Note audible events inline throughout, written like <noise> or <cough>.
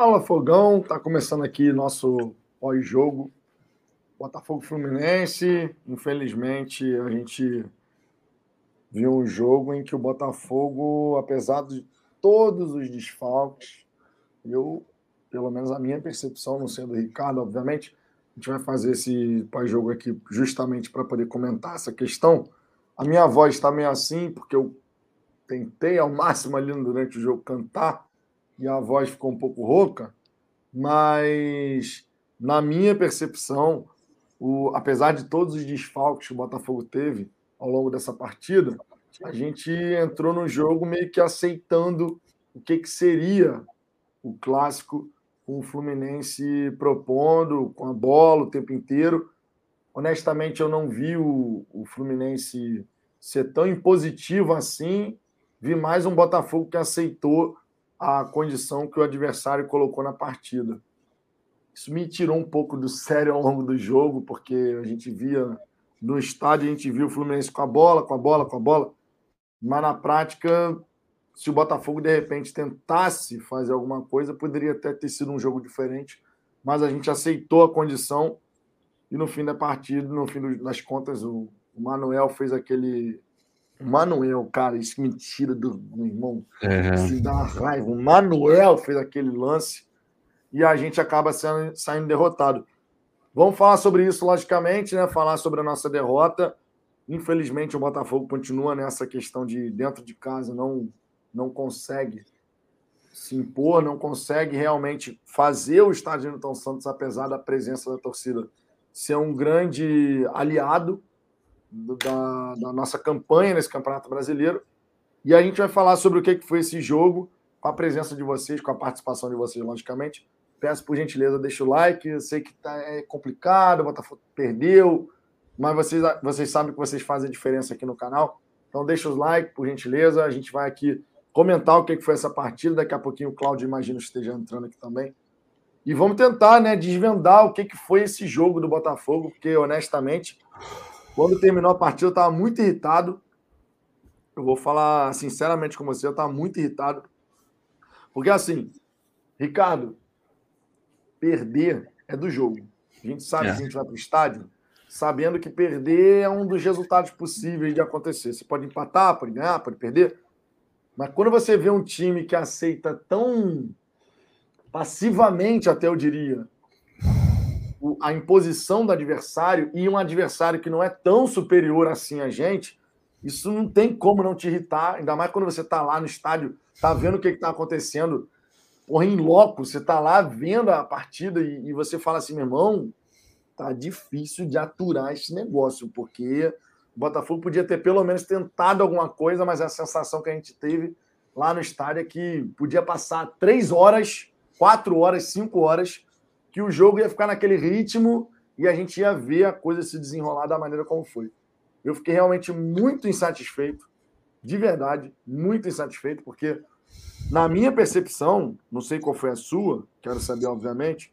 Fala Fogão, tá começando aqui nosso pós-jogo. Botafogo Fluminense. Infelizmente, a gente viu um jogo em que o Botafogo, apesar de todos os desfalques, eu, pelo menos a minha percepção, não sendo o Ricardo, obviamente, a gente vai fazer esse pós-jogo aqui justamente para poder comentar essa questão. A minha voz está meio assim, porque eu tentei ao máximo ali durante o jogo cantar e a voz ficou um pouco rouca, mas na minha percepção, o, apesar de todos os desfalques que o Botafogo teve ao longo dessa partida, a gente entrou no jogo meio que aceitando o que, que seria o clássico com o Fluminense propondo, com a bola o tempo inteiro. Honestamente, eu não vi o, o Fluminense ser tão impositivo assim. Vi mais um Botafogo que aceitou a condição que o adversário colocou na partida. Isso me tirou um pouco do sério ao longo do jogo, porque a gente via no estádio, a gente viu o Fluminense com a bola, com a bola, com a bola, mas na prática, se o Botafogo de repente tentasse fazer alguma coisa, poderia até ter sido um jogo diferente, mas a gente aceitou a condição e no fim da partida, no fim das contas, o, Manuel fez aquele Manuel, cara, isso me tira do, do irmão. É. Isso dá uma raiva. O Manuel fez aquele lance e a gente acaba sendo, saindo derrotado. Vamos falar sobre isso, logicamente, né? Falar sobre a nossa derrota. Infelizmente, o Botafogo continua nessa questão de dentro de casa não, não consegue se impor, não consegue realmente fazer o estádio Newton Santos, apesar da presença da torcida, ser um grande aliado da, da, nossa campanha nesse Campeonato Brasileiro. E a gente vai falar sobre o que foi esse jogo, com a presença de vocês, com a participação de vocês, logicamente. Peço por gentileza, deixa o like. Eu sei que tá, é complicado, o Botafogo perdeu, mas vocês, vocês sabem que vocês fazem a diferença aqui no canal. Então deixa os like, por gentileza. A gente vai aqui comentar o que foi essa partida. Daqui a pouquinho o Claudio, imagino, esteja entrando aqui também. E vamos tentar né, desvendar o que foi esse jogo do Botafogo, porque honestamente quando terminou a partida, eu estava muito irritado. Eu vou falar sinceramente com você, eu estava muito irritado. Porque assim, Ricardo, perder é do jogo. A gente sabe é. que a gente vai para o estádio sabendo que perder é um dos resultados possíveis de acontecer. Você pode empatar, pode ganhar, pode perder. Mas quando você vê um time que aceita tão passivamente, até eu diria, a imposição do adversário e um adversário que não é tão superior assim a gente, isso não tem como não te irritar, ainda mais quando você está lá no estádio, está vendo o que está acontecendo, porra, em loco, você está lá vendo a partida e, e, você fala assim, meu irmão, tá difícil de aturar esse negócio, porque o Botafogo podia ter pelo menos tentado alguma coisa, mas a sensação que a gente teve lá no estádio é que podia passar três horas, quatro horas, cinco horas que o jogo ia ficar naquele ritmo e a gente ia ver a coisa se desenrolar da maneira como foi. Eu fiquei realmente muito insatisfeito, de verdade, muito insatisfeito, porque na minha percepção, não sei qual foi a sua, quero saber, obviamente,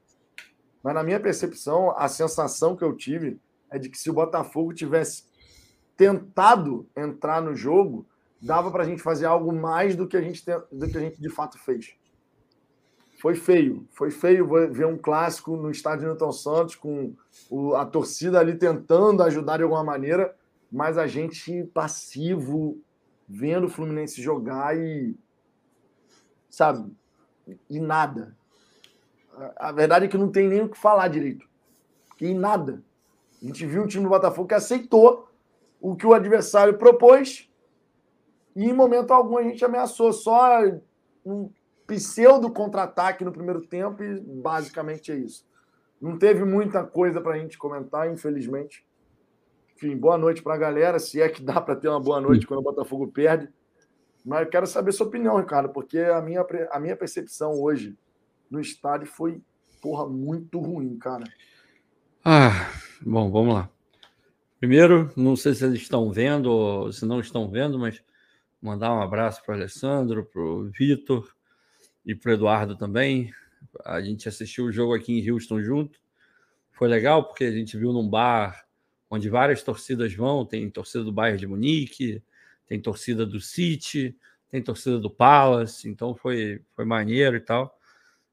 mas na minha percepção, a sensação que eu tive é de que se o Botafogo tivesse tentado entrar no jogo, dava para a gente fazer algo mais do que a gente, do que a gente de fato fez foi feio. Foi feio ver um clássico no estádio Newton Santos, com a torcida ali tentando ajudar de alguma maneira, mas a gente passivo, vendo o Fluminense jogar e. Sabe? E nada. A verdade é que não tem nem o que falar direito. E nada. A gente viu um time do Botafogo que aceitou o que o adversário propôs e em momento algum a gente ameaçou. Só um pseudo contra-ataque no primeiro tempo e basicamente é isso. Não teve muita coisa para a gente comentar, infelizmente. Enfim, boa noite para a galera, se é que dá para ter uma boa noite quando o Botafogo perde. Mas eu quero saber sua opinião, Ricardo, porque a minha, a minha percepção hoje no estádio foi, porra, muito ruim, cara. Ah, bom, vamos lá. Primeiro, não sei se eles estão vendo ou se não estão vendo, mas mandar um abraço para o Alessandro, para o Vitor, e para Eduardo também. A gente assistiu o jogo aqui em Houston junto. Foi legal porque a gente viu num bar onde várias torcidas vão. Tem torcida do Bayern de Munique, tem torcida do City, tem torcida do Palace. Então foi, foi maneiro e tal.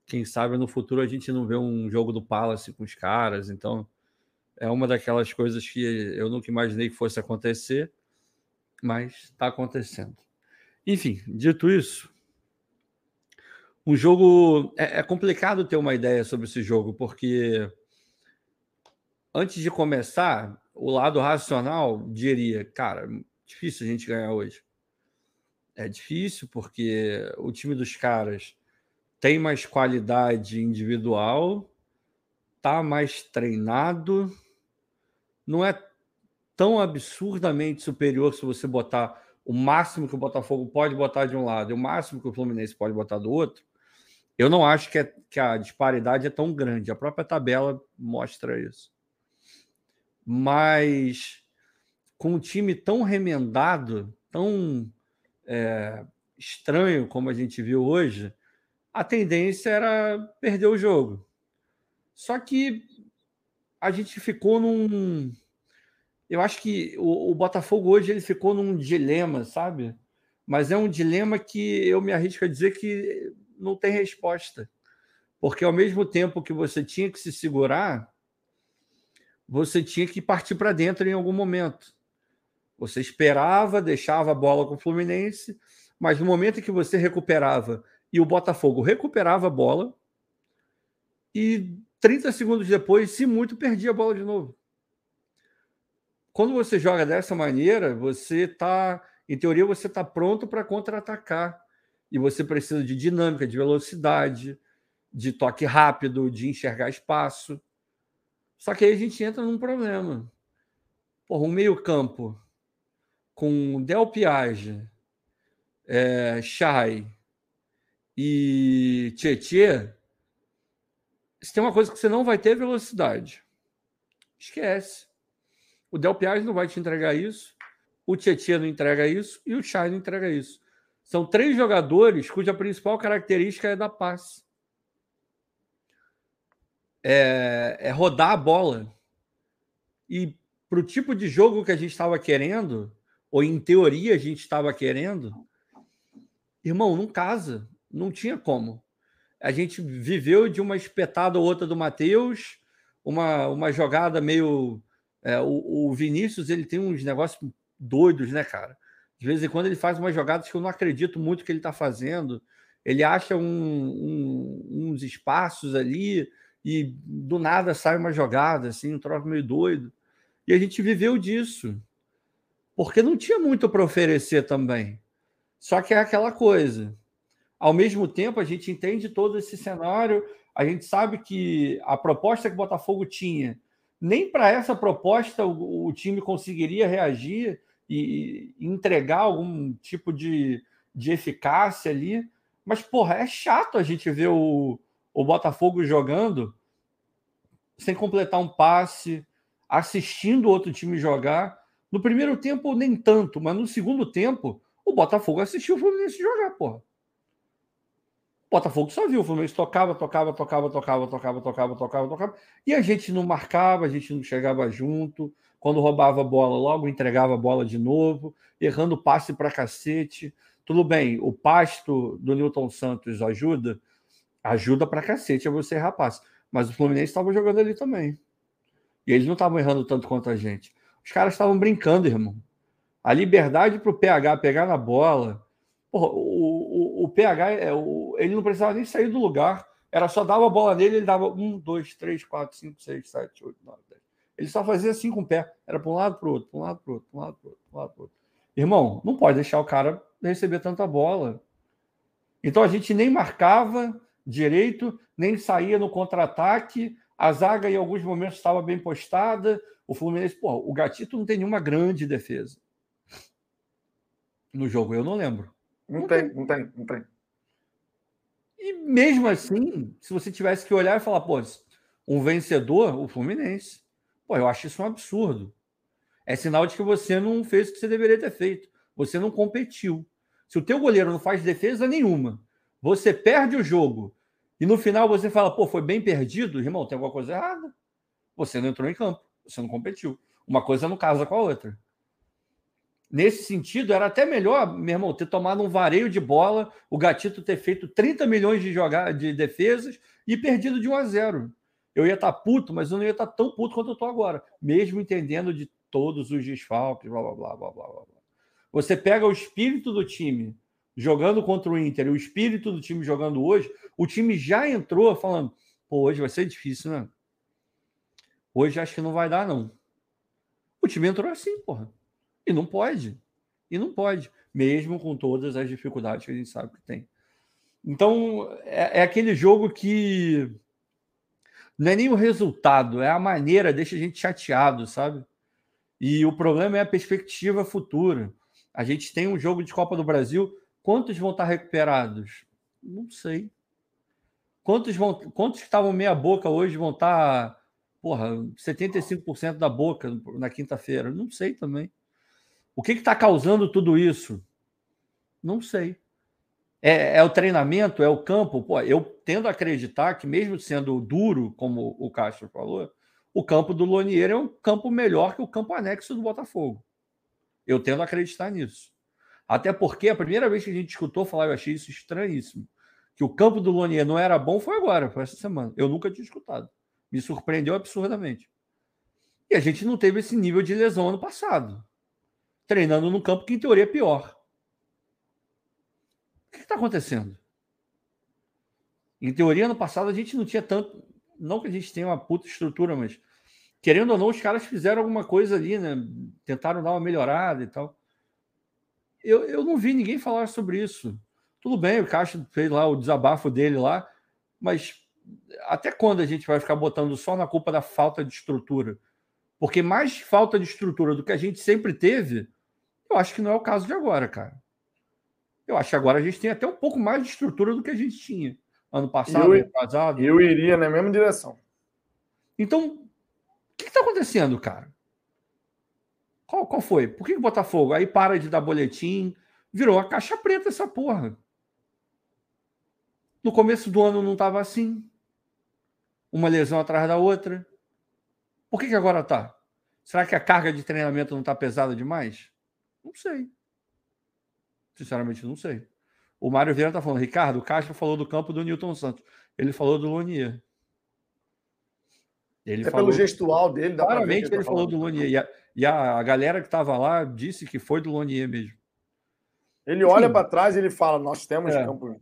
quem sabe no futuro a gente não vê um jogo do Palace com os caras. Então, é uma daquelas coisas que eu nunca imaginei que fosse acontecer, mas está acontecendo. Enfim, dito isso, um jogo. É, é, complicado ter uma ideia sobre esse jogo, porque antes de começar, o lado racional diria, cara, difícil a gente ganhar hoje. É difícil porque o time dos caras tem mais qualidade individual, tá mais treinado, não é tão absurdamente superior se você botar o máximo que o Botafogo pode botar de um lado e o máximo que o Fluminense pode botar do outro. Eu não acho que, é, que a disparidade é tão grande. A própria tabela mostra isso. Mas com um time tão remendado, tão é, estranho como a gente viu hoje, a tendência era perder o jogo. Só que a gente ficou num. Eu acho que o, o, Botafogo hoje ele ficou num dilema, sabe? Mas é um dilema que eu me arrisco a dizer que não tem resposta. Porque ao mesmo tempo que você tinha que se segurar, você tinha que partir para dentro em algum momento. Você esperava, deixava a bola com o Fluminense, mas no momento em que você recuperava e o Botafogo recuperava a bola, e 30 segundos depois, se muito, perdia a bola de novo. Quando você joga dessa maneira, você está, em teoria, você está pronto para contra-atacar. E você precisa de dinâmica, de velocidade, de toque rápido, de enxergar espaço. Só que aí a gente entra num problema. Porra, um meio-campo com Del Piage, é, Chay, e Tietê, se tem uma coisa que você não vai ter velocidade. Esquece. O Del Piage não vai te entregar isso, o Tietê não entrega isso e o Chay não entrega isso. São três jogadores cuja principal característica é da passe. É, é rodar a bola. E para o tipo de jogo que a gente estava querendo, ou em teoria a gente estava querendo, irmão, não casa. Não tinha como. A gente viveu de uma espetada ou outra do Matheus, uma, uma jogada meio. É, o, o, Vinícius ele tem uns negócios doidos, né, cara? De vez em quando ele faz umas jogadas que eu não acredito muito que ele está fazendo. Ele acha um, um, uns espaços ali e do nada sai uma jogada, assim, um troço meio doido. E a gente viveu disso. Porque não tinha muito para oferecer também. Só que é aquela coisa. Ao mesmo tempo, a gente entende todo esse cenário, a gente sabe que a proposta que o Botafogo tinha, nem para essa proposta o, o, time conseguiria reagir e, entregar algum tipo de, de eficácia ali. Mas, porra, é chato a gente ver o, o Botafogo jogando sem completar um passe, assistindo outro time jogar. No primeiro tempo, nem tanto, mas no segundo tempo, o Botafogo assistiu o Fluminense jogar, porra. Botafogo só viu, o Fluminense tocava, tocava, tocava, tocava, tocava, tocava, tocava, tocava, e a gente não marcava, a gente não chegava junto. Quando roubava a bola, logo entregava a bola de novo, errando passe para cacete. Tudo bem, o pasto do Newton Santos ajuda? Ajuda para cacete a você errar passe. Mas o Fluminense estava jogando ali também. E eles não estavam errando tanto quanto a gente. Os caras estavam brincando, irmão. A liberdade para o PH pegar na bola. Porra, o, PH é o ele não precisava nem sair do lugar, era só dar a bola nele, ele dava um, dois, três, quatro, cinco, seis, sete, oito, nove, dez. Ele só fazia assim com o pé, era para um lado para o outro, para um lado para o outro, para um lado para o outro, um lado para outro. Irmão, não pode deixar o cara receber tanta bola. Então a gente nem marcava direito, nem saía no contra-ataque. A zaga em alguns momentos estava bem postada. O Fluminense, pô, o Gatito não tem nenhuma grande defesa. No jogo, eu não lembro. Não, não tem, tem, não tem, não tem. E mesmo assim, se você tivesse que olhar e falar, pô, um vencedor, o Fluminense. Pô, eu acho isso um absurdo. É sinal de que você não fez o que você deveria ter feito. Você não competiu. Se o teu goleiro não faz defesa nenhuma, você perde o jogo e no final você fala, pô, foi bem perdido, irmão, tem alguma coisa errada. Você não entrou em campo, você não competiu. Uma coisa não casa com a outra. Nesse sentido, era até melhor, meu irmão, ter tomado um vareio de bola, o Gatito ter feito 30 milhões de, jogar, de defesas e perdido de 1 a 0. Eu ia estar puto, mas eu não ia estar tão puto quanto eu estou agora, mesmo entendendo de todos os desfalques, blá, blá, blá, blá, blá, blá. Você pega o espírito do time jogando contra o Inter e o espírito do time jogando hoje, o time já entrou falando, pô, hoje vai ser difícil, né? Hoje acho que não vai dar, não. O time entrou assim, porra. E não pode. E não pode. Mesmo com todas as dificuldades que a gente sabe que tem. Então, é, é aquele jogo que não é nem o resultado, é a maneira, deixa a gente chateado, sabe? E o problema é a perspectiva futura. A gente tem um jogo de Copa do Brasil. Quantos vão estar recuperados? Não sei. Quantos vão, quantos que estavam meia boca hoje vão estar, porra, 75% da boca na quinta-feira? Não sei também. O que está causando tudo isso? Não sei. É, é, o treinamento, é o campo. Pô, eu tendo a acreditar que, mesmo sendo duro, como o Castro falou, o campo do Lonier é um campo melhor que o campo anexo do Botafogo. Eu tendo a acreditar nisso. Até porque a primeira vez que a gente escutou falar, eu achei isso estranhíssimo. Que o campo do Lonier não era bom foi agora, foi essa semana. Eu nunca tinha escutado. Me surpreendeu absurdamente. E a gente não teve esse nível de lesão ano passado treinando no campo que, em teoria, é pior. O que está acontecendo? Em teoria, ano passado, a gente não tinha tanto. Não que a gente tenha uma puta estrutura, mas querendo ou não, os caras fizeram alguma coisa ali, né? Tentaram dar uma melhorada e tal. Eu, eu não vi ninguém falar sobre isso. Tudo bem, o Caixa fez lá o desabafo dele lá, mas até quando a gente vai ficar botando só na culpa da falta de estrutura? Porque mais falta de estrutura do que a gente sempre teve, eu acho que não é o caso de agora, cara. Eu acho que agora a gente tem até um pouco mais de estrutura do que a gente tinha ano passado, eu, ano Eu iria na mesma direção. Então, o que está acontecendo, cara? Qual, qual foi? Por que, que o Botafogo aí para de dar boletim? Virou a caixa preta essa porra. No começo do ano não estava assim. Uma lesão atrás da outra. Por que, que agora está? Será que a carga de treinamento não está pesada demais? Não sei. Sinceramente, não sei. O Mário Vieira está falando, Ricardo, o Castro falou do campo do Newton Santos. Ele falou do Lonier. Ele é falou... pelo gestual dele. Claramente ele, ele tá falou do Lonier. E a, e a galera que estava lá disse que foi do Lonier mesmo. Ele olha para trás e ele fala: Nós temos é. campo.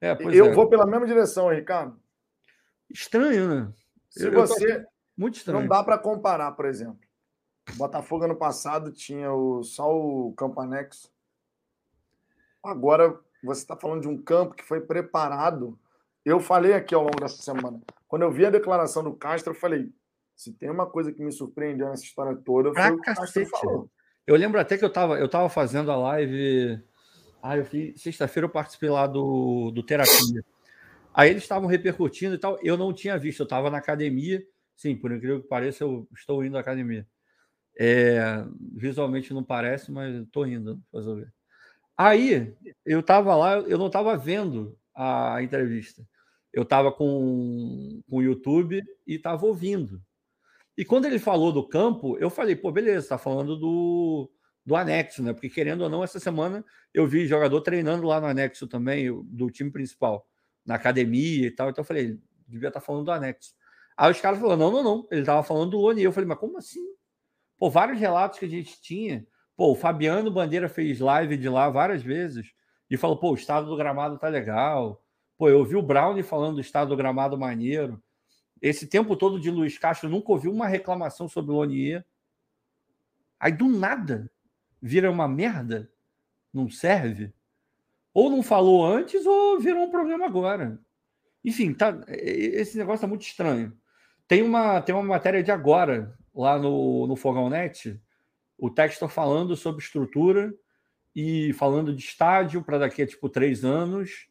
É, eu é. vou pela mesma direção, Ricardo. Estranho, né? Se eu, você. Eu muito estranho. Não dá para comparar, por exemplo. O Botafogo ano passado tinha o, só o campo anexo. Agora você está falando de um campo que foi preparado. Eu falei aqui ao longo dessa semana. Quando eu vi a declaração do Castro, eu falei: se tem uma coisa que me surpreendeu nessa história toda, foi o Castro falou. Eu lembro até que eu estava eu tava fazendo a live. Ah, eu fiz. Sexta-feira eu participei lá do, do Terapia. Aí eles estavam repercutindo e tal. Eu não tinha visto, eu estava na academia. Sim, por incrível que pareça, eu estou indo à academia. É, visualmente não parece, mas estou indo fazer ver. Aí eu estava lá, eu não estava vendo a entrevista. Eu estava com, com o YouTube e estava ouvindo. E quando ele falou do campo, eu falei, pô, beleza, está falando do, do anexo, né? Porque querendo ou não, essa semana eu vi jogador treinando lá no anexo também, do time principal, na academia e tal. Então eu falei, devia estar tá falando do anexo. Aí os caras falaram: não, não, não. Ele estava falando do Loni. Eu falei, mas como assim? Pô, vários relatos que a gente tinha. Pô, o Fabiano Bandeira fez live de lá várias vezes e falou: pô, o estado do gramado tá legal. Pô, eu ouvi o Brownie falando do estado do gramado maneiro. Esse tempo todo de Luiz Castro, nunca ouvi uma reclamação sobre o Lonier. Aí do nada vira uma merda, não serve. Ou não falou antes, ou virou um problema agora. Enfim, tá, esse negócio tá muito estranho. Tem uma, tem uma matéria de agora, lá no, no Fogão Net, o Textor falando sobre estrutura e falando de estádio para daqui a tipo três anos.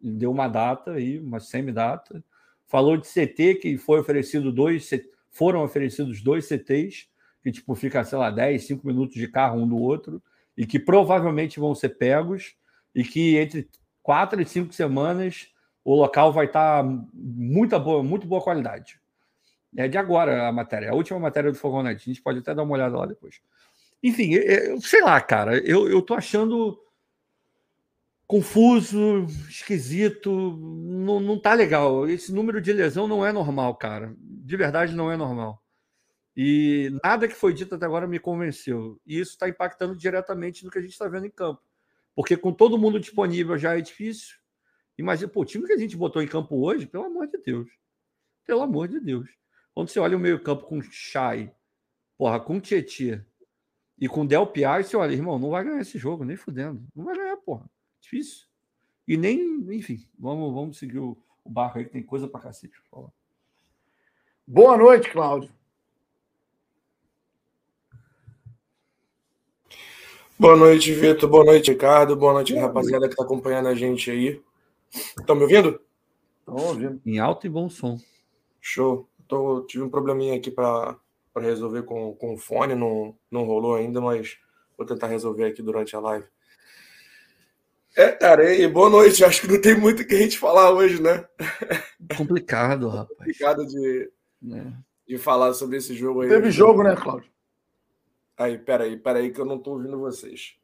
Deu uma data aí, uma semi-data. Falou de CT, que foi oferecido dois, foram oferecidos dois CTs, que tipo fica, sei lá, 10, 5 minutos de carro um do outro, e que provavelmente vão ser pegos, e que entre quatro e cinco semanas o local vai estar muito boa, muito boa qualidade. É de agora a matéria, a última matéria do Fogonete. A gente pode até dar uma olhada lá depois. enfim, sei lá, cara, eu, eu tô achando confuso, esquisito, não, não tá legal. Esse número de lesão não é normal, cara. De verdade, não é normal. E nada que foi dito até agora me convenceu. E isso está impactando diretamente no que a gente está vendo em campo. Porque com todo mundo disponível já é difícil. Imagina, pô, o time que a gente botou em campo hoje, pelo amor de Deus. Pelo amor de Deus. Quando você olha o meio-campo com Chay, porra, com Tietchan e com Del Piar, você olha, irmão, não vai ganhar esse jogo, nem fudendo. Não vai ganhar, porra. Difícil. E nem, enfim, vamos, vamos seguir o, o barco aí, que tem coisa pra cacete. Falar. Boa noite, Cláudio. Boa noite, Vitor. Boa noite, Ricardo. Boa noite, Boa rapaziada noite. que está acompanhando a gente aí. Estão me ouvindo? Estão ouvindo. Em alto e bom som. Show. Tô, tive um probleminha aqui para resolver com, com o fone, não, não rolou ainda, mas vou tentar resolver aqui durante a live. É, cara, e boa noite. Acho que não tem muito o que a gente falar hoje, né? Complicado, <laughs> rapaz. Complicado de, é. de falar sobre esse jogo aí. Teve jogo, né, Cláudio? Aí, peraí, peraí, que eu não tô ouvindo vocês.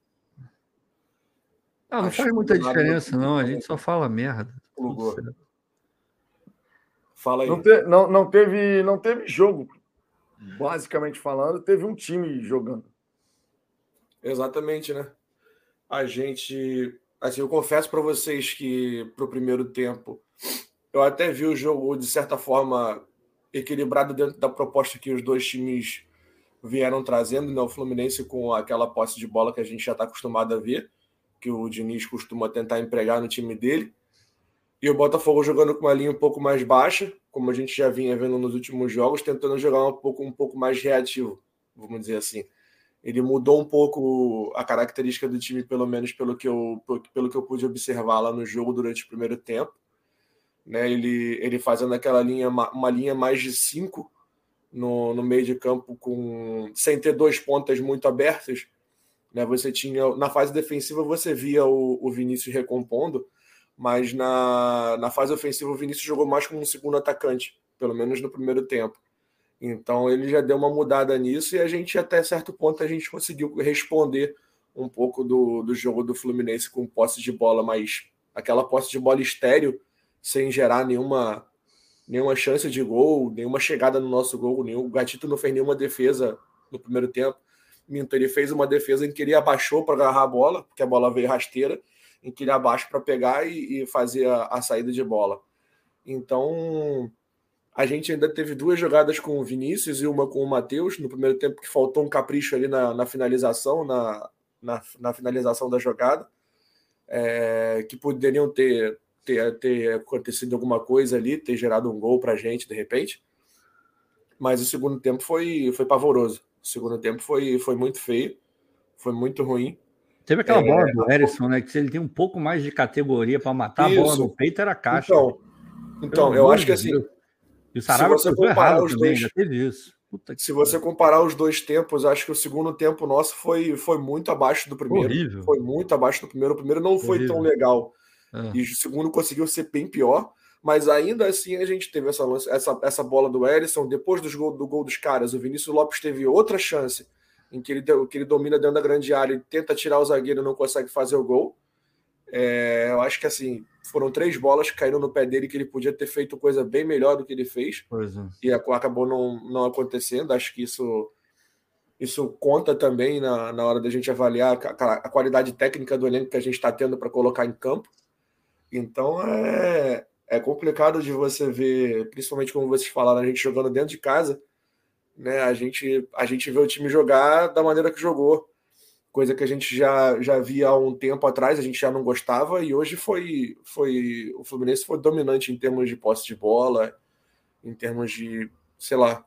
Não, não Acho faz muita diferença, não. A gente só fala merda. Plugou. Fala aí. Não, te, não, não, teve, não teve jogo, basicamente falando, teve um time jogando. Exatamente, né? A gente. Assim, eu confesso para vocês que pro primeiro tempo eu até vi o jogo de certa forma equilibrado dentro da proposta que os dois times vieram trazendo, né? O Fluminense com aquela posse de bola que a gente já está acostumado a ver, que o Diniz costuma tentar empregar no time dele. E o Botafogo jogando com uma linha um pouco mais baixa, como a gente já vinha vendo nos últimos jogos, tentando jogar um pouco, um pouco mais reativo, vamos dizer assim. Ele mudou um pouco a característica do time, pelo menos pelo que eu, pelo que eu pude observar lá no jogo durante o primeiro tempo. Né, ele, ele fazendo aquela linha, uma linha mais de cinco no, no meio de campo, com sem ter dois pontas muito abertas. Né, você tinha na fase defensiva você via o, o Vinícius recompondo, mas na, na fase ofensiva o Vinícius jogou mais como um segundo atacante, pelo menos no primeiro tempo. Então ele já deu uma mudada nisso e a gente até certo ponto a gente conseguiu responder um pouco do, do jogo do Fluminense com posse de bola, mas aquela posse de bola estéreo, sem gerar nenhuma nenhuma chance de gol, nenhuma chegada no nosso gol, nenhum, o Gatito não fez nenhuma defesa no primeiro tempo. Minto, ele fez uma defesa em que ele abaixou para agarrar a bola, porque a bola veio rasteira, em que ele abaixa para pegar e, e fazer a, a, saída de bola. Então, a gente ainda teve duas jogadas com o Vinícius e uma com o Matheus, no primeiro tempo que faltou um capricho ali na, na finalização, na, na, na, finalização da jogada, é, que poderiam ter, ter, ter acontecido alguma coisa ali, ter gerado um gol para a gente de repente. Mas o segundo tempo foi, foi pavoroso. O segundo tempo foi, foi muito feio, foi muito ruim. Teve aquela é, bola do Erisson, né? Que se ele tem um pouco mais de categoria para matar isso. a bola no peito, era caixa. Então, então eu acho que assim. E o Sarabia se você comparar os também, dois, teve isso. se você comparar os dois tempos, acho que o segundo tempo nosso foi, foi muito abaixo do primeiro. Horrível. Foi muito abaixo do primeiro. O primeiro não foi Horrível. tão legal. Ah. E o segundo conseguiu ser bem pior. Mas ainda assim a gente teve essa, essa, essa bola do Erisson. Depois do gol, do gol dos caras, o Vinícius Lopes teve outra chance em que ele, que ele domina dentro da grande área e tenta tirar o zagueiro e não consegue fazer o gol. É, eu acho que assim, foram três bolas que caíram no pé dele que ele podia ter feito coisa bem melhor do que ele fez. É. E acabou não, não acontecendo. Acho que isso, isso conta também na, na hora da gente avaliar a, a qualidade técnica do elenco que a gente está tendo para colocar em campo. Então é, é complicado de você ver, principalmente como vocês falaram, a gente jogando dentro de casa né? A gente, a gente vê o time jogar da maneira que jogou, coisa que a gente já, já via há um tempo atrás, a gente já não gostava, e hoje foi, foi o Fluminense foi dominante em termos de posse de bola, em termos de, sei lá.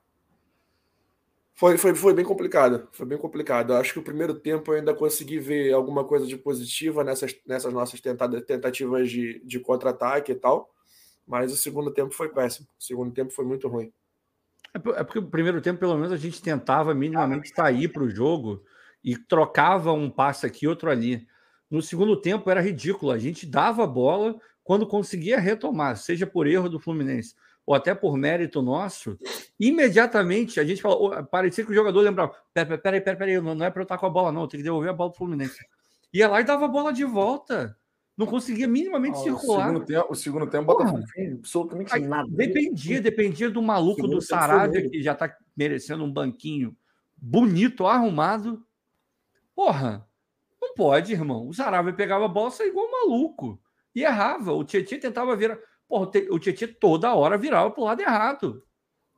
Foi, foi, foi bem complicado, foi bem complicado. Eu acho que o primeiro tempo eu ainda consegui ver alguma coisa de positiva nessas, nessas nossas tentadas, tentativas de, de contra-ataque e tal, mas o segundo tempo foi péssimo. O segundo tempo foi muito ruim. É, é porque o primeiro tempo, pelo menos, a gente tentava minimamente sair para o jogo e trocava um passe aqui, outro ali. No segundo tempo era ridículo. A gente dava a bola, quando conseguia retomar, seja por erro do Fluminense ou até por mérito nosso, imediatamente a gente falou, parecia que o jogador lembrava: peraí, peraí, peraí, pera, não é para eu estar com a bola, não, tem que devolver a bola pro Fluminense. Ia lá e dava a bola de volta. Não conseguia minimamente ah, circular. O segundo tempo, o segundo tempo Botafogo absolutamente Aí, nada. Dependia, dependia do maluco do Saravia, que já está merecendo um banquinho bonito, arrumado. Porra, não pode, irmão. O Saravia pegava a bola e igual um maluco. E errava. O Tietchan tentava virar. Porra, o Tietchan toda hora virava pro lado errado.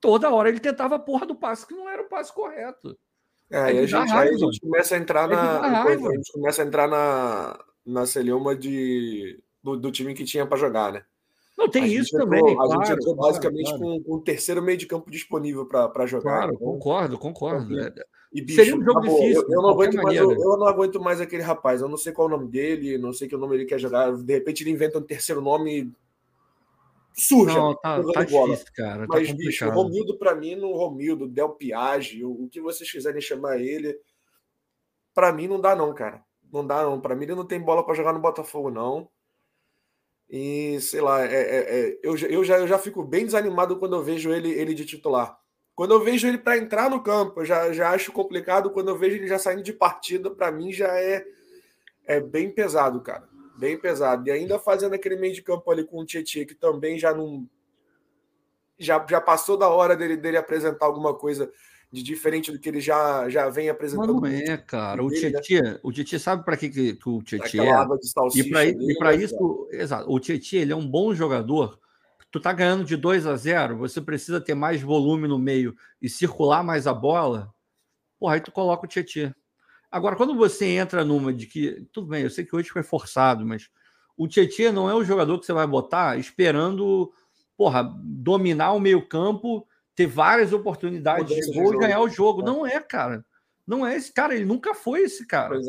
Toda hora ele tentava a porra do passe que não era o passe correto. É, aí, a gente, aí a gente começa a entrar na. A gente começa a entrar na, na celeuma de, do, do time que tinha para jogar, né? Não, tem isso entrou, também. A claro, gente entrou claro, basicamente claro. Com, com, o terceiro meio de campo disponível para jogar. Claro, então, concordo, concordo. É, e, bicho, Seria um jogo acabou. difícil. Eu, eu não aguento mais, eu, eu, não aguento mais aquele rapaz. Eu não sei qual é o nome dele, não sei que nome ele quer jogar. De repente ele inventa um terceiro nome. Suja. Não, tá, tá difícil, cara. Tá Mas, bicho, o Romildo, para mim, no Romildo, Del Piage, o, o que vocês quiserem chamar ele, para mim não dá, não, cara. Não dá, não. Para mim, ele não tem bola para jogar no Botafogo, não. E sei lá, é, é, é, eu, eu, já, eu já fico bem desanimado quando eu vejo ele, ele de titular. Quando eu vejo ele para entrar no campo, eu já, já acho complicado. Quando eu vejo ele já saindo de partida, para mim já é, é bem pesado, cara. Bem pesado. E ainda fazendo aquele meio de campo ali com o Tietchan, que também já não. Já, já passou da hora dele, dele apresentar alguma coisa de diferente do que ele já, já vem apresentando. Mas não é, cara. O Tietchan, né? o Tietchan sabe para que, que, que o Tietchan é? E para né, isso, exato. O Tietchan ele é um bom jogador. Tu tá ganhando de 2 a 0, você precisa ter mais volume no meio e circular mais a bola. Porra, aí tu coloca o Tietchan. Agora, quando você entra numa de que. Tudo bem, eu sei que hoje foi forçado, mas o Tietchan não é o jogador que você vai botar esperando, porra, dominar o meio-campo ter várias oportunidades de gol e ganhar o jogo. É. Não é, cara. Não é esse cara. Ele nunca foi esse cara. É.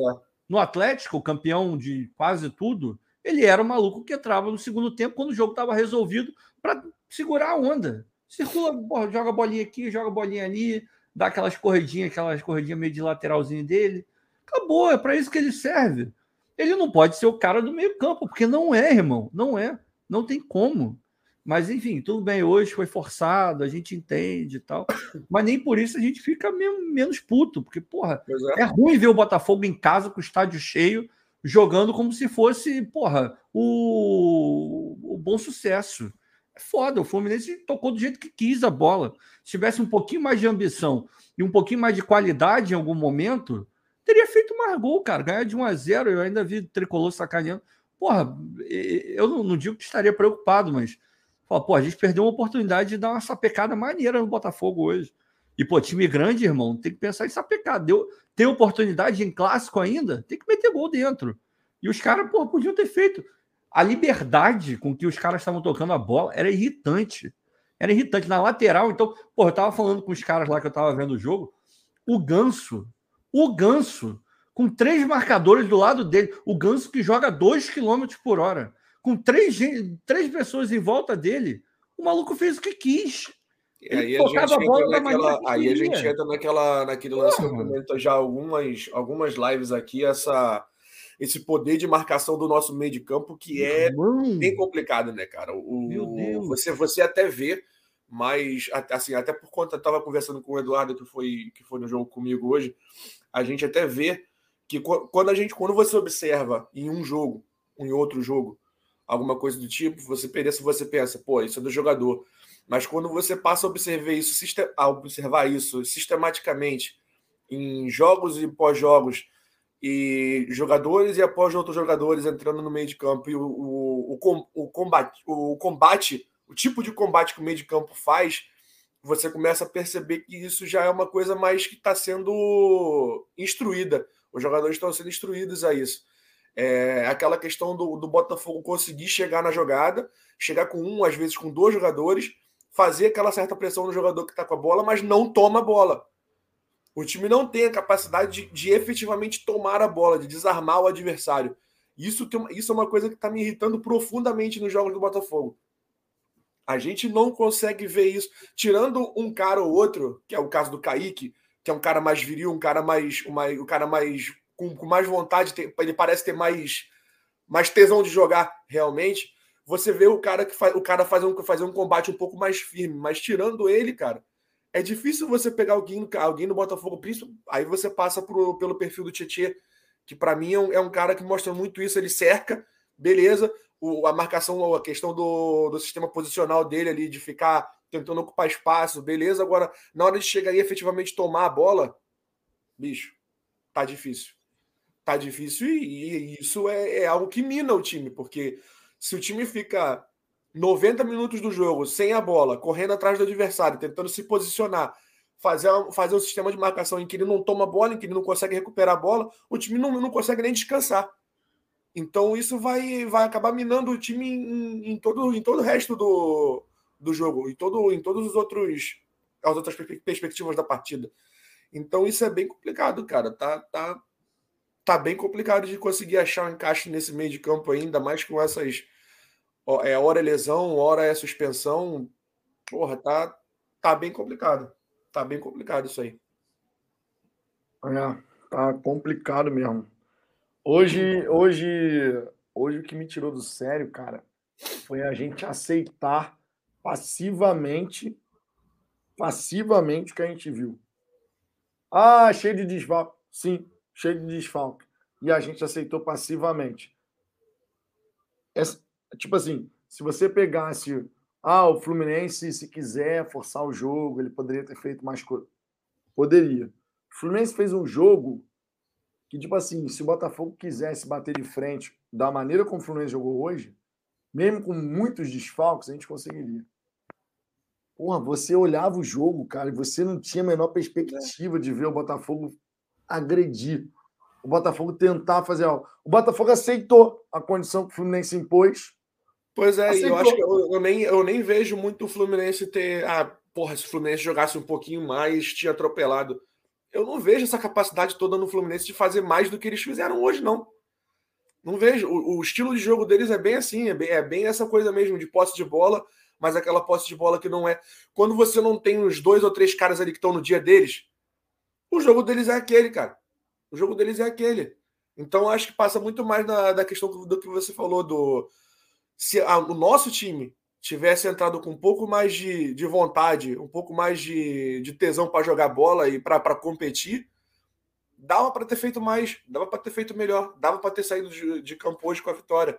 No Atlético, campeão de quase tudo, ele era o maluco que entrava no segundo tempo quando o jogo estava resolvido para segurar a onda. Circula, porra, joga bolinha aqui, joga bolinha ali, dá aquelas corridinhas, aquelas corridinhas meio de lateralzinho dele. Acabou, é para isso que ele serve. Ele não pode ser o cara do meio-campo, porque não é, irmão. Não é. Não tem como. Mas, enfim, tudo bem, hoje foi forçado, a gente entende e tal. Mas nem por isso a gente fica menos puto, porque, porra, é. é. ruim ver o Botafogo em casa com o estádio cheio, jogando como se fosse, porra, o, o bom sucesso. É foda, o Fluminense tocou do jeito que quis a bola. Se tivesse um pouquinho mais de ambição e um pouquinho mais de qualidade em algum momento, teria feito mais gol, cara. Ganhar de 1 a 0 eu ainda vi o tricolor sacaneando. Porra, eu não, não digo que estaria preocupado, mas Fala, pô, a gente perdeu uma oportunidade de dar uma sapecada maneira no Botafogo hoje. E, pô, time grande, irmão, tem que pensar em sapecar. Deu, tem oportunidade em clássico ainda, tem que meter gol dentro. E os caras, pô, podiam ter feito. A liberdade com que os caras estavam tocando a bola era irritante. Era irritante. Na lateral, então, pô, eu tava falando com os caras lá que eu tava vendo o jogo. O Ganso, o Ganso, com três marcadores do lado dele. O Ganso que joga 2 km por hora com três, três pessoas em volta dele, o maluco fez o que quis. aí a, gente a bola naquela, aí a gente entra naquela, naquele lance que eu comento já algumas, algumas lives aqui, essa, esse poder de marcação do nosso meio de campo que é Mano. bem complicado, né, cara? O. Você, você até vê, mas assim, até por conta, eu estava conversando com o Eduardo, que foi, que foi no jogo comigo hoje, a gente até vê que quando a gente, quando você observa em um jogo, em outro jogo, alguma coisa do tipo, você pensa, você pensa, pô, isso é do jogador. Mas quando você passa a observar isso, a observar isso sistematicamente em jogos e pós-jogos, e jogadores e após outros jogadores entrando no meio de campo, e o, o, o, o, combate, o combate, o tipo de combate que o meio de campo faz, você começa a perceber que isso já é uma coisa mais que está sendo instruída. Os jogadores estão sendo instruídos a isso. É, aquela questão do, do Botafogo conseguir chegar na jogada, chegar com um, às vezes com dois jogadores, fazer aquela certa pressão no jogador que está com a bola, mas não toma a bola. O time não tem a capacidade de, de efetivamente tomar a bola, de desarmar o adversário. Isso, tem, isso é uma coisa que está me irritando profundamente nos jogos do Botafogo. A gente não consegue ver isso. Tirando um cara ou outro, que é o caso do Kaique, que é um cara mais viril, um cara mais. Uma, um cara mais com, com mais vontade, ele parece ter mais, mais tesão de jogar realmente. você vê o cara que faz o cara fazer um, fazer um combate um pouco mais firme, mas tirando ele, cara, é difícil você pegar alguém, alguém no Botafogo, aí você passa pro, pelo perfil do Tietchan, que para mim é um, é um, cara que mostra muito isso, ele cerca, beleza, o, a marcação, a questão do, do sistema posicional dele ali, de ficar tentando ocupar espaço, beleza, agora na hora de chegar e efetivamente tomar a bola, bicho, tá difícil. Tá difícil e, e isso é, é algo que mina o time, porque se o time fica 90 minutos do jogo sem a bola, correndo atrás do adversário, tentando se posicionar, fazer, fazer um sistema de marcação em que ele não toma bola, em que ele não consegue recuperar a bola, o time não, não consegue nem descansar. Então isso vai, vai acabar minando o time em, em todo, em todo o resto do, do jogo, em, todo, em todos os outros as outras perspectivas da partida. Então isso é bem complicado, cara. Tá, tá, tá bem complicado de conseguir achar um encaixe nesse meio de campo ainda mais com essas é hora é lesão, hora é suspensão. Porra, tá, tá bem complicado. Tá bem complicado isso aí. É, tá complicado mesmo. Hoje, hoje, hoje o que me tirou do sério, cara, foi a gente aceitar passivamente, passivamente o que a gente viu. Ah, cheio de desfalque. Sim, cheio de desfalque. E a gente aceitou passivamente. Essa, tipo assim, se você pegasse ah, o Fluminense, se quiser forçar o jogo, ele poderia ter feito mais coisa. Poderia. O Fluminense fez um jogo que, tipo assim, se o Botafogo quisesse bater de frente da maneira como o Fluminense jogou hoje, mesmo com muitos desfalques, a gente conseguiria. Porra, você olhava o jogo, cara, e você não tinha a menor perspectiva de ver o Botafogo agredir. O Botafogo tentar fazer algo. O Botafogo aceitou a condição que o Fluminense impôs Pois é, Aceitou. eu acho que eu, eu, nem, eu nem vejo muito o Fluminense ter. Ah, porra, se o Fluminense jogasse um pouquinho mais, tinha atropelado. Eu não vejo essa capacidade toda no Fluminense de fazer mais do que eles fizeram hoje, não. Não vejo. O, o estilo de jogo deles é bem assim, é bem, é bem essa coisa mesmo, de posse de bola, mas aquela posse de bola que não é. Quando você não tem os dois ou três caras ali que estão no dia deles, o jogo deles é aquele, cara. O jogo deles é aquele. Então acho que passa muito mais da, da questão do que você falou do se a, o nosso time tivesse entrado com um pouco mais de, de vontade, um pouco mais de, de tesão para jogar bola e para competir, dava para ter feito mais, dava para ter feito melhor, dava para ter saído de, de campo hoje com a vitória.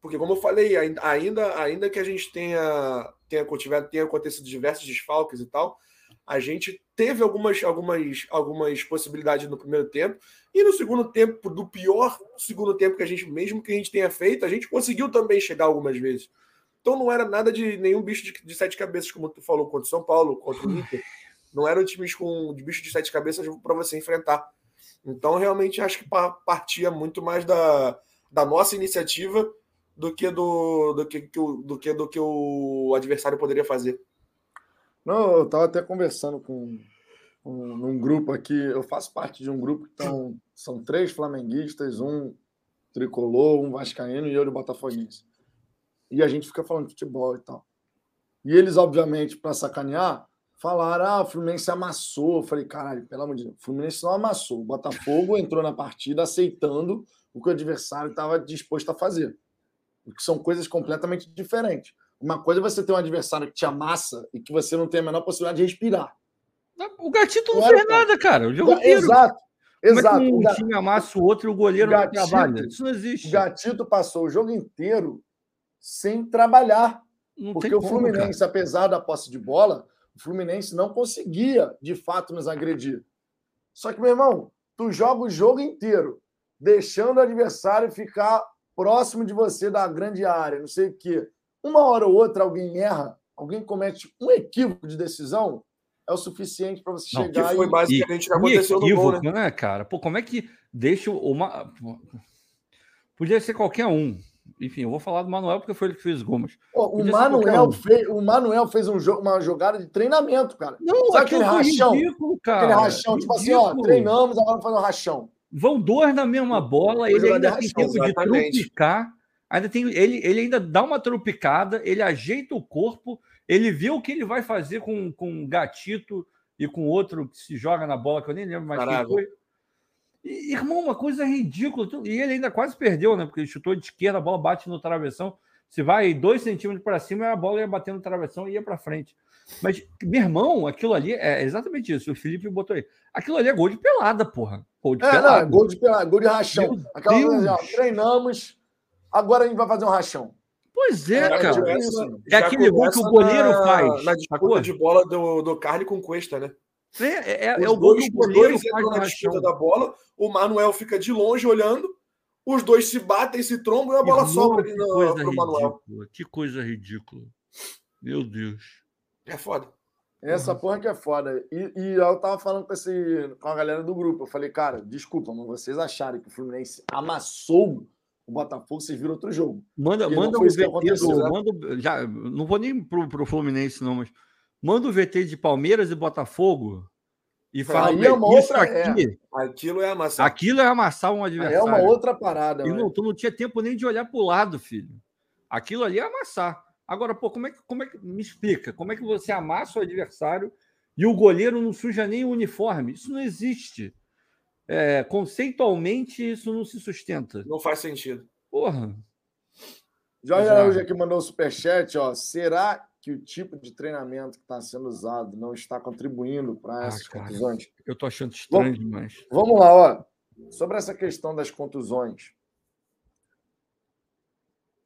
Porque, como eu falei, ainda, ainda que a gente tenha, tenha, tenha acontecido diversos desfalques e tal, a gente teve algumas, algumas, algumas possibilidades no primeiro tempo. E no segundo tempo, do pior segundo tempo que a gente, mesmo que a gente tenha feito, a gente conseguiu também chegar algumas vezes. Então não era nada de nenhum bicho de, de sete cabeças, como tu falou, contra o São Paulo, contra o Inter. Não eram times com de bicho de sete cabeças para você enfrentar. Então, realmente, acho que partia muito mais da, da nossa iniciativa do que do, do, que, do, que, do que o adversário poderia fazer. Não, eu estava até conversando com um, num grupo aqui. Eu faço parte de um grupo que tão, são três flamenguistas, um tricolor, um vascaíno e eu botafoguense. E a gente fica falando de futebol e tal. E eles, obviamente, para sacanear, falaram: ah, o Fluminense amassou. Eu falei: caralho, pelo amor de Deus, o Fluminense não amassou. O Botafogo entrou na partida aceitando o que o adversário estava disposto a fazer. Que são coisas completamente diferentes. Uma coisa é você ter um adversário que te amassa e que você não tem a menor possibilidade de respirar. O Gatito não fez nada, cara. O jogo inteiro. Exato. Exato. Como é um time amassa o outro e o goleiro Gatito, não trabalha? Isso não existe. O Gatito passou o jogo inteiro sem trabalhar. Não porque o Fluminense, como, apesar da posse de bola, o Fluminense não conseguia, de fato, nos agredir. Só que, meu irmão, tu joga o jogo inteiro, deixando o adversário ficar próximo de você da grande área, não sei o quê. Uma hora ou outra alguém erra, alguém comete um equívoco de decisão, é o suficiente para você não, chegar que foi basicamente o que aconteceu equívoco, no gol, né? né, cara? Pô, como é que deixa uma podia ser qualquer um. Enfim, eu vou falar do Manuel porque foi ele que fez gomas. o Manuel um. fez, o Manuel fez um jogo, uma jogada de treinamento, cara. Não, Sabe aquele rachão, ridículo, cara. Aquele rachão, ridículo. tipo assim, ó, treinamos, agora fazendo rachão. Vão dois na mesma bola, ele ainda tem tempo de trupicar ainda tem ele, ele ainda dá uma tropicada, ele ajeita o corpo, ele vê o que ele vai fazer com, com gatito e com outro que se joga na bola, que eu nem lembro mais quem foi. E, irmão, uma coisa ridícula. E ele ainda quase perdeu, né? Porque ele chutou de esquerda, a bola bate no travessão. Se vai dois centímetros para cima, a bola ia batendo no travessão e ia para frente. Mas, meu irmão, aquilo ali é exatamente isso. O Felipe botou aí. Aquilo ali é gol de pelada, porra. Gol de é, pelada. Não, gol de pelada, gol de rachão. Aquela ó, treinamos, agora a gente vai fazer um rachão. Pois é, Já cara. É aquele gol que o goleiro na- faz, Na disputa de bola do, do Carly com Cuesta, né? É, é, é o gol dois- que o os goleiro dois faz na disputa da bola, o Manuel fica de longe olhando, os dois se batem, se trombam e a bola Irmão, sobra ali que no, coisa pro Manuel. ridícula. Que coisa ridícula. Meu Deus. É foda. Essa porra que é foda. E, e eu tava falando com, esse, com a galera do grupo. Eu falei, cara, desculpa, mas vocês acharem que o Fluminense amassou o Botafogo, vocês viram outro jogo. Manda, Porque não manda o VT do. né? Manda, já, não vou nem pro, pro Fluminense, não, mas manda o VT de Palmeiras e Botafogo e fala Aí é uma isso outra- aqui. Aquilo é amassar. Aquilo é amassar um Aí adversário. é uma outra parada. Irmão, mano. tu não tinha tempo nem de olhar pro lado, filho. Aquilo ali é amassar. Agora, pô, como é que, como é que me explica? Como é que você amassa o adversário e o goleiro não suja nem o uniforme? Isso não existe. É, conceitualmente, isso não se sustenta. Não faz sentido. Porra. Jorge Já. Araújo aqui mandou o superchat, ó. Será que o tipo de treinamento que está sendo usado não está contribuindo para Ah, essas cara. contusões? Eu tô achando estranho demais. Vamos lá, ó. Sobre essa questão das contusões.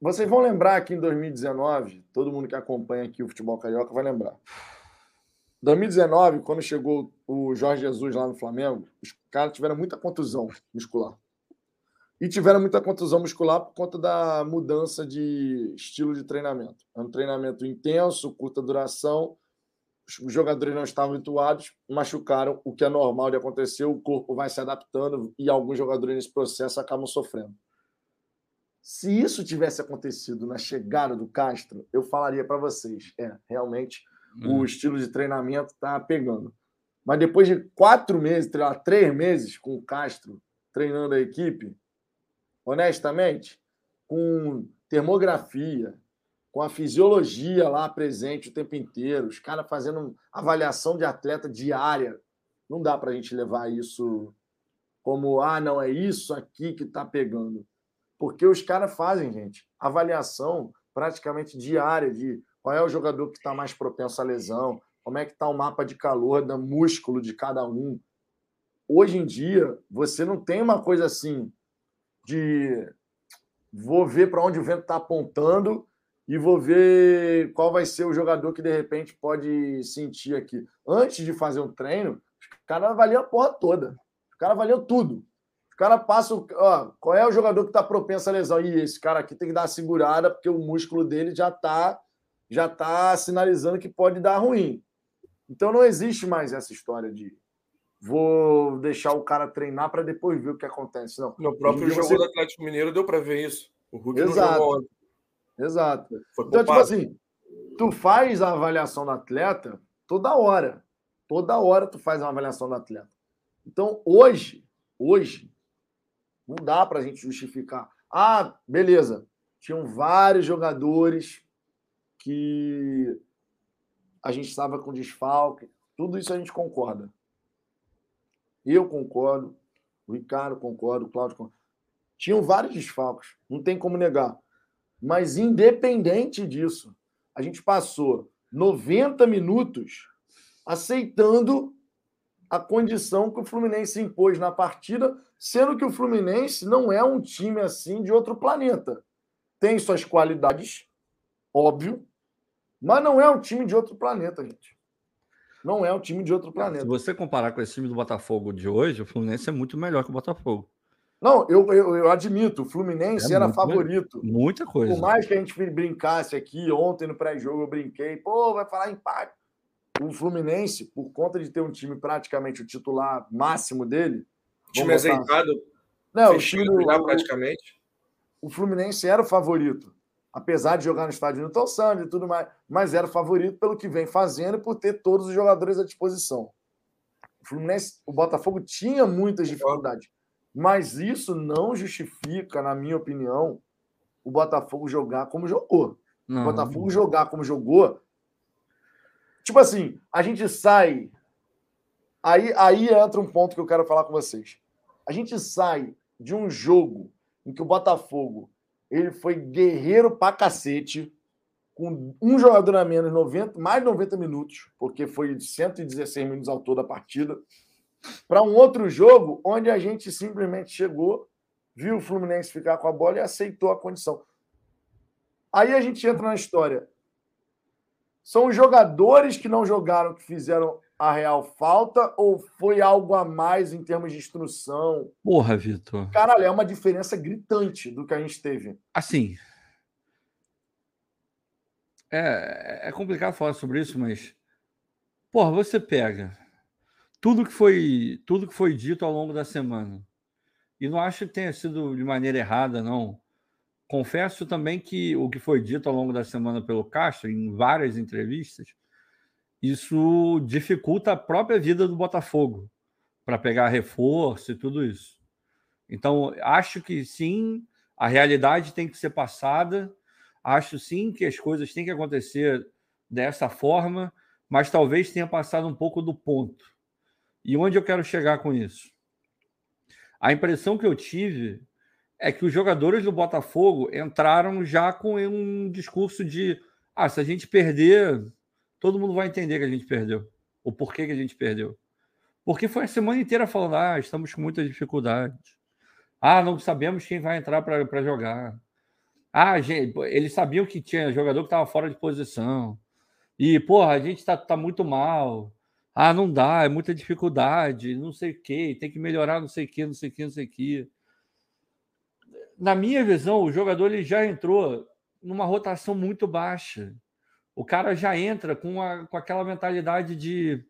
Vocês vão lembrar que em 2019, todo mundo que acompanha aqui o futebol carioca vai lembrar. 2019, quando chegou o Jorge Jesus lá no Flamengo, os caras tiveram muita contusão muscular. E tiveram muita contusão muscular por conta da mudança de estilo de treinamento. É um treinamento intenso, curta duração. Os jogadores não estavam habituados, machucaram, o que é normal de acontecer, o corpo vai se adaptando e alguns jogadores nesse processo acabam sofrendo. Se isso tivesse acontecido na chegada do Castro, eu falaria para vocês, é, realmente Hum. o estilo de treinamento está pegando. Mas depois de quatro meses, três meses com o Castro treinando a equipe, honestamente, com termografia, com a fisiologia lá presente o tempo inteiro, os caras fazendo avaliação de atleta diária, não dá para a gente levar isso como, ah, não, é isso aqui que está pegando. Porque os caras fazem, gente, avaliação praticamente diária de qual é o jogador que está mais propenso à lesão, como é que está o mapa de calor do músculo de cada um. Hoje em dia, você não tem uma coisa assim de vou ver para onde o vento está apontando e vou ver qual vai ser o jogador que de repente pode sentir aqui. Antes de fazer um treino, os caras avaliam a porra toda. Os caras avaliam tudo. Os caras passam, ó, qual é o jogador que está propenso à lesão? E esse cara aqui tem que dar uma segurada, porque o músculo dele já está já tá sinalizando que pode dar ruim. Então não existe mais essa história de vou deixar o cara treinar para depois ver o que acontece. Não. No próprio jogo você- do Atlético Mineiro deu para ver isso. O Hulk Exato. não jogou. Exato. Foi Então, tipo assim, tu faz a avaliação do atleta toda hora. Toda hora tu faz uma avaliação do atleta. Então, hoje, hoje, não dá pra gente justificar. Ah, beleza. Tinham vários jogadores que a gente estava com desfalque. Tudo isso a gente concorda. Eu concordo, o Ricardo concorda, o Cláudio concorda. Tinham vários desfalques, não tem como negar. Mas, independente disso, a gente passou 90 minutos aceitando a condição que o Fluminense impôs na partida, sendo que o Fluminense não é um time assim de outro planeta. Tem suas qualidades, óbvio, mas não é um time de outro planeta, gente. Não é um time de outro Se planeta. você comparar com esse time do Botafogo de hoje, o Fluminense é muito melhor que o Botafogo. Não, eu, eu, eu admito, o Fluminense É era muito favorito. Muita coisa. Por mais que a gente brincasse aqui, ontem no pré-jogo eu brinquei, pô, vai falar empate. O Fluminense, por conta de ter um time praticamente o titular máximo dele. Time vamos botar- azeitado, Não, o, time, o, praticamente. o Fluminense era o favorito. Apesar de jogar no estádio Newton Santos e tudo mais, mas era favorito pelo que vem fazendo e por ter todos os jogadores à disposição. O Fluminense, o Botafogo tinha muitas dificuldades, mas isso não justifica, na minha opinião, o Botafogo jogar como jogou. Não, o Botafogo jogar como jogou. Tipo assim, a gente sai. Aí, aí entra um ponto que eu quero falar com vocês. A gente sai de um jogo em que o Botafogo ele foi guerreiro pra cacete, com um jogador a menos, 90, mais de 90 minutos, porque foi 116 minutos ao todo a partida, para um outro jogo onde a gente simplesmente chegou, viu o Fluminense ficar com a bola e aceitou a condição. Aí a gente entra na história. São os jogadores que não jogaram que fizeram a real falta ou foi algo a mais em termos de instrução? Porra, Vitor. Caralho, é uma diferença gritante do que a gente teve. Assim. É, é complicado falar sobre isso, mas. Porra, você pega tudo que foi tudo que foi dito ao longo da semana. E não acho que tenha sido de maneira errada, não. Confesso também que o que foi dito ao longo da semana pelo Castro, em várias entrevistas, isso dificulta a própria vida do Botafogo para pegar reforço e tudo isso. Então, acho que sim, a realidade tem que ser passada. Acho sim que as coisas têm que acontecer dessa forma, mas talvez tenha passado um pouco do ponto. E onde eu quero chegar com isso? A impressão que eu tive é que os jogadores do Botafogo entraram já com um discurso de: ah, se a gente perder, todo mundo vai entender que a gente perdeu. O porquê que a gente perdeu. Porque foi a semana inteira falando: ah, estamos com muita dificuldade. Ah, não sabemos quem vai entrar para jogar. Ah, gente, eles sabiam que tinha jogador que estava fora de posição. E, porra, a gente está tá muito mal. Ah, não dá, é muita dificuldade, não sei o quê, tem que melhorar não sei o quê, não sei o quê, não sei o quê. Na minha visão, o jogador ele já entrou numa rotação muito baixa o cara já entra com, a, com aquela mentalidade de.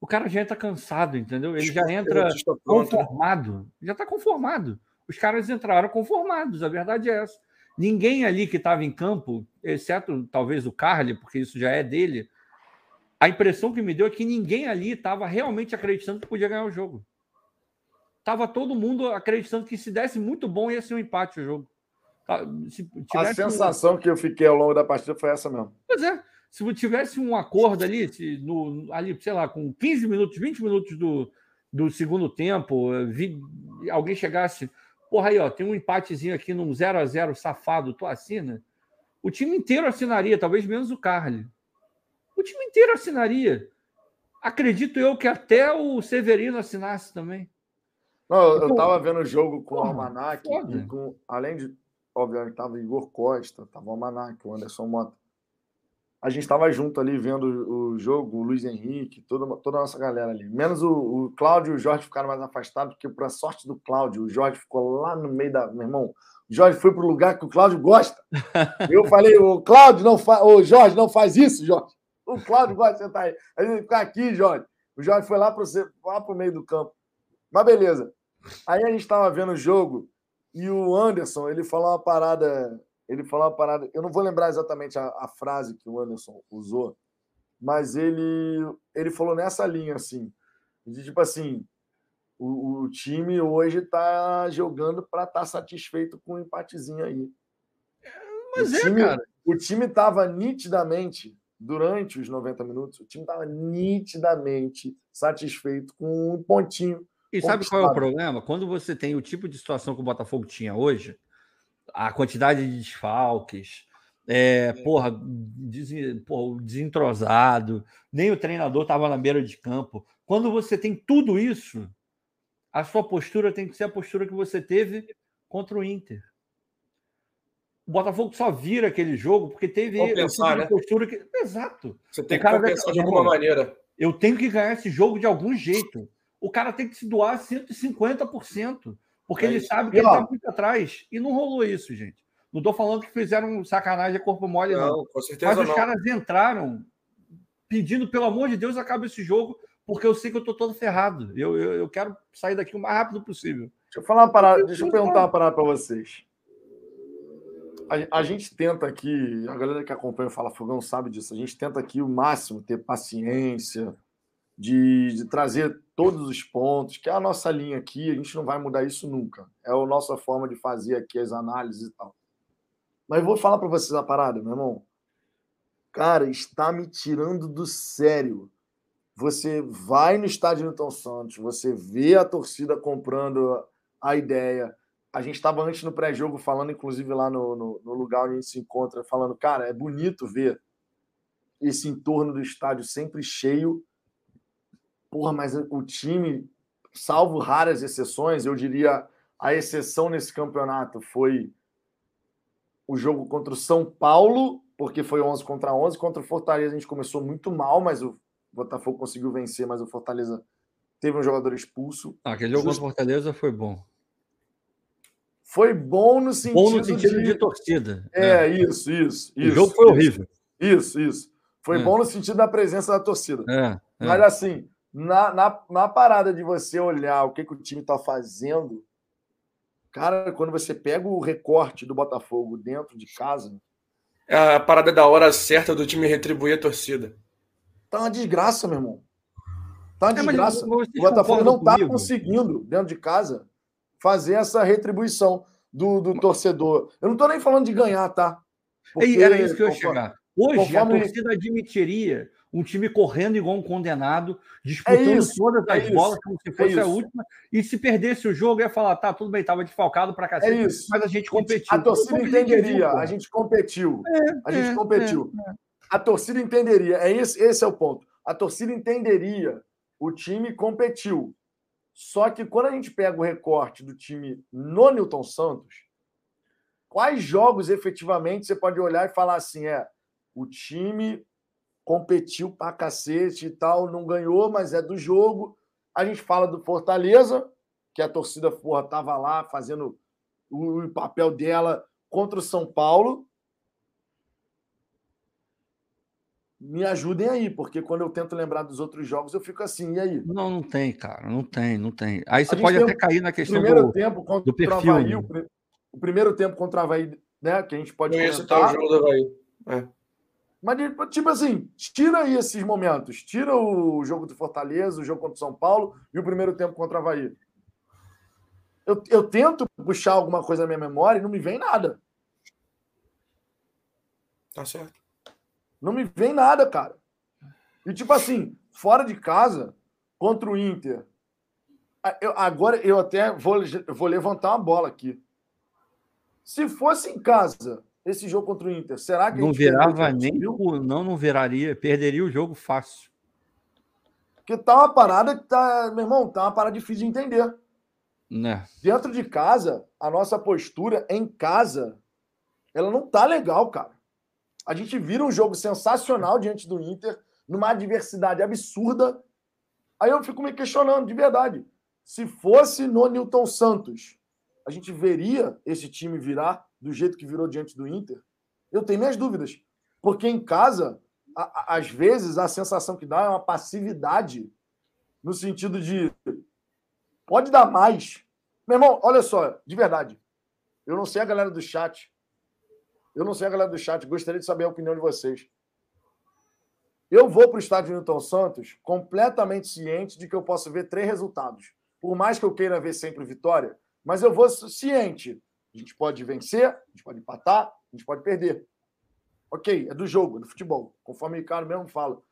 O cara já entra cansado, entendeu? Ele já entra conformado. Já está conformado. Os caras entraram conformados, a verdade é essa. Ninguém ali que estava em campo, exceto talvez o Carly, porque isso já é dele, a impressão que me deu é que ninguém ali estava realmente acreditando que podia ganhar o jogo. Tava todo mundo acreditando que se desse muito bom ia ser um empate o jogo. Tá, a sensação um... que eu fiquei ao longo da partida foi essa mesmo. Pois é. Se tivesse um acordo ali, se no, ali, sei lá, com 15 minutos, 20 minutos do, do segundo tempo, vi, alguém chegasse, porra aí, ó, tem um empatezinho aqui num 0 a 0 safado, tu assina? O time inteiro assinaria, talvez menos o Carly. O time inteiro assinaria. Acredito eu que até o Severino assinasse também. Não, eu estava vendo o jogo com porra, o Almanac, com, além de obviamente estava Igor Costa, estava o Almanac, o Anderson Mota. A gente estava junto ali vendo o jogo, o Luiz Henrique, toda, toda a nossa galera ali. Menos o, o Cláudio e o Jorge ficaram mais afastados, porque, por a sorte do Cláudio, o Jorge ficou lá no meio da. Meu irmão, o Jorge foi para o lugar que o Cláudio gosta. <laughs> Eu falei, o Cláudio não faz. Ô, Jorge, não faz isso, Jorge. O Cláudio gosta de sentar aí. A gente ficar aqui, Jorge. O Jorge foi lá para o meio do campo. Mas beleza. Aí a gente estava vendo o jogo e o Anderson, ele falou uma parada, ele falou uma parada, eu não vou lembrar exatamente a, a frase que o Anderson usou, mas ele ele falou nessa linha assim, de tipo assim, o, o time hoje está jogando para estar tá satisfeito com um empatezinho aí. Mas o é, time, cara. O time estava nitidamente, durante os 90 minutos, o time estava nitidamente satisfeito com um pontinho e sabe qual é o problema? Quando você tem o tipo de situação que o Botafogo tinha hoje, a quantidade de desfalques, é, porra, des, porra, desentrosado, nem o treinador estava na beira de campo. Quando você tem tudo isso, a sua postura tem que ser a postura que você teve contra o Inter. O Botafogo só vira aquele jogo porque teve compensar, né? postura que. Exato. Você tem que compensar de alguma maneira. Eu tenho que ganhar esse jogo de algum jeito o cara tem que se doar 150%, porque é ele sabe que e, ele está muito atrás. E não rolou isso, gente. Não estou falando que fizeram sacanagem a corpo mole, não. não. Com certeza Mas os caras entraram pedindo, pelo amor de Deus, acabe esse jogo, porque eu sei que eu estou todo ferrado. Eu, eu, eu, quero sair daqui o mais rápido possível. Deixa eu falar uma parada, deixa eu perguntar uma parada para vocês. A, a, gente tenta aqui, a galera que acompanha o Fala Fogão sabe disso, a gente tenta aqui o máximo ter paciência, de, de, trazer todos os pontos, que é a nossa linha aqui, a gente não vai mudar isso nunca. É a nossa forma de fazer aqui as análises e tal. Mas vou falar para vocês a parada, meu irmão. Cara, está me tirando do sério. Você vai no estádio Newton Santos, você vê a torcida comprando a ideia, a gente estava antes no pré-jogo falando, inclusive lá no, no, no, lugar onde a gente se encontra, falando, cara, é bonito ver esse entorno do estádio sempre cheio. Porra, mas o time, salvo raras exceções, eu diria a exceção nesse campeonato foi o jogo contra o São Paulo, porque foi 11 contra 11. Contra o Fortaleza a gente começou muito mal, mas o Botafogo conseguiu vencer, mas o Fortaleza teve um jogador expulso. Ah, aquele jogo contra o Fortaleza foi bom. Foi bom no sentido, bom no sentido de... de torcida. É, isso, isso, isso. O jogo foi isso, horrível. Isso, isso. Foi é. bom no sentido da presença da torcida. É, é. Mas assim, na, na, na, parada de você olhar o que, que o time está fazendo, cara, quando você pega o recorte do Botafogo dentro de casa. É a parada da hora certa do time retribuir a torcida. Tá uma desgraça, meu irmão. Tá uma é, desgraça. o Botafogo não tá comigo? conseguindo, dentro de casa, fazer essa retribuição do, do torcedor. Eu não estou nem falando de ganhar, tá? Porque, Era isso que eu ia chegar. Hoje conforme... a torcida admitiria um time correndo igual um condenado, disputando é todas as é bolas como se é fosse é a última, e se perdesse o jogo, ia falar, tá, tudo bem, estava desfalcado para cacete, é isso. mas a gente competiu. A torcida entenderia, a gente competiu. a gente competiu. A torcida entenderia, é esse, esse é o ponto. A torcida entenderia, o time competiu. Só que quando a gente pega o recorte do time no Newton Santos, quais jogos efetivamente você pode olhar e falar assim: é, o time competiu pra cacete e tal, não ganhou, mas é do jogo. A gente fala do Fortaleza, que a torcida porra tava lá fazendo o papel dela contra o São Paulo. me ajudem aí, porque quando eu tento lembrar dos outros jogos, eu fico assim, e aí? Não, não tem, cara, não tem, não tem. Aí você pode até cair na questão primeiro do, tempo contra do perfil. O, Havaí, o, o, primeiro tempo contra o Havaí, né, que a gente pode Esse tá o jogo do Havaí. É. Mas, tipo assim, tira aí esses momentos. Tira o jogo do Fortaleza, o jogo contra o São Paulo e o primeiro tempo contra o Havaí. Eu, eu tento puxar alguma coisa na minha memória e não me vem nada. Tá certo. Não me vem nada, cara. E tipo assim, fora de casa, contra o Inter. Eu, agora eu até vou, vou levantar uma bola aqui. Se fosse em casa, esse jogo contra o Inter, será que não virava nem não não viraria, perderia o jogo fácil. Porque tá uma parada que tá, meu irmão, tá uma parada difícil de entender. Né? Dentro de casa, a nossa postura em casa, ela não tá legal, cara. A gente vira um jogo sensacional diante do Inter, numa adversidade absurda. Aí eu fico me questionando, de verdade. Se fosse no Newton Santos, a gente veria esse time virar do jeito que virou diante do Inter? Eu tenho minhas dúvidas. Porque em casa, a, a, às vezes, a sensação que dá é uma passividade, no sentido de pode dar mais. Meu irmão, olha só, de verdade. Eu não sei a galera do chat, eu não sei a galera do chat, gostaria de saber a opinião de vocês. Eu vou para o estádio Newton Santos completamente ciente de que eu posso ver três resultados. Por mais que eu queira ver sempre vitória, mas eu vou ciente. A gente pode vencer, a gente pode empatar, a gente pode perder. Ok, é do jogo, é do futebol. Conforme o Ricardo mesmo fala.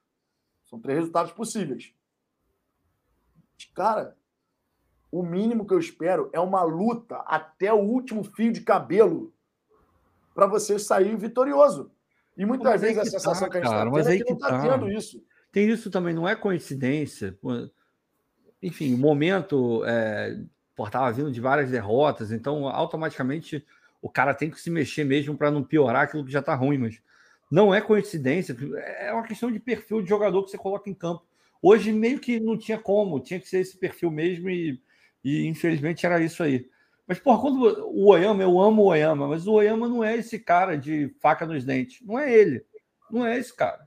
São três resultados possíveis. Cara, o mínimo que eu espero é uma luta até o último fio de cabelo para você sair vitorioso. E muitas mas vezes a sensação tá, que a gente está tendo é que, que não está tá. tendo isso. Tem isso também, não é coincidência. Enfim, o momento é, estava vindo de várias derrotas, então automaticamente o cara tem que se mexer mesmo para não piorar aquilo que já está ruim, mas não é coincidência, é uma questão de perfil de jogador que você coloca em campo. Hoje meio que não tinha como, tinha que ser esse perfil mesmo e, e infelizmente era isso aí. Mas, porra, quando o Oyama, eu amo o Oyama, mas o Oyama não é esse cara de faca nos dentes. Não é ele. Não é esse cara.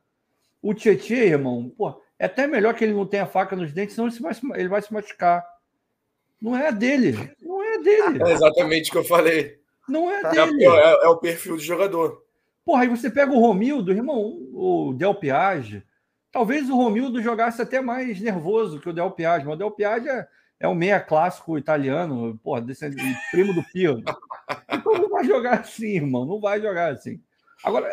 O Tietchan, irmão, porra, é até melhor que ele não tenha faca nos dentes, senão ele vai, ele vai se machucar. Não é dele. Não é dele. É exatamente o que eu falei. Não é, é dele. É, é, é, o perfil de jogador. Porra, aí você pega o Romildo, irmão, o Del Piage. Talvez o Romildo jogasse até mais nervoso que o Del Piage, mas o Del Piage é, é um meia clássico italiano, porra, desse, primo do Pio. Então não vai jogar assim, irmão, não vai jogar assim. Agora,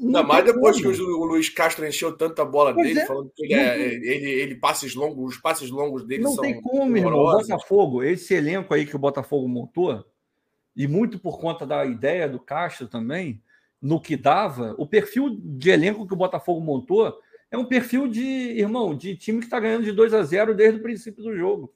não mais depois que o, Luiz Castro encheu tanta bola pois dele, é. falando que ele, é, ele, ele, passes longos, os passes longos dele não são. Não tem como, irmão. O Botafogo, esse elenco aí que o Botafogo montou, e muito por conta da ideia do Castro também, no que dava, o perfil de elenco que o Botafogo montou é um perfil de, irmão, de time que está ganhando de 2 a 0 desde o princípio do jogo.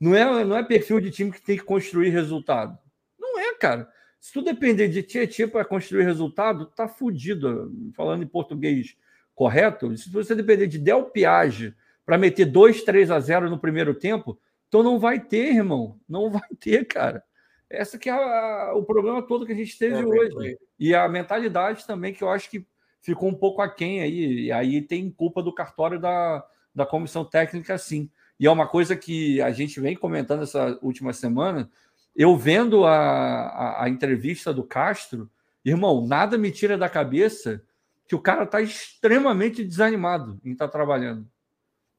Não é, não é perfil de time que tem que construir resultado. Não é, cara. Se tu depender de Tietchan para construir resultado, tá fudido. Falando em português correto, se você depender de Del Piage para meter 2, 3 a 0 no primeiro tempo, então não vai ter, irmão. Não vai <laughs> ter, cara. Essa que é a, o problema todo que a gente teve é, hoje. E a mentalidade também, que eu acho que ficou um pouco aquém aí. E aí tem culpa do cartório da, da comissão técnica, sim. E é uma coisa que a gente vem comentando essa última semana. Eu vendo a, a, a entrevista do Castro, irmão, nada me tira da cabeça que o cara está extremamente desanimado em estar tá trabalhando.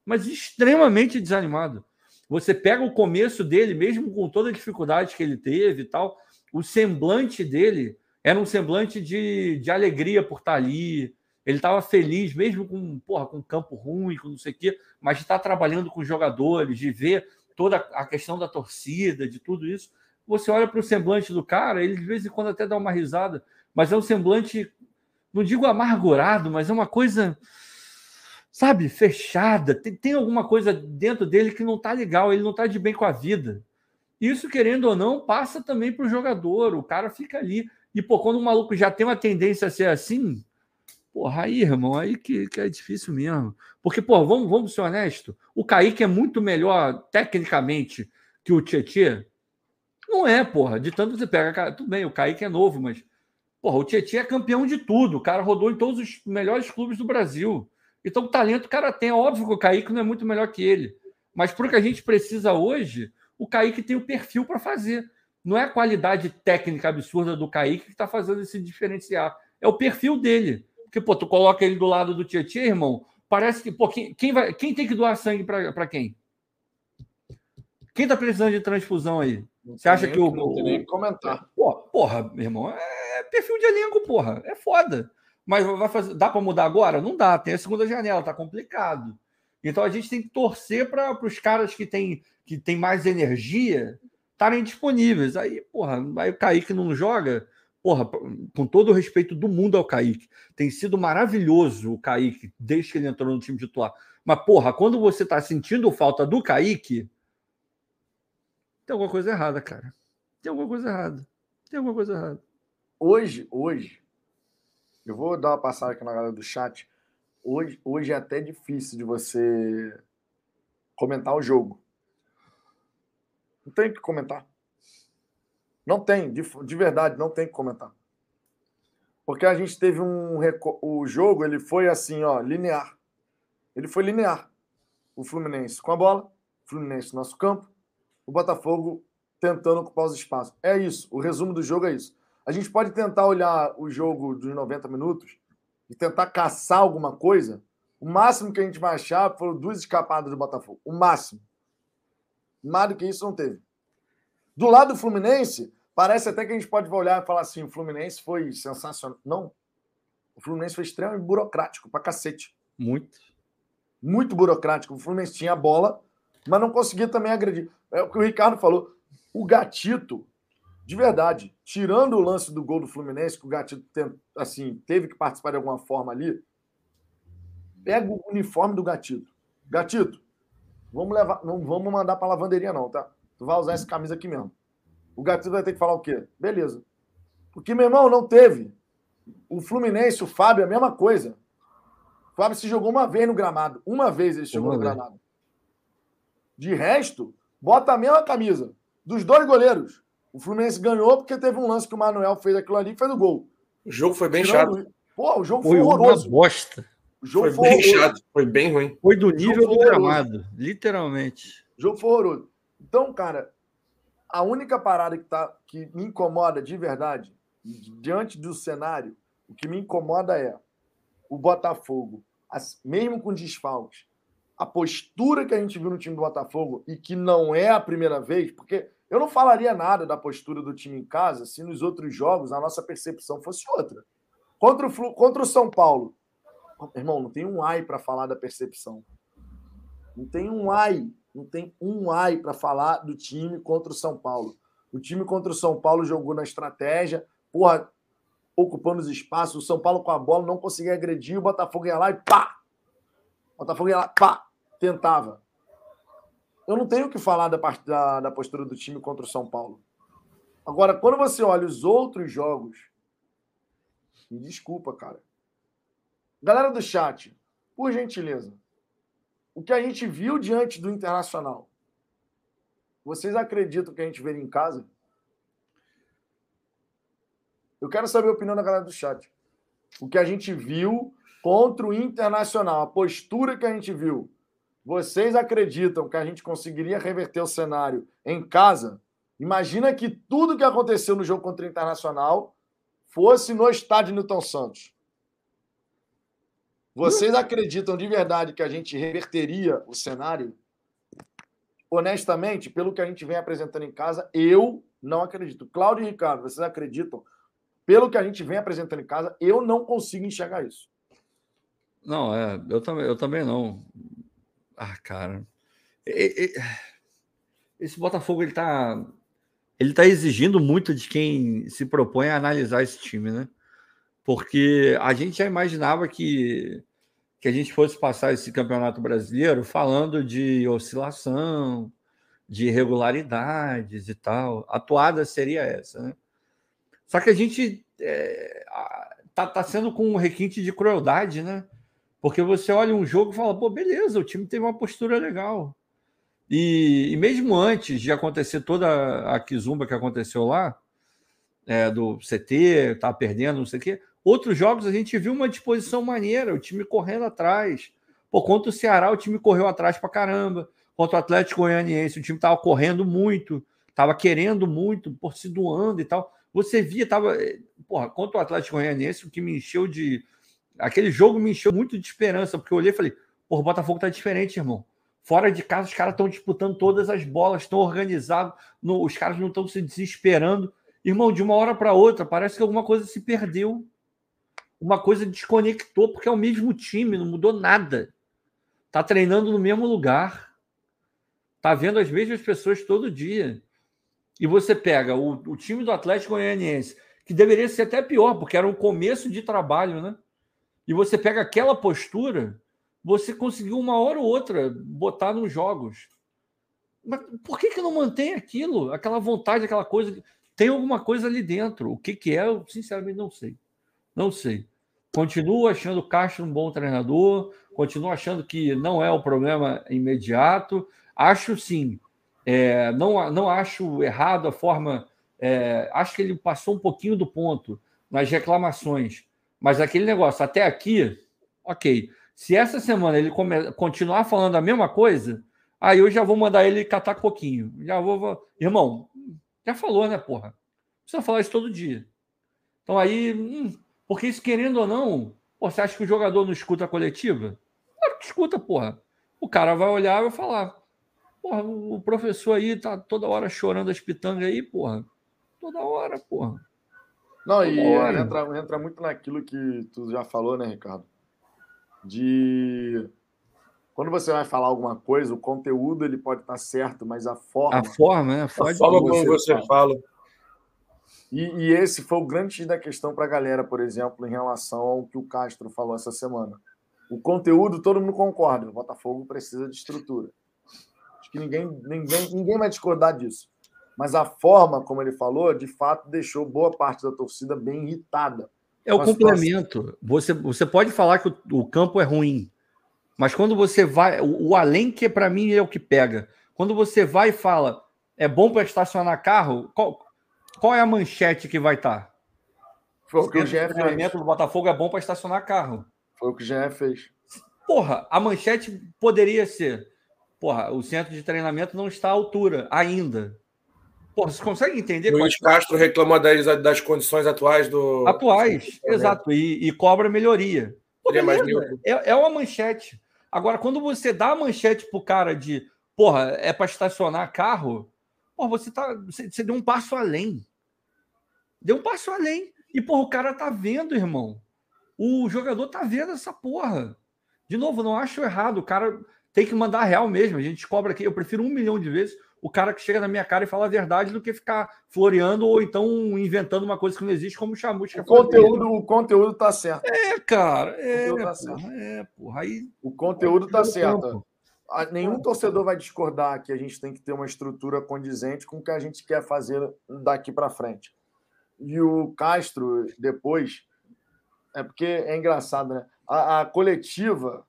Mas extremamente desanimado. Você pega o começo dele, mesmo com toda a dificuldade que ele teve e tal, o semblante dele era um semblante de, de alegria por estar ali. Ele estava feliz, mesmo com, porra, com campo ruim, com não sei o quê, mas de estar trabalhando com jogadores, de ver toda a questão da torcida, de tudo isso. Você olha para o semblante do cara, ele de vez em quando até dá uma risada, mas é um semblante, não digo amargurado, mas é uma coisa, sabe, fechada. Tem, tem alguma coisa dentro dele que não está legal, ele não está de bem com a vida. Isso, querendo ou não, passa também para o jogador. O cara fica ali. E, pô, quando o maluco já tem uma tendência a ser assim, porra, aí, irmão, aí que, que é difícil mesmo. Porque, pô, vamos, vamos ser honestos, o Kaique é muito melhor tecnicamente que o Tietê. Não é, porra. De tanto você pega. Tudo bem, o Kaique é novo, mas. Porra, o Tietê é campeão de tudo. O cara rodou em todos os melhores clubes do Brasil. Então, o talento o cara tem. É óbvio que o Kaique não é muito melhor que ele. Mas para o que a gente precisa hoje, o Kaique tem o perfil para fazer. Não é a qualidade técnica absurda do Kaique que está fazendo esse diferenciar. É o perfil dele. Porque, pô, tu coloca ele do lado do Tietchan, irmão, parece que, pô, quem, quem, vai, quem tem que doar sangue para quem? Quem tá precisando de transfusão aí? Você acha que o. Não tem nem comentar. Porra, porra, meu irmão, é perfil de elenco, porra. É foda. Mas vai fazer, dá para mudar agora? Não dá, tem a segunda janela, tá complicado. Então a gente tem que torcer para os caras que têm que tem mais energia estarem disponíveis. Aí, porra, aí o Kaique não joga. Porra, com todo o respeito do mundo ao Kaique, tem sido maravilhoso o Kaique desde que ele entrou no time titular. Mas, porra, quando você tá sentindo falta do Kaique, tem alguma coisa errada, cara. Tem alguma coisa errada. Tem alguma coisa errada. Hoje, hoje, eu vou dar uma passada aqui na galera do chat. Hoje, hoje é até difícil de você comentar o jogo. Não tem que comentar. Não tem, de, de verdade, não tem que comentar. Porque a gente teve um. O jogo ele foi assim, ó, linear. Ele foi linear. O Fluminense com a bola, o Fluminense no nosso campo, o Botafogo tentando ocupar os espaços. É isso. O resumo do jogo é isso. A gente pode tentar olhar o jogo dos 90 minutos e tentar caçar alguma coisa. O máximo que a gente vai achar foram duas escapadas do Botafogo. O máximo. Mais do que isso não teve. Do lado do Fluminense, parece até que a gente pode olhar e falar assim: o Fluminense foi sensacional. Não. O Fluminense foi extremamente burocrático, pra cacete. Muito. Muito burocrático. O Fluminense tinha a bola, mas não conseguia também agredir. É o que o Ricardo falou. O Gatito, de verdade, tirando o lance do gol do Fluminense, que o Gatito tem, assim, teve que participar de alguma forma ali, pega o uniforme do Gatito. Gatito, Vamos levar, não vamos mandar para lavanderia, não, tá? Tu vai usar essa camisa aqui mesmo. O Gatito vai ter que falar o quê? Beleza. Porque, meu irmão, não teve. O Fluminense, o Fábio, a mesma coisa. O Fábio se jogou uma vez no gramado. Uma vez ele chegou no gramado. De resto, bota a mesma camisa. Dos dois goleiros. O Fluminense ganhou porque teve um lance que o Manuel fez aquilo ali e fez o gol. O jogo foi bem Tirando... chato. Pô, o jogo foi, foi horroroso. Uma bosta. O jogo foi, foi bem chato, foi bem ruim. Foi do nível do gramado, literalmente. O jogo foi horroroso. Então, cara, a única parada que, tá, que me incomoda de verdade, diante do cenário, o que me incomoda é o Botafogo, mesmo com desfalques, a postura que a gente viu no time do Botafogo e que não é a primeira vez, porque eu não falaria nada da postura do time em casa se nos outros jogos a nossa percepção fosse outra. Contra o, contra o São Paulo, Irmão, não tem um ai para falar da percepção. Não tem um ai, não tem um ai para falar do time contra o São Paulo. O time contra o São Paulo jogou na estratégia, porra, ocupando os espaços. O São Paulo com a bola não conseguia agredir, o Botafogo ia lá e pá! Botafogo ia lá, pá! Tentava. Eu não tenho o que falar da, da, da postura do time contra o São Paulo. Agora, quando você olha os outros jogos, me desculpa, cara. Galera do chat, por gentileza, o que a gente viu diante do Internacional, vocês acreditam que a gente vê em casa? Eu quero saber a opinião da galera do chat. O que a gente viu contra o Internacional, a postura que a gente viu. Vocês acreditam que a gente conseguiria reverter o cenário em casa? Imagina que tudo que aconteceu no jogo contra o Internacional fosse no estádio Newton Santos. Vocês acreditam de verdade que a gente reverteria o cenário? Honestamente, pelo que a gente vem apresentando em casa, eu não acredito. Cláudio e Ricardo, vocês acreditam? Pelo que a gente vem apresentando em casa, eu não consigo enxergar isso. Não, é, eu também, eu também não. Ah, cara. Esse Botafogo ele tá ele está exigindo muito de quem se propõe a analisar esse time, né? Porque a gente já imaginava que, que a gente fosse passar esse campeonato brasileiro falando de oscilação, de irregularidades e tal. A toada seria essa, né? Só que a gente é, tá, tá sendo com um requinte de crueldade, né? Porque você olha um jogo e fala, pô, beleza, o time tem uma postura legal. E, e, mesmo antes de acontecer toda a quizumba que aconteceu lá, é, do CT, tá perdendo, não sei o quê, outros jogos a gente viu uma disposição maneira, o time correndo atrás. Pô, contra o Ceará, o time correu atrás pra caramba. Contra o Atlético Goianiense, o time tava correndo muito, tava querendo muito, por se doando e tal. Você via, tava. Eh, porra, contra o Atlético Goianiense, o que me encheu de. Aquele jogo me encheu muito de esperança, porque eu olhei e falei, porra, o Botafogo tá diferente, irmão. Fora de casa, os caras estão disputando todas as bolas, estão organizados, os caras não estão se desesperando. Irmão, de uma hora para outra, parece que alguma coisa se perdeu. Uma coisa desconectou, porque é o mesmo time, não mudou nada. Tá treinando no mesmo lugar. Tá vendo as mesmas pessoas todo dia. E você pega o, o time do Atlético Goianiense, que deveria ser até pior, porque era um começo de trabalho, né? E você pega aquela postura você conseguiu uma hora ou outra botar nos jogos. Mas por que, que não mantém aquilo? Aquela vontade, aquela coisa. Tem alguma coisa ali dentro. O que, que é, eu sinceramente não sei. Não sei. Continuo achando o Castro um bom treinador, continuo achando que não é o problema imediato. Acho sim, é, não, não acho errado a forma. É, acho que ele passou um pouquinho do ponto nas reclamações, mas aquele negócio até aqui, ok. Se essa semana ele continuar falando a mesma coisa, aí eu já vou mandar ele catar coquinho. Já vou, vou. Irmão, já falou, né, porra? Precisa falar isso todo dia. Então aí, hum, porque isso querendo ou não, pô, você acha que o jogador não escuta a coletiva? Claro que escuta, porra. O cara vai olhar e vai falar. Porra, o professor aí tá toda hora chorando as pitangas aí, porra. Toda hora, porra. Não, e entra, entra muito naquilo que tu já falou, né, Ricardo? de quando você vai falar alguma coisa, o conteúdo ele pode estar certo, mas a forma. A forma, né? A forma como você, você fala. fala. E, e, esse foi o grande da questão para a galera, por exemplo, em relação ao que o Castro falou essa semana. O conteúdo, todo mundo concorda. O Botafogo precisa de estrutura. Acho que ninguém, ninguém, ninguém vai discordar disso. Mas a forma como ele falou, de fato, deixou boa parte da torcida bem irritada é o complemento. Você, você pode falar que o, o, campo é ruim, mas quando você vai. O, o além que para mim é o que pega. Quando você vai e fala, é bom para estacionar carro, qual, qual é a manchete que vai estar? Tá? Foi o que o do Botafogo é bom para estacionar carro. Foi o que o GE fez. Porra, a manchete poderia ser: porra, o centro de treinamento não está à altura ainda. Pô, você consegue entender? O Luiz Castro reclama das, das condições atuais do. Atuais, exato, e, e, cobra melhoria. Pô, é, é uma manchete. Agora, quando você dá a manchete pro cara de porra, é para estacionar carro, porra, você, tá, você, você, deu um passo além. Deu um passo além. E, porra, o cara tá vendo, irmão. O jogador tá vendo essa porra. De novo, não acho errado. O cara tem que mandar real mesmo. A gente cobra aqui. Eu prefiro um milhão de vezes o cara que chega na minha cara e fala a verdade do que ficar floreando ou então inventando uma coisa que não existe, como o Chamusca. O conteúdo, o conteúdo tá certo. É, cara. É, tá porra, certo. é porra. Aí, o conteúdo tá certo. Campo. Nenhum torcedor vai discordar que a gente tem que ter uma estrutura condizente com o que a gente quer fazer daqui para frente. E o Castro, depois, é porque é engraçado, né? A, a coletiva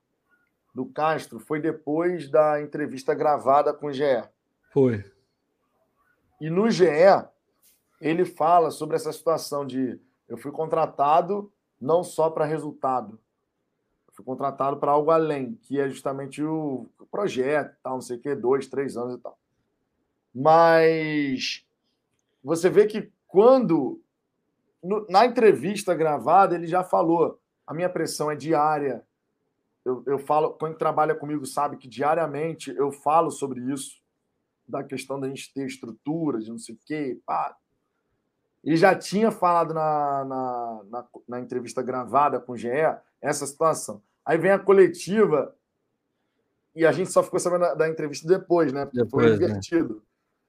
do Castro foi depois da entrevista gravada com o GE. Foi. E no GE, ele fala sobre essa situação de eu fui contratado não só para resultado, eu fui contratado para algo além, que é justamente o projeto, tal, não sei o quê, dois, três anos e tal. Mas você vê que quando na entrevista gravada ele já falou a minha pressão é diária, eu, eu falo, quem trabalha comigo sabe que diariamente eu falo sobre isso, da questão da gente ter estrutura, de não sei o quê, pá. E já tinha falado na, na, na, na entrevista gravada com o GE essa situação. Aí vem a coletiva e a gente só ficou sabendo da, da entrevista depois, né? Porque depois, foi invertido.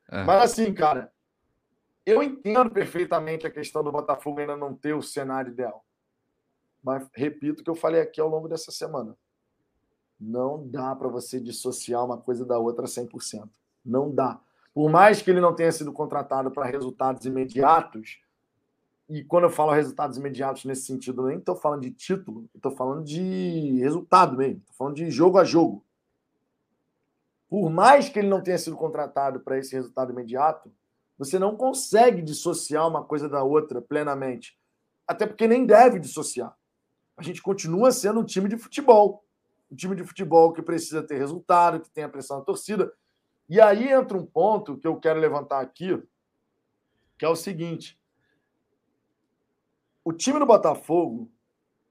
Né? É. Mas assim, cara, eu entendo perfeitamente a questão do Botafogo ainda não ter o cenário ideal. Mas repito o que eu falei aqui ao longo dessa semana. Não dá para você dissociar uma coisa da outra 100%. Não dá. Por mais que ele não tenha sido contratado para resultados imediatos, e quando eu falo resultados imediatos nesse sentido, eu nem estou falando de título, estou falando de resultado mesmo, estou falando de jogo a jogo. Por mais que ele não tenha sido contratado para esse resultado imediato, você não consegue dissociar uma coisa da outra plenamente. Até porque nem deve dissociar. A gente continua sendo um time de futebol um time de futebol que precisa ter resultado, que tem a pressão da torcida. E aí entra um ponto que eu quero levantar aqui, que é o seguinte: o time do Botafogo,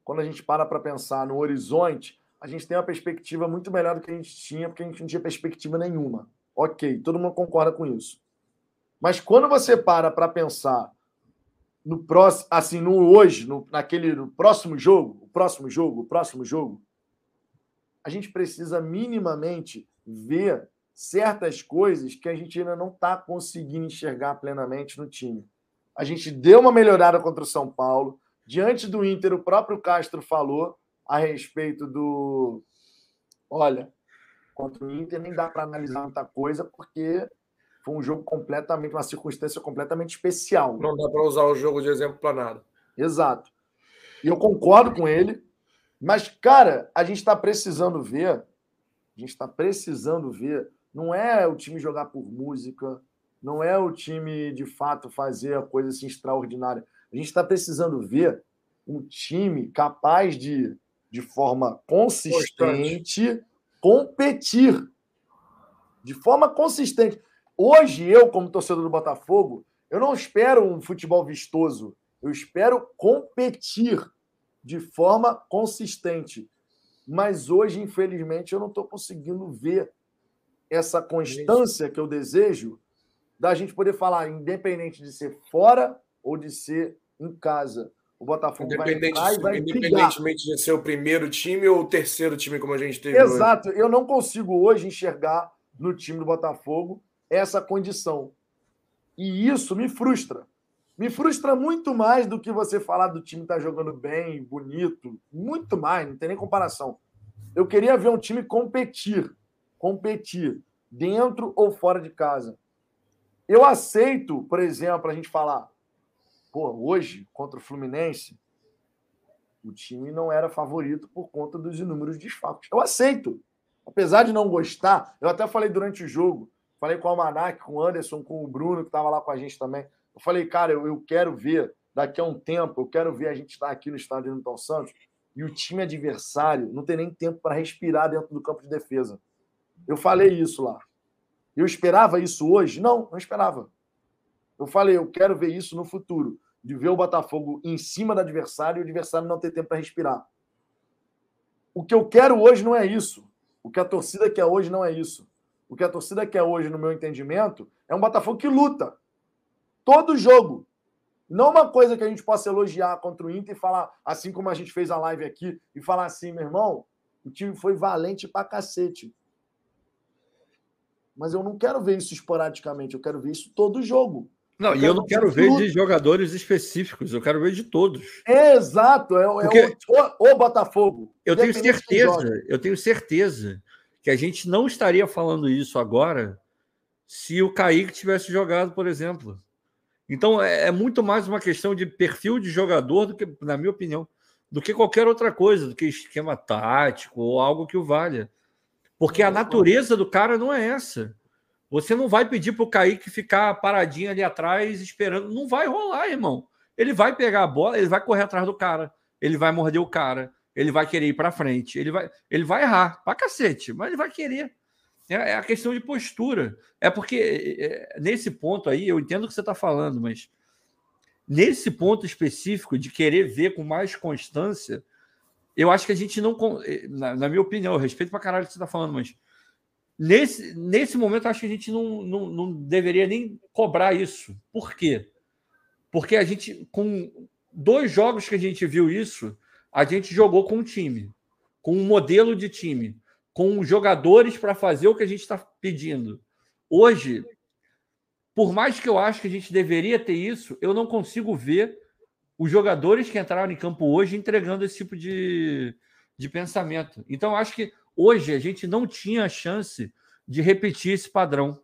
quando a gente para para pensar no horizonte, a gente tem uma perspectiva muito melhor do que a gente tinha, porque a gente não tinha perspectiva nenhuma. Ok, todo mundo concorda com isso. Mas quando você para para pensar no próximo, assim, no hoje, no, naquele no próximo jogo, o próximo jogo, o próximo jogo, a gente precisa minimamente ver certas coisas que a gente ainda não está conseguindo enxergar plenamente no time. A gente deu uma melhorada contra o São Paulo. Diante do Inter, o próprio Castro falou a respeito do. Olha, contra o Inter nem dá para analisar muita coisa, porque foi um jogo completamente, uma circunstância completamente especial. Não dá para usar o jogo de exemplo para nada. Exato. E eu concordo com ele. Mas, cara, a gente está precisando ver, a gente está precisando ver, não é o time jogar por música, não é o time de fato fazer a coisa assim extraordinária. A gente está precisando ver um time capaz de, de forma consistente, competir. De forma consistente. Hoje, eu, como torcedor do Botafogo, eu não espero um futebol vistoso. Eu espero competir de forma consistente. Mas hoje, infelizmente, eu não estou conseguindo ver essa constância que eu desejo da gente poder falar, independente de ser fora ou de ser em casa. O Botafogo vai entrar e vai Independentemente de ser o primeiro time ou o terceiro time, como a gente teve Exato. Hoje. Eu não consigo hoje enxergar no time do Botafogo essa condição. E isso me frustra. Me frustra muito mais do que você falar do time estar tá jogando bem, bonito. Muito mais, não tem nem comparação. Eu queria ver um time competir. Competir. Dentro ou fora de casa. Eu aceito, por exemplo, a gente falar, pô, hoje, contra o Fluminense, o time não era favorito por conta dos inúmeros desfalques. Eu aceito. Apesar de não gostar, eu até falei durante o jogo, falei com o Almanac, com o Anderson, com o Bruno, que estava lá com a gente também. Eu falei, cara, eu, eu quero ver daqui a um tempo, eu quero ver a gente estar aqui no estádio do Newton Santos e o time adversário não ter nem tempo para respirar dentro do campo de defesa. Eu falei isso lá. Eu esperava isso hoje? Não, não esperava. Eu falei, eu quero ver isso no futuro, de ver o Botafogo em cima do adversário e o adversário não ter tempo para respirar. O que eu quero hoje não é isso. O que a torcida quer hoje não é isso. O que a torcida quer hoje, no meu entendimento, é um Botafogo que luta, Todo jogo. Não uma coisa que a gente possa elogiar contra o Inter e falar, assim como a gente fez a live aqui, e falar assim, meu irmão, o time foi valente pra cacete. Mas eu não quero ver isso esporadicamente, eu quero ver isso todo jogo. Não, e eu não quero ver de jogadores específicos, eu quero ver de todos. É, exato, é, é o, o, Botafogo. Eu tenho certeza, eu tenho certeza que a gente não estaria falando isso agora se o Kaique tivesse jogado, por exemplo. Então é, é muito mais uma questão de perfil de jogador do que, na minha opinião, do que qualquer outra coisa, do que esquema tático ou algo que o valha. Porque a natureza do cara não é essa. Você não vai pedir para o Kaique ficar paradinho ali atrás esperando. Não vai rolar, irmão. Ele vai pegar a bola, ele vai correr atrás do cara, ele vai morder o cara, ele vai querer ir para frente, ele vai, ele vai errar pra cacete, mas ele vai querer. É, é a questão de postura. É porque é, é nesse ponto aí, eu entendo o que você está falando, mas nesse ponto específico de querer ver com mais constância, eu acho que a gente não. Eh, na, na minha opinião, eu respeito pra caralho o que você está falando, mas Nesse, nesse momento, acho que a gente não, não, não deveria nem cobrar isso. Por quê? Porque a gente, com dois jogos que a gente viu isso, a gente jogou com um time, com um modelo de time, com jogadores para fazer o que a gente está pedindo. Hoje, por mais que eu acho que a gente deveria ter isso, eu não consigo ver os jogadores que entraram em campo hoje entregando esse tipo de, de pensamento. Então, acho que Hoje a gente não tinha chance de repetir esse padrão.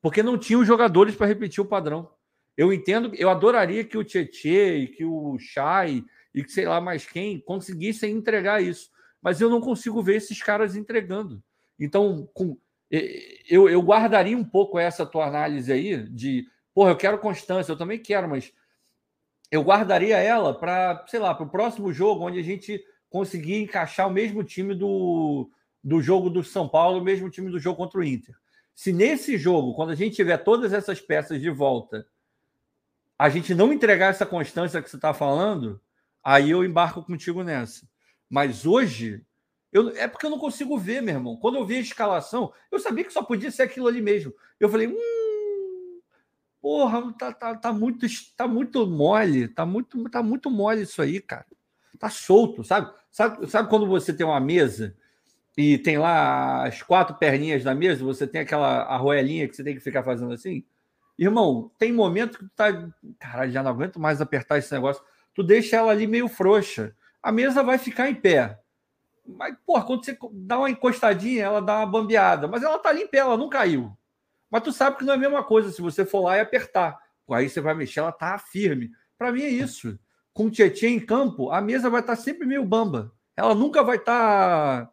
Porque não tinha os jogadores para repetir o padrão. Eu entendo, eu adoraria que o Tietê e que o Chay e que sei lá mais quem conseguissem entregar isso. Mas eu não consigo ver esses caras entregando. Então, com, eu, eu guardaria um pouco essa tua análise aí de, porra, eu quero constância, eu também quero, mas eu guardaria ela para, sei lá, para o próximo jogo, onde a gente conseguir encaixar o mesmo time do, do jogo do São Paulo, o mesmo time do jogo contra o Inter. Se nesse jogo, quando a gente tiver todas essas peças de volta, a gente não entregar essa constância que você está falando, aí eu embarco contigo nessa. Mas hoje, eu, é porque eu não consigo ver, meu irmão. Quando eu vi a escalação, eu sabia que só podia ser aquilo ali mesmo. Eu falei, hum, porra, tá, tá, tá, muito, tá muito mole, tá muito, tá muito mole isso aí, cara. Tá solto, sabe? Sabe, sabe quando você tem uma mesa e tem lá as quatro perninhas da mesa, você tem aquela arroelinha que você tem que ficar fazendo assim? Irmão, tem momento que tu tá. Caralho, já não aguento mais apertar esse negócio. Tu deixa ela ali meio frouxa. A mesa vai ficar em pé. Mas, porra, quando você dá uma encostadinha, ela dá uma bambeada. Mas ela tá ali em pé, ela não caiu. Mas tu sabe que não é a mesma coisa se você for lá e apertar. Aí você vai mexer, ela tá firme. Para mim é isso com o Tietchan em campo, a mesa vai estar sempre meio bamba. Ela nunca vai estar,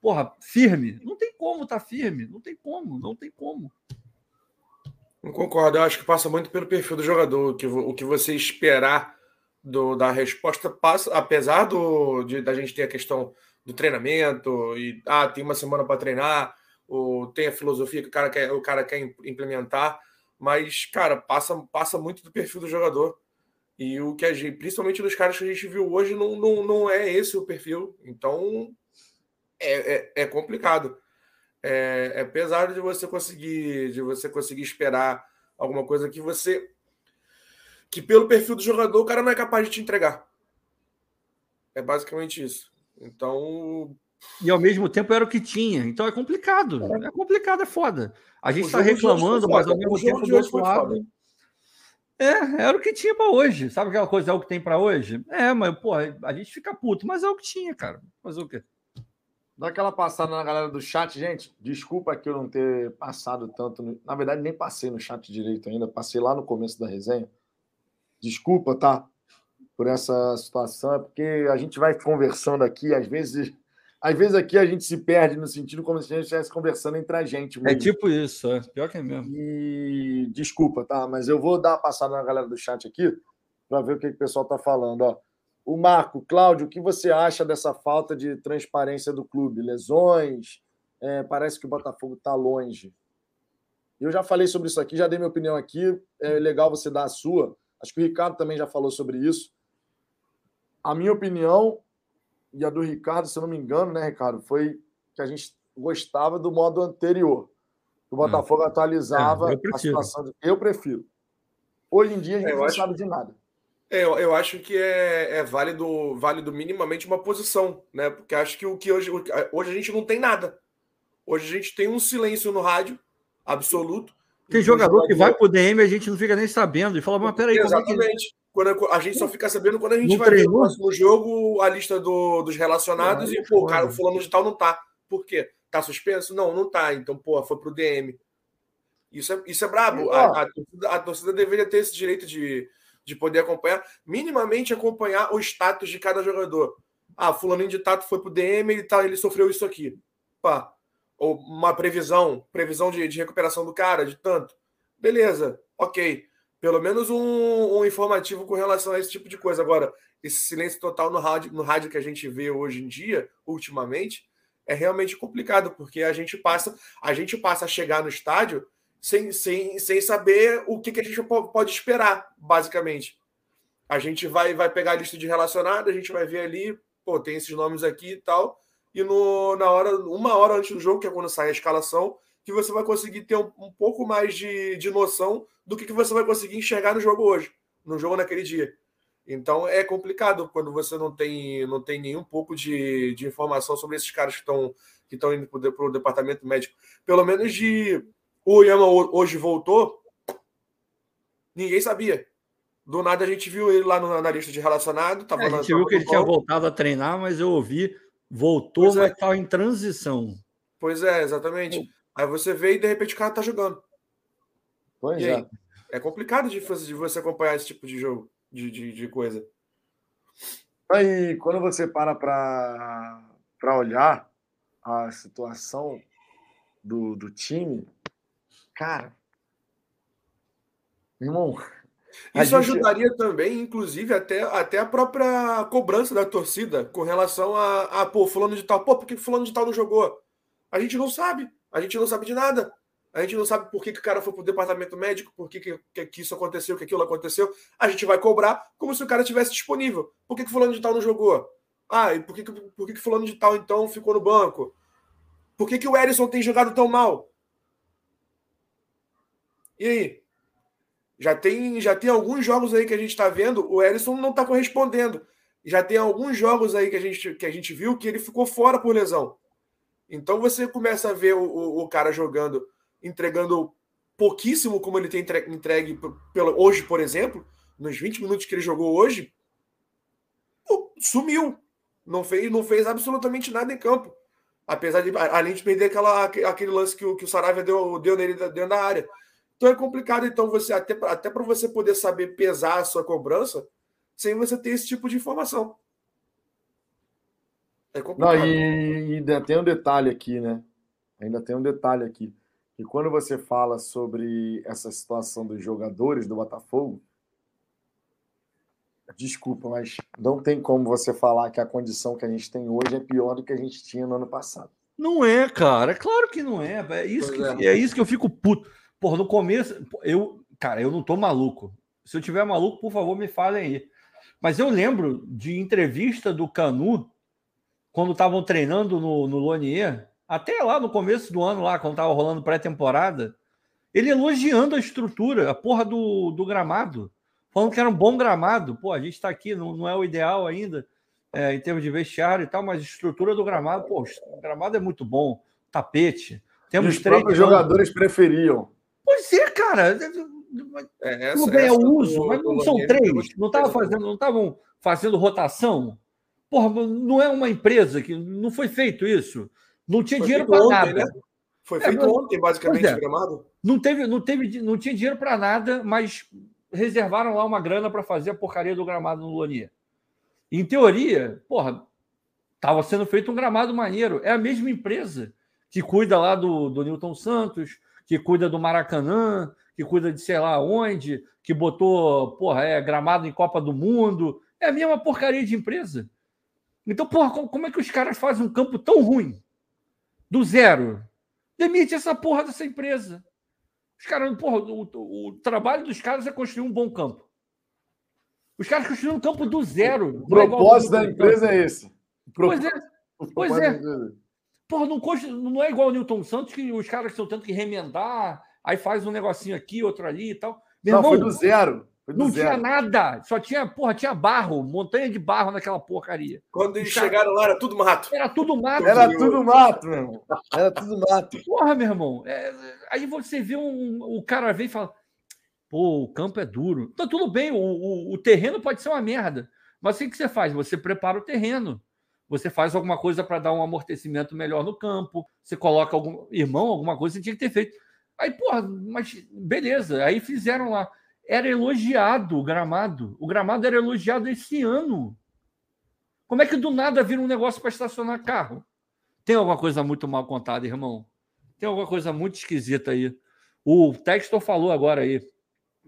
porra, firme. Não tem como estar firme. Não tem como, não tem como. Não concordo. Eu acho que passa muito pelo perfil do jogador. O que, o que você esperar do, da resposta passa, apesar do, de, da gente ter a questão do treinamento e ah, tem uma semana para treinar, ou tem a filosofia que o cara quer, o cara quer implementar, mas, cara, passa, passa muito do perfil do jogador. E o que a gente, principalmente dos caras que a gente viu hoje, não, não, não é esse o perfil. Então é, é, é complicado. É, é pesado de você conseguir de você conseguir esperar alguma coisa que você que pelo perfil do jogador o cara não é capaz de te entregar. É basicamente isso. Então e ao mesmo tempo era o que tinha. Então é complicado. É, é complicado, é foda. A gente está reclamando, mas ao mesmo tempo do outro lado. É, era o que tinha para hoje. Sabe aquela coisa, é o que tem para hoje? É, mas, pô, a gente fica puto, mas é o que tinha, cara. Fazer o quê? Dá aquela passada na galera do chat, gente. Desculpa que eu não ter passado tanto. No... Na verdade, nem passei no chat direito ainda. Passei lá no começo da resenha. Desculpa, tá? Por essa situação. É porque a gente vai conversando aqui, às vezes às vezes aqui a gente se perde no sentido como se a gente estivesse conversando entre a gente. É mesmo. É tipo isso, é. pior que é mesmo. E desculpa, tá? Mas eu vou dar uma passada na galera do chat aqui para ver o que, que o pessoal está falando. Ó. O Marco, Cláudio, o que você acha dessa falta de transparência do clube? Lesões? É, parece que o Botafogo está longe. Eu já falei sobre isso aqui, já dei minha opinião aqui. É legal você dar a sua. Acho que o Ricardo também já falou sobre isso. A minha opinião e a do Ricardo, se eu não me engano, né, Ricardo, foi que a gente gostava do modo anterior. O Botafogo é. atualizava é, a situação. De... Eu prefiro. Hoje em dia a gente é, não acho... sabe de nada. É, eu, eu acho que é, é, válido, válido minimamente uma posição, né? Porque acho que o que hoje, hoje a gente não tem nada. Hoje a gente tem um silêncio no rádio absoluto. Tem jogador que vai pro DM e a gente não fica nem sabendo e fala, mas peraí, Exatamente. Como é. Quando a gente só fica sabendo quando a gente não vai treinou? ver o próximo jogo, a lista do, dos relacionados e, pô, o cara, o fulano de tal não tá. Por quê? Tá suspenso? Não, não tá. Então, pô, foi pro DM. Isso é, isso é brabo. A, a, torcida, a torcida deveria ter esse direito de, de poder acompanhar, minimamente acompanhar o status de cada jogador. Ah, fulaninho de tato foi pro DM, ele, tá, ele sofreu isso aqui. Pá. Ou uma previsão, previsão de, de recuperação do cara, de tanto. Beleza, ok. Pelo menos um, um, informativo com relação a esse tipo de coisa. Agora, esse silêncio total no rádio, no rádio que a gente vê hoje em dia, ultimamente, é realmente complicado, porque a gente passa, a gente passa a chegar no estádio sem, sem, sem saber o que, que a gente pode esperar, basicamente. A gente vai, vai pegar a lista de relacionados, a gente vai ver ali, pô, tem esses nomes aqui e tal, e no, na hora, uma hora antes do jogo, que é quando sai a escalação, que você vai conseguir ter um, um pouco mais de, de noção do que, que você vai conseguir enxergar no jogo hoje, no jogo naquele dia. Então é complicado quando você não tem, não tem nenhum pouco de, de informação sobre esses caras que estão que estão indo para o departamento médico. Pelo menos de o Yama hoje voltou, ninguém sabia. Do nada a gente viu ele lá no, na lista de relacionado. Tava é, a gente viu que ele tinha voltado a treinar, mas eu ouvi, voltou, pois mas estava é. em transição. Pois é, exatamente. Aí você vê e de repente o cara tá jogando. Pois é. É complicado de, de você acompanhar esse tipo de jogo, de, de, de coisa. Aí, quando você para para olhar a situação do, do time, Cara, irmão. Isso gente... ajudaria também, inclusive, até, até a própria cobrança da torcida com relação a, a pô, fulano de tal. Pô, por que fulano de tal não jogou? A gente não sabe. A gente não sabe de nada. A gente não sabe por que, que o cara foi pro departamento médico, por que, que, que isso aconteceu, que aquilo aconteceu. A gente vai cobrar como se o cara tivesse disponível. Por que, que fulano de tal não jogou? Ah, e por que, por que, que fulano de tal, então, ficou no banco? Por que, que o Erisson tem jogado tão mal? E aí? Já tem, já tem alguns jogos aí que a gente está vendo, o Ellison não está correspondendo. Já tem alguns jogos aí que a, gente, que a gente viu que ele ficou fora por lesão. Então você começa a ver o, o, o cara jogando, entregando pouquíssimo como ele tem entregue, entregue pelo, hoje, por exemplo, nos 20 minutos que ele jogou hoje, sumiu. Não fez, não fez absolutamente nada em campo. Apesar de, além de perder aquela, aquele lance que o, que o Saravia deu, deu nele dentro da área. Então é complicado, então, você até, até para você poder saber pesar a sua cobrança sem você ter esse tipo de informação. É complicado. Não, e, e ainda tem um detalhe aqui, né? Ainda tem um detalhe aqui. E quando você fala sobre essa situação dos jogadores do Botafogo, desculpa, mas não tem como você falar que a condição que a gente tem hoje é pior do que a gente tinha no ano passado. Não é, cara. É claro que não é. É isso, que, é. é isso que eu fico puto. Porra, no começo, eu, cara, eu não tô maluco. Se eu tiver maluco, por favor, me falem aí. Mas eu lembro de entrevista do Canu, quando estavam treinando no, no Lonier, até lá no começo do ano, lá, quando tava rolando pré-temporada, ele elogiando a estrutura, a porra do, do gramado, falando que era um bom gramado. Pô, a gente está aqui, não, não é o ideal ainda, é, em termos de vestiário e tal, mas a estrutura do gramado, pô, o gramado é muito bom, tapete. Temos Os três jogadores preferiam. Pois é, cara. É, essa, bem, é o uso, mas não são três. Não estavam fazendo, não estavam fazendo rotação. Porra, não é uma empresa que não foi feito isso. Não tinha foi dinheiro para nada. Né? Foi é, feito é, ontem, basicamente, é. gramado. Não teve, não teve, não tinha dinheiro para nada, mas reservaram lá uma grana para fazer a porcaria do gramado no Lonia. Em teoria, porra, estava sendo feito um gramado maneiro. É a mesma empresa que cuida lá do, do Newton Santos, que cuida do Maracanã, que cuida de sei lá onde, que botou, porra, é, gramado em Copa do Mundo. É a mesma porcaria de empresa. Então, porra, como é que os caras fazem um campo tão ruim? Do zero. Demite essa porra dessa empresa. Os caras, porra, o, o, trabalho dos caras é construir um bom campo. Os caras construíram um campo do zero. O é propósito da empresa é esse. Pois é. Pois é. Porra, não, não é igual o Newton Santos, que os caras estão tendo que remendar, aí faz um negocinho aqui, outro ali e tal. Meu não, irmão, foi do zero. Não zero. tinha nada, só tinha, porra, tinha barro, montanha de barro naquela porcaria. Quando eles chegaram lá, era tudo mato. Era tudo mato. Era tudo mato, meu irmão. Era tudo mato. Porra, meu irmão. É, aí você vê um, o cara vem e fala: pô, o campo é duro. Tá tudo bem, o, o, o terreno pode ser uma merda. Mas o que você faz? Você prepara o terreno. Você faz alguma coisa para dar um amortecimento melhor no campo. Você coloca algum. Irmão, alguma coisa você tinha que ter feito. Aí, porra, mas beleza. Aí fizeram lá. Era elogiado o gramado. O gramado era elogiado esse ano. Como é que do nada vira um negócio para estacionar carro? Tem alguma coisa muito mal contada, irmão? Tem alguma coisa muito esquisita aí. O Textor falou agora aí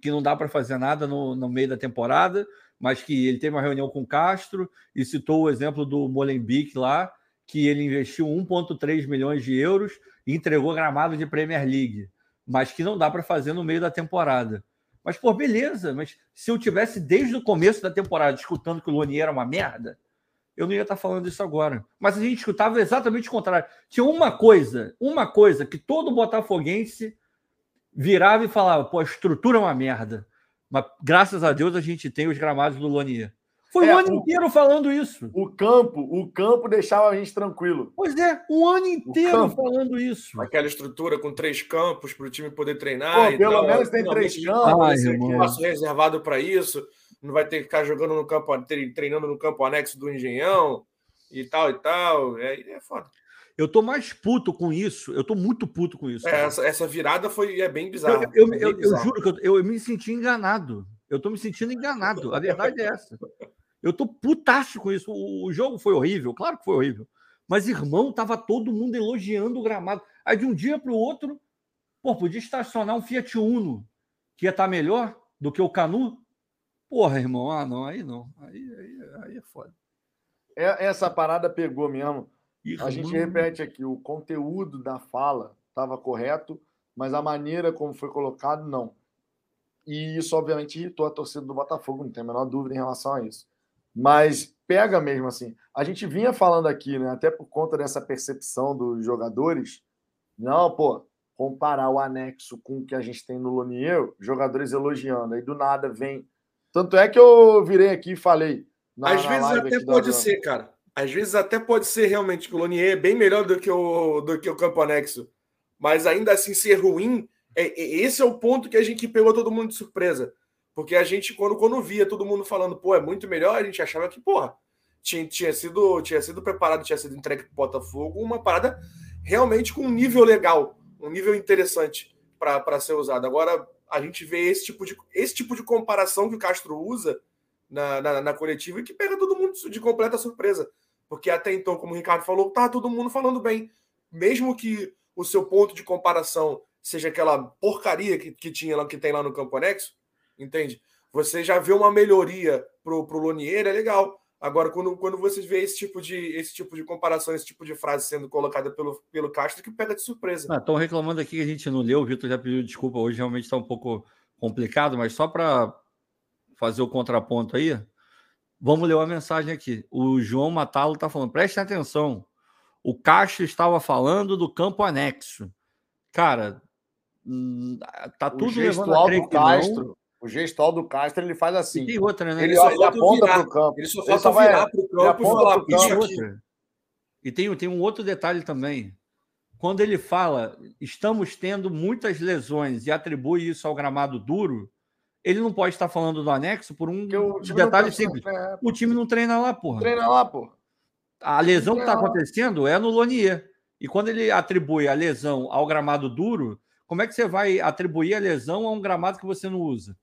que não dá para fazer nada no, no meio da temporada, mas que ele teve uma reunião com o Castro e citou o exemplo do Molenbeek lá, que ele investiu 1,3 milhões de euros e entregou gramado de Premier League, mas que não dá para fazer no meio da temporada. Mas, pô, beleza, mas se eu tivesse desde o começo da temporada escutando que o Lonier era uma merda, eu não ia estar falando isso agora. Mas a gente escutava exatamente o contrário. Tinha uma coisa, uma coisa que todo botafoguense virava e falava, pô, a estrutura é uma merda. Mas graças a Deus a gente tem os gramados do Lonier. Foi é, o ano o, inteiro falando isso. O campo, o campo deixava a gente tranquilo. Pois é, o ano inteiro falando isso. Aquela estrutura com três campos para o time poder treinar. Pô, pelo tal, menos tem três campos. Espaço reservado para isso. Não vai ter que ficar jogando no campo, treinando no campo anexo do Engenhão e tal e tal. É, é foda. Eu tô mais puto com isso. Eu tô muito puto com isso. É, essa, essa, virada foi é bem bizarra. Eu, eu, é eu, eu juro que eu, eu, me senti enganado. Eu tô me sentindo enganado. A verdade é essa. Eu tô putaço com isso. O, jogo foi horrível, claro que foi horrível. Mas, irmão, tava todo mundo elogiando o gramado. Aí de um dia para o outro, pô, podia estacionar um Fiat Uno, que ia estar tá melhor do que o Canu. Porra, irmão, ah, não, aí não. Aí, aí, aí é foda. É, essa parada pegou mesmo. A gente repete aqui, o conteúdo da fala estava correto, mas a maneira como foi colocado, não. E isso, obviamente, irritou a torcida do Botafogo, não tem a menor dúvida em relação a isso. Mas pega mesmo assim. A gente vinha falando aqui, né, até por conta dessa percepção dos jogadores, não, pô, comparar o anexo com o que a gente tem no Lonier, jogadores elogiando, aí do nada vem. Tanto é que eu virei aqui e falei. Na, Às na vezes até pode ser, cara. Às vezes até pode ser realmente que o Lonier é bem melhor do que o, do que o campo anexo. Mas ainda assim ser ruim, é, é, esse é o ponto que a gente pegou todo mundo de surpresa. Porque a gente, quando, quando via todo mundo falando, pô, é muito melhor, a gente achava que, porra, tinha, tinha, sido, tinha sido preparado, tinha sido entregue para Botafogo uma parada realmente com um nível legal, um nível interessante para ser usado. Agora, a gente vê esse tipo de, esse tipo de comparação que o Castro usa na, na, na coletiva e que pega todo mundo de completa surpresa. Porque até então, como o Ricardo falou, tá todo mundo falando bem. Mesmo que o seu ponto de comparação seja aquela porcaria que, que tinha que tem lá no campo anexo, entende? Você já vê uma melhoria pro, pro Lonier, é legal. Agora, quando, quando você vê esse tipo de esse tipo de comparação, esse tipo de frase sendo colocada pelo, pelo Castro, que pega de surpresa. Estão ah, reclamando aqui que a gente não leu, o Vitor já pediu desculpa, hoje realmente está um pouco complicado, mas só para fazer o contraponto aí, Vamos ler uma mensagem aqui. O João Matalo está falando, prestem atenção. O Castro estava falando do campo anexo. Cara, hum, tá tudo o gestual do Castro. O gestual do Castro ele faz assim. E tem outra, né? Ele, ele, ele aponta para o campo. Ele só falta virar para o campo e falar isso aqui. E tem, tem um outro detalhe também. Quando ele fala, estamos tendo muitas lesões e atribui isso ao gramado duro, ele não pode estar falando do anexo por um detalhe simples. É, o time não treina lá, porra. Treina lá, porra. A lesão que está acontecendo é no Lonier. E quando ele atribui a lesão ao gramado duro, como é que você vai atribuir a lesão a um gramado que você não usa?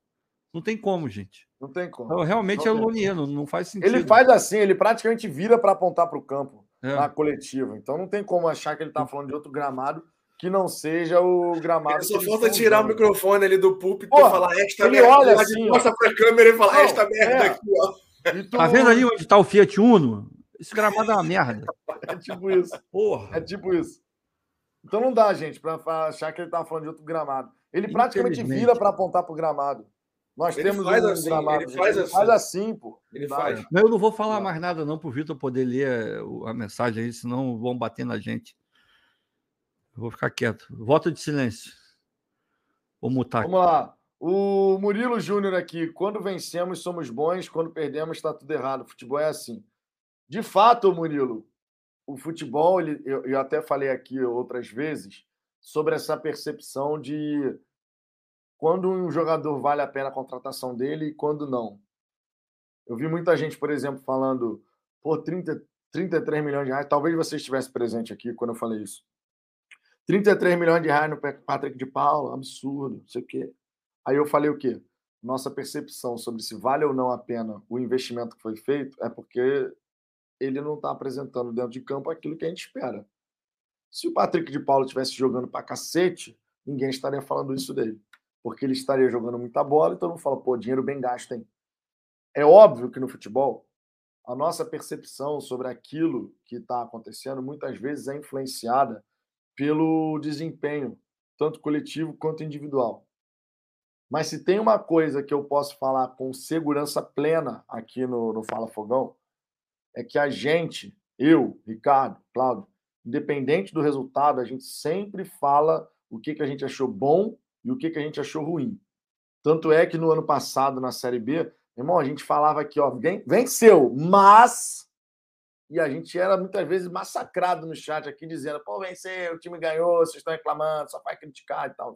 Não tem como, gente. Não tem como. Então, realmente não é o Lonier, não, não, faz sentido. Ele faz assim, ele praticamente vira para apontar para o campo é. na coletiva. Então não tem como achar que ele está falando de outro gramado que não seja o gramado. Só falta tirar o microfone ali do púlpito e falar esta ele merda. Olha assim, mostra para a câmera e falar esta merda é. aqui, ó. Tu... Tá vendo ali onde está o Fiat Uno? Esse gramado é uma merda. <laughs> É tipo isso. Porra. É tipo isso. Então não dá, gente, para achar que ele tá falando de outro gramado. Ele praticamente vira para apontar pro gramado. Nós ele temos faz um assim, gramado. Ele faz, ele assim. faz assim, pô. Ele faz. Eu não vou falar mais nada não pro Vitor poder ler a mensagem aí, senão vão bater na gente. Eu vou ficar quieto. Voto de silêncio. Vou mutar. Vamos lá. O Murilo Júnior aqui, quando vencemos somos bons, quando perdemos está tudo errado. O futebol é assim. De fato, Murilo, o futebol, ele, eu, eu até falei aqui outras vezes sobre essa percepção de quando um jogador vale a pena a contratação dele e quando não. Eu vi muita gente, por exemplo, falando, por 30, 33 milhões de reais, talvez você estivesse presente aqui quando eu falei isso. 33 milhões de reais no Patrick de Paula, absurdo, não sei o quê. Aí eu falei o quê? Nossa percepção sobre se vale ou não a pena o investimento que foi feito é porque ele não está apresentando dentro de campo aquilo que a gente espera. Se o Patrick de Paulo estivesse jogando para cacete, ninguém estaria falando isso dele. Porque ele estaria jogando muita bola e todo mundo fala, pô, dinheiro bem gasto, hein? É óbvio que no futebol, a nossa percepção sobre aquilo que está acontecendo muitas vezes é influenciada pelo desempenho, tanto coletivo quanto individual. Mas se tem uma coisa que eu posso falar com segurança plena aqui no, no Fala Fogão, é que a gente, eu, Ricardo, Cláudio, independente do resultado, a gente sempre fala o que, que a gente achou bom e o que, que a gente achou ruim. Tanto é que no ano passado, na Série B, irmão, a gente falava aqui, ó, venceu, mas. E a gente era muitas vezes massacrado no chat aqui, dizendo, pô, venceu, o time ganhou, vocês estão reclamando, só vai criticar e tal.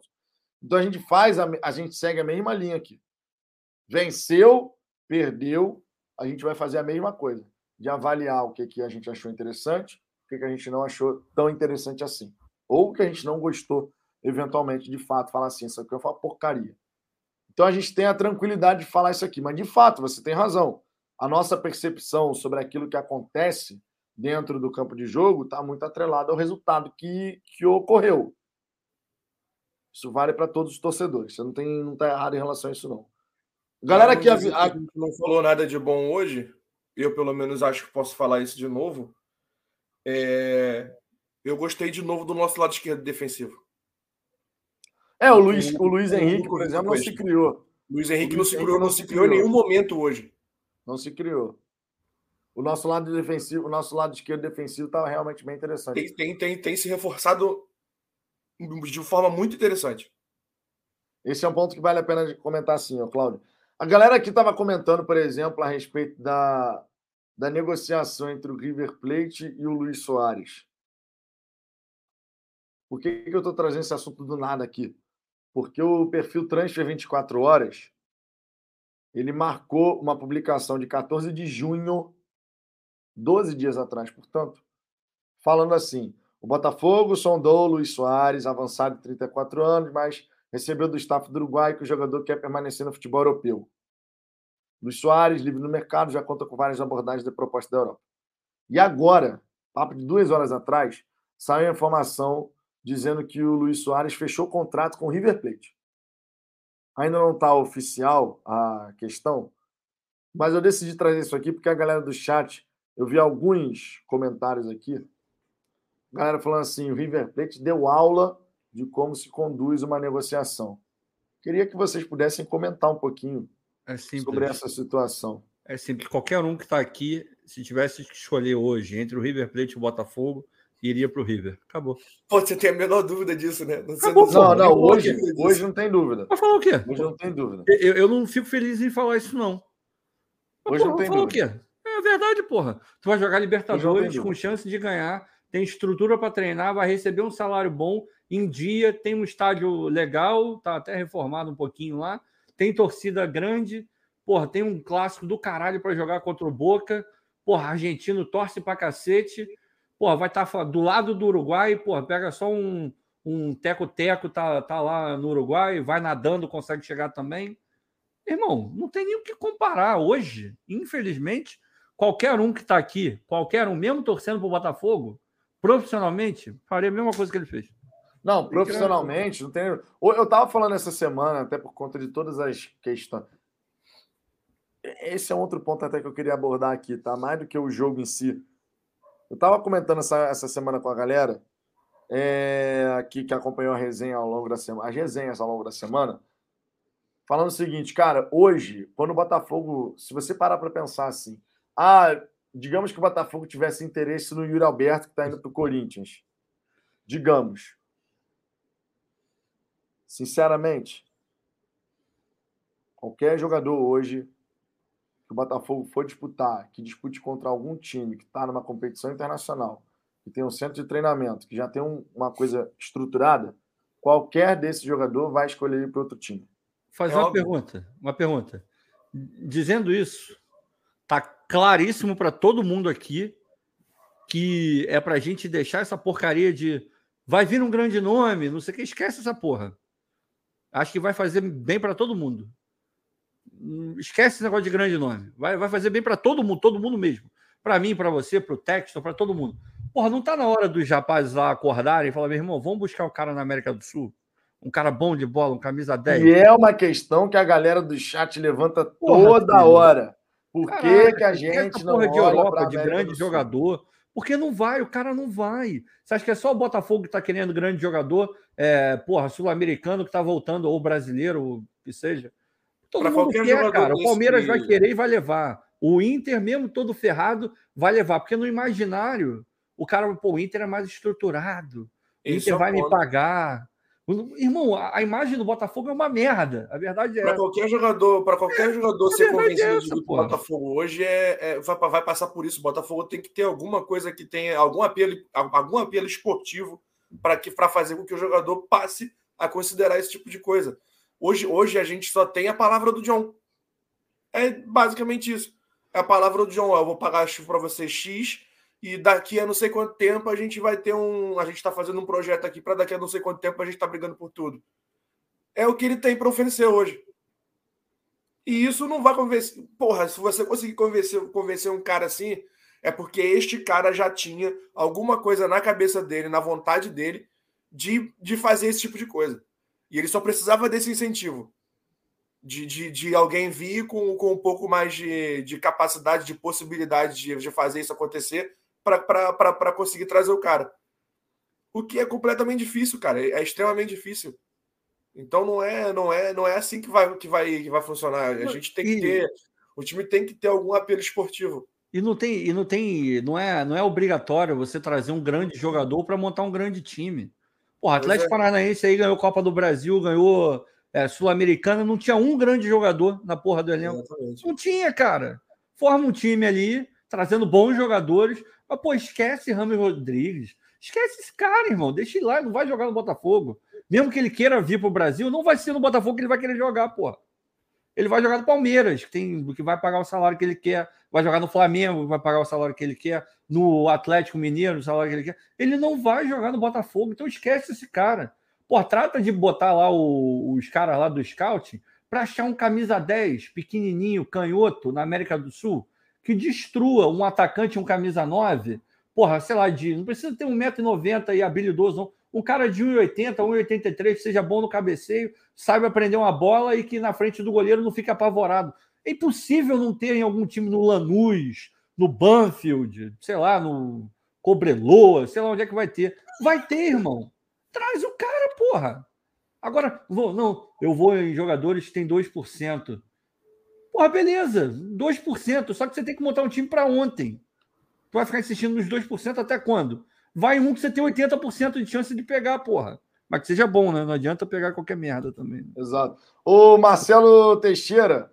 Então a gente faz, a, a gente segue a mesma linha aqui. Venceu, perdeu, a gente vai fazer a mesma coisa, de avaliar o que, que a gente achou interessante, o que, que a gente não achou tão interessante assim. Ou o que a gente não gostou, eventualmente, de fato, falar assim, isso aqui é uma porcaria. Então a gente tem a tranquilidade de falar isso aqui, mas de fato, você tem razão. A nossa percepção sobre aquilo que acontece dentro do campo de jogo está muito atrelada ao resultado que, que ocorreu. Isso vale para todos os torcedores. Você não tem não está errado em relação a isso não. Galera que a, a... não falou nada de bom hoje, eu pelo menos acho que posso falar isso de novo. É... Eu gostei de novo do nosso lado esquerdo defensivo. É, o Luiz, o Luiz Henrique, por exemplo, não se criou. Luiz Henrique não se criou, não se criou em nenhum momento hoje. Não se criou. O nosso lado defensivo, o nosso lado esquerdo defensivo estava realmente bem interessante. Tem, tem, tem, tem se reforçado de forma muito interessante. Esse é um ponto que vale a pena comentar assim, ó, Cláudio. A galera aqui estava comentando, por exemplo, a respeito da, da negociação entre o River Plate e o Luiz Soares. Por que, que eu estou trazendo esse assunto do nada aqui? Porque o perfil Transfer 24 Horas ele marcou uma publicação de 14 de junho, 12 dias atrás, portanto, falando assim: o Botafogo sondou Luiz Soares, avançado de 34 anos, mas recebeu do staff do Uruguai que o jogador quer permanecer no futebol europeu. Luiz Soares, livre no mercado, já conta com várias abordagens da proposta da Europa. E agora, papo de duas horas atrás, saiu a informação dizendo que o Luiz Soares fechou contrato com o River Plate. Ainda não está oficial a questão, mas eu decidi trazer isso aqui porque a galera do chat, eu vi alguns comentários aqui galera falando assim: o River Plate deu aula de como se conduz uma negociação. Queria que vocês pudessem comentar um pouquinho é sobre essa situação. É simples. Qualquer um que está aqui, se tivesse que escolher hoje entre o River Plate e o Botafogo, iria para o River. Acabou. Pô, você tem a menor dúvida disso, né? Não, Acabou, não, não, não hoje, hoje não tem dúvida. Vai falar o quê? Hoje não tem dúvida. Eu, eu não fico feliz em falar isso, não. Mas, hoje porra, não tem dúvida. o quê? É verdade, porra. Tu vai jogar Libertadores com chance de ganhar tem estrutura para treinar, vai receber um salário bom em dia, tem um estádio legal, tá até reformado um pouquinho lá, tem torcida grande, porra, tem um clássico do caralho para jogar contra o Boca, porra, argentino torce para cacete, porra, vai estar tá do lado do Uruguai, porra, pega só um um teco-teco, tá, tá lá no Uruguai, vai nadando, consegue chegar também. Irmão, não tem nem o que comparar hoje. Infelizmente, qualquer um que está aqui, qualquer um, mesmo torcendo para o Botafogo, profissionalmente, faria a mesma coisa que ele fez. Não, profissionalmente, não tem. Eu estava falando essa semana, até por conta de todas as questões. Esse é um outro ponto até que eu queria abordar aqui, tá? Mais do que o jogo em si. Eu estava comentando essa, essa semana com a galera é, aqui que acompanhou a resenha ao longo da semana, as resenhas ao longo da semana, falando o seguinte, cara, hoje, quando o Botafogo, se você parar para pensar assim, ah, digamos que o Botafogo tivesse interesse no Yuri Alberto, que está indo para o Corinthians. Digamos. Sinceramente, qualquer jogador hoje que o Botafogo for disputar, que dispute contra algum time que está numa competição internacional, que tem um centro de treinamento, que já tem um, uma coisa estruturada, qualquer desse jogador vai escolher ir para outro time. Fazer é uma óbvio. pergunta, uma pergunta. Dizendo isso, tá claríssimo para todo mundo aqui que é para a gente deixar essa porcaria de vai vir um grande nome, não sei o que, esquece essa porra. Acho que vai fazer bem para todo mundo. Esquece esse negócio de grande nome. Vai, vai fazer bem para todo mundo, todo mundo mesmo. Para mim, para você, para o texto, para todo mundo. Porra, não tá na hora dos rapazes lá acordarem e falar, meu irmão, vamos buscar o um cara na América do Sul? Um cara bom de bola, um camisa 10. E é uma questão que a galera do chat levanta porra, toda filho. hora. Por que, que a gente não olha de Europa, de grande jogador? Porque não vai, o cara não vai. Você acha que é só o Botafogo que está querendo grande jogador, é, porra, sul-americano que está voltando, ou brasileiro, ou que seja? Todo pra mundo quer, cara. O Palmeiras vai querer e vai levar. O Inter, mesmo todo ferrado, vai levar. Porque no imaginário, o cara, pô, o Inter é mais estruturado. O Inter é vai me pagar. Irmão, a imagem do Botafogo é uma merda. A verdade é. Para qualquer jogador, para qualquer é, jogador ser convencido é essa, de que o Botafogo hoje é, é, vai, vai, passar por isso. O Botafogo tem que ter alguma coisa que tenha algum apelo, algum apelo esportivo para que para fazer com que o jogador passe a considerar esse tipo de coisa. Hoje, hoje a gente só tem a palavra do John. É basicamente isso. É a palavra do John. Eu vou pagar para você X e daqui a não sei quanto tempo a gente vai ter um. A gente está fazendo um projeto aqui para daqui a não sei quanto tempo a gente está brigando por tudo. É o que ele tem para oferecer hoje. E isso não vai convencer. Porra, se você conseguir convencer, convencer um cara assim, é porque este cara já tinha alguma coisa na cabeça dele, na vontade dele, de, de fazer esse tipo de coisa. E ele só precisava desse incentivo. De, de, de alguém vir com, com um pouco mais de, de capacidade, de possibilidade de, de fazer isso acontecer para conseguir trazer o cara. O que é completamente difícil, cara. É, é extremamente difícil. Então não é, não é, não é assim que vai, que vai, que vai funcionar. A gente tem que ter, o time tem que ter algum apelo esportivo. E não tem, e não tem, não é, não é obrigatório você trazer um grande jogador para montar um grande time. Porra, Atlético é. Paranaense aí ganhou Copa do Brasil, ganhou é, Sul-Americana, não tinha um grande jogador na porra do elenco. Exatamente. Não tinha, cara. Forma um time ali, trazendo bons jogadores, mas, pô, esquece Ramos Rodrigues. Esquece esse cara, irmão. Deixa ele lá, não vai jogar no Botafogo. Mesmo que ele queira vir para o Brasil, não vai ser no Botafogo que ele vai querer jogar, porra. Ele vai jogar no Palmeiras, que, tem, que vai pagar o salário que ele quer. Vai jogar no Flamengo, vai pagar o salário que ele quer. No Atlético Mineiro, o salário que ele quer. Ele não vai jogar no Botafogo, então esquece esse cara. Pô, trata de botar lá o, os caras lá do Scout para achar um camisa 10, pequenininho, canhoto, na América do Sul, que destrua um atacante, um camisa 9, porra, sei lá, de, não precisa ter 1,90m e habilidoso, não. Um cara de 1,80, 1,83, que seja bom no cabeceio, saiba prender uma bola e que na frente do goleiro não fique apavorado. É impossível não ter em algum time no Lanús, no Banfield, sei lá, no Cobreloa, sei lá onde é que vai ter. Vai ter, irmão. Traz o cara, porra. Agora, vou, não, eu vou em jogadores que tem 2%. Porra, beleza, 2%. Só que você tem que montar um time para ontem. Tu vai ficar insistindo nos 2% até quando? Vai um que você tem 80% de chance de pegar, porra. Mas que seja bom, né? Não adianta pegar qualquer merda também. Exato. Ô, Marcelo Teixeira,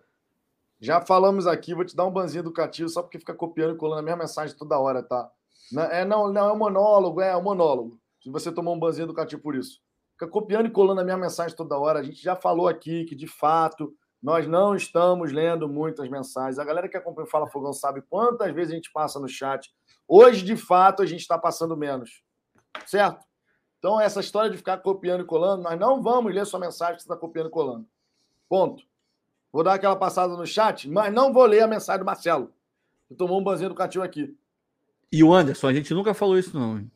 já falamos aqui, vou te dar um banzinho educativo só porque fica copiando e colando a mesma mensagem toda hora, tá? Não, é, não, não é um monólogo, é um monólogo. Se você tomou um banzinho educativo por isso. Fica copiando e colando a minha mensagem toda hora. A gente já falou aqui que, de fato, nós não estamos lendo muitas mensagens. A galera que acompanha o Fala Fogão sabe quantas vezes a gente passa no chat. Hoje, de fato, a gente está passando menos. Certo? Então, essa história de ficar copiando e colando, nós não vamos ler sua mensagem que você está copiando e colando. Ponto. Vou dar aquela passada no chat, mas não vou ler a mensagem do Marcelo. Que tomou um banzinho educativo aqui. E o Anderson, a gente nunca falou isso, não. Hein?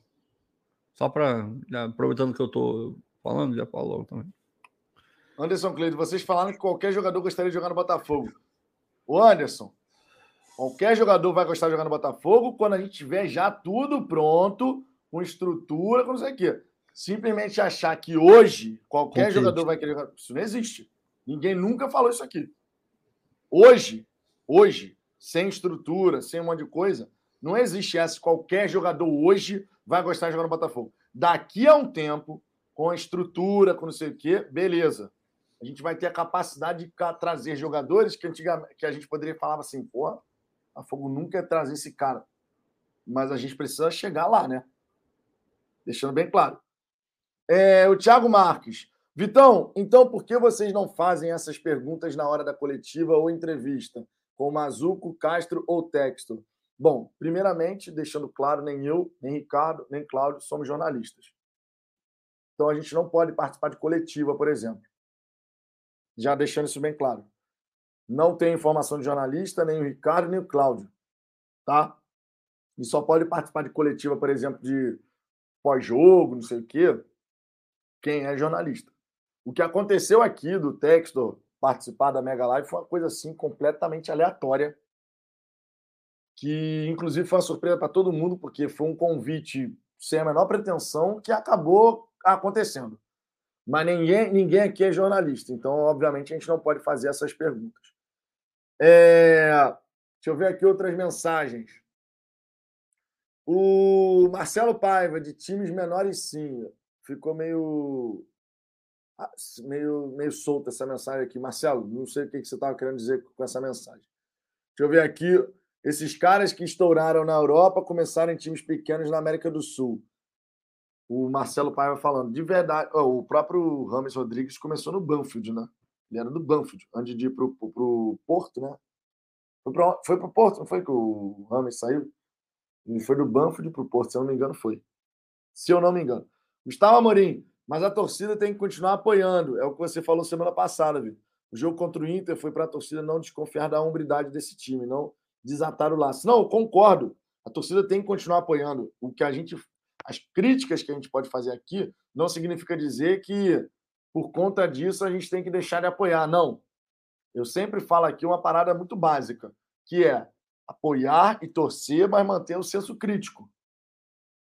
Só para. Aproveitando que eu estou falando, já falou também. Anderson Cleiton, vocês falaram que qualquer jogador gostaria de jogar no Botafogo. O Anderson, qualquer jogador vai gostar de jogar no Botafogo quando a gente tiver já tudo pronto, com estrutura, com não sei o quê. Simplesmente achar que hoje qualquer jogador vai querer jogar. Isso não existe. Ninguém nunca falou isso aqui. Hoje, hoje, sem estrutura, sem um monte de coisa, não existe essa. Qualquer jogador hoje vai gostar de jogar no Botafogo. Daqui a um tempo, com a estrutura, com não sei o quê, beleza a gente vai ter a capacidade de trazer jogadores que, antigamente, que a gente poderia falar assim, pô, a Fogo nunca ia trazer esse cara. Mas a gente precisa chegar lá, né? Deixando bem claro. É, o Thiago Marques. Vitão, então por que vocês não fazem essas perguntas na hora da coletiva ou entrevista? Com Mazuco, Castro ou Texto? Bom, primeiramente, deixando claro, nem eu, nem Ricardo, nem Cláudio somos jornalistas. Então a gente não pode participar de coletiva, por exemplo. Já deixando isso bem claro. Não tem informação de jornalista, nem o Ricardo, nem o Cláudio. Tá? E só pode participar de coletiva, por exemplo, de pós-jogo, não sei o quê, quem é jornalista. O que aconteceu aqui do texto participar da Mega Live foi uma coisa assim completamente aleatória, que inclusive foi uma surpresa para todo mundo, porque foi um convite sem a menor pretensão que acabou acontecendo. Mas ninguém, ninguém aqui é jornalista, então, obviamente, a gente não pode fazer essas perguntas. É... Deixa eu ver aqui outras mensagens. O Marcelo Paiva, de times menores, sim. Ficou meio. Ah, meio, meio solta essa mensagem aqui. Marcelo, não sei o que você estava querendo dizer com essa mensagem. Deixa eu ver aqui. Esses caras que estouraram na Europa começaram em times pequenos na América do Sul. O Marcelo Paiva falando, de verdade. Oh, o próprio Rames Rodrigues começou no Banfield, né? Ele era do Banfield, antes de ir para o Porto, né? Foi para o Porto, não foi que o Rames saiu? Ele foi do Banfield para o Porto, se eu não me engano, foi. Se eu não me engano. Gustavo Amorim, mas a torcida tem que continuar apoiando. É o que você falou semana passada, viu? O jogo contra o Inter foi para a torcida não desconfiar da hombridade desse time, não desatar o laço. Não, concordo. A torcida tem que continuar apoiando. O que a gente. As críticas que a gente pode fazer aqui não significa dizer que, por conta disso, a gente tem que deixar de apoiar. Não. Eu sempre falo aqui uma parada muito básica, que é apoiar e torcer, mas manter o senso crítico.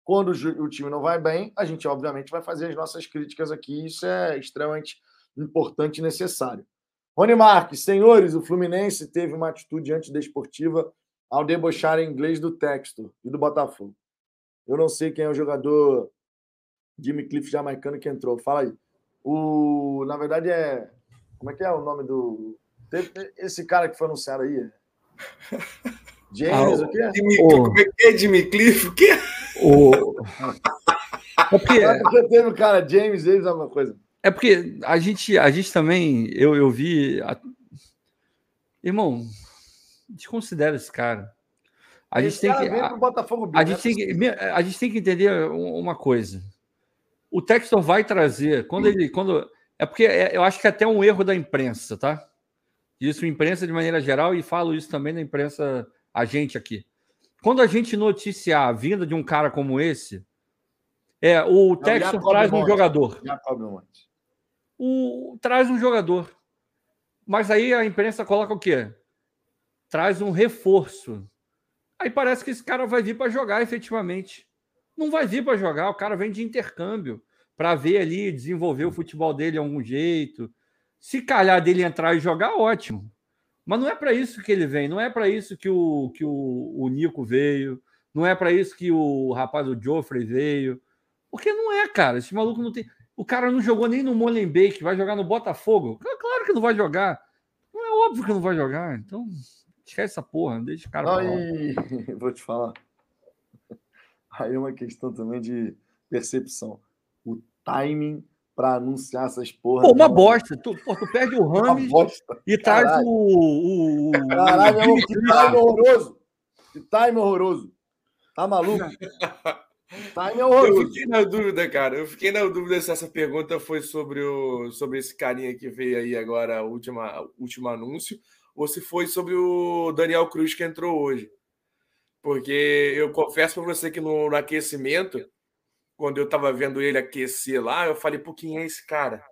Quando o time não vai bem, a gente, obviamente, vai fazer as nossas críticas aqui. Isso é extremamente importante e necessário. Rony Marques, senhores, o Fluminense teve uma atitude antidesportiva ao debochar em inglês do texto e do Botafogo. Eu não sei quem é o jogador Jimmy Cliff jamaicano que entrou. Fala aí. O, na verdade, é. Como é que é o nome do. Esse cara que foi anunciado aí. <laughs> James, ah, o quê? Jimmy, o... Como é que é Jimmy Cliff? O quê? O... <laughs> É porque... é porque teve o cara James, James, alguma coisa. É porque a gente, a gente também, eu, eu vi. A... Irmão, desconsidera esse cara. A esse gente tem que. A, Botafogo a, gente tem que a gente tem que entender uma coisa. O Textor vai trazer, quando ele. Quando, é porque é, eu acho que é até um erro da imprensa, tá? Isso, imprensa de maneira geral, e falo isso também na imprensa, a gente aqui. Quando a gente noticiar a vinda de um cara como esse, é o Texas traz um jogador. O, traz um jogador. Mas aí a imprensa coloca o quê? Traz um reforço. Aí parece que esse cara vai vir para jogar efetivamente. Não vai vir para jogar, o cara vem de intercâmbio para ver ali, desenvolver o futebol dele de algum jeito, se calhar dele entrar e jogar, ótimo. Mas não é para isso que ele vem, não é para isso que o, que o, o Nico veio, não é para isso que o rapaz do Joffrey veio. Porque não é, cara. Esse maluco não tem. O cara não jogou nem no Molenbeek, vai jogar no Botafogo. Claro que não vai jogar. Não é óbvio que não vai jogar. Então, esquece essa porra, deixa o cara. Aí, <laughs> vou te falar. Aí é uma questão também de percepção. Timing para anunciar essas porras. Pô, uma bosta. Tu, pô, tu perde o <laughs> Rames e traz Caralho. o, o. Caralho, que time horroroso. Que time horroroso. Tá maluco? <laughs> time é horroroso. Eu fiquei na dúvida, cara. Eu fiquei na dúvida se essa pergunta foi sobre, o, sobre esse carinha que veio aí agora, o último, último anúncio, ou se foi sobre o Daniel Cruz que entrou hoje. Porque eu confesso para você que no, no aquecimento quando eu tava vendo ele aquecer lá, eu falei, pô, quem é esse cara?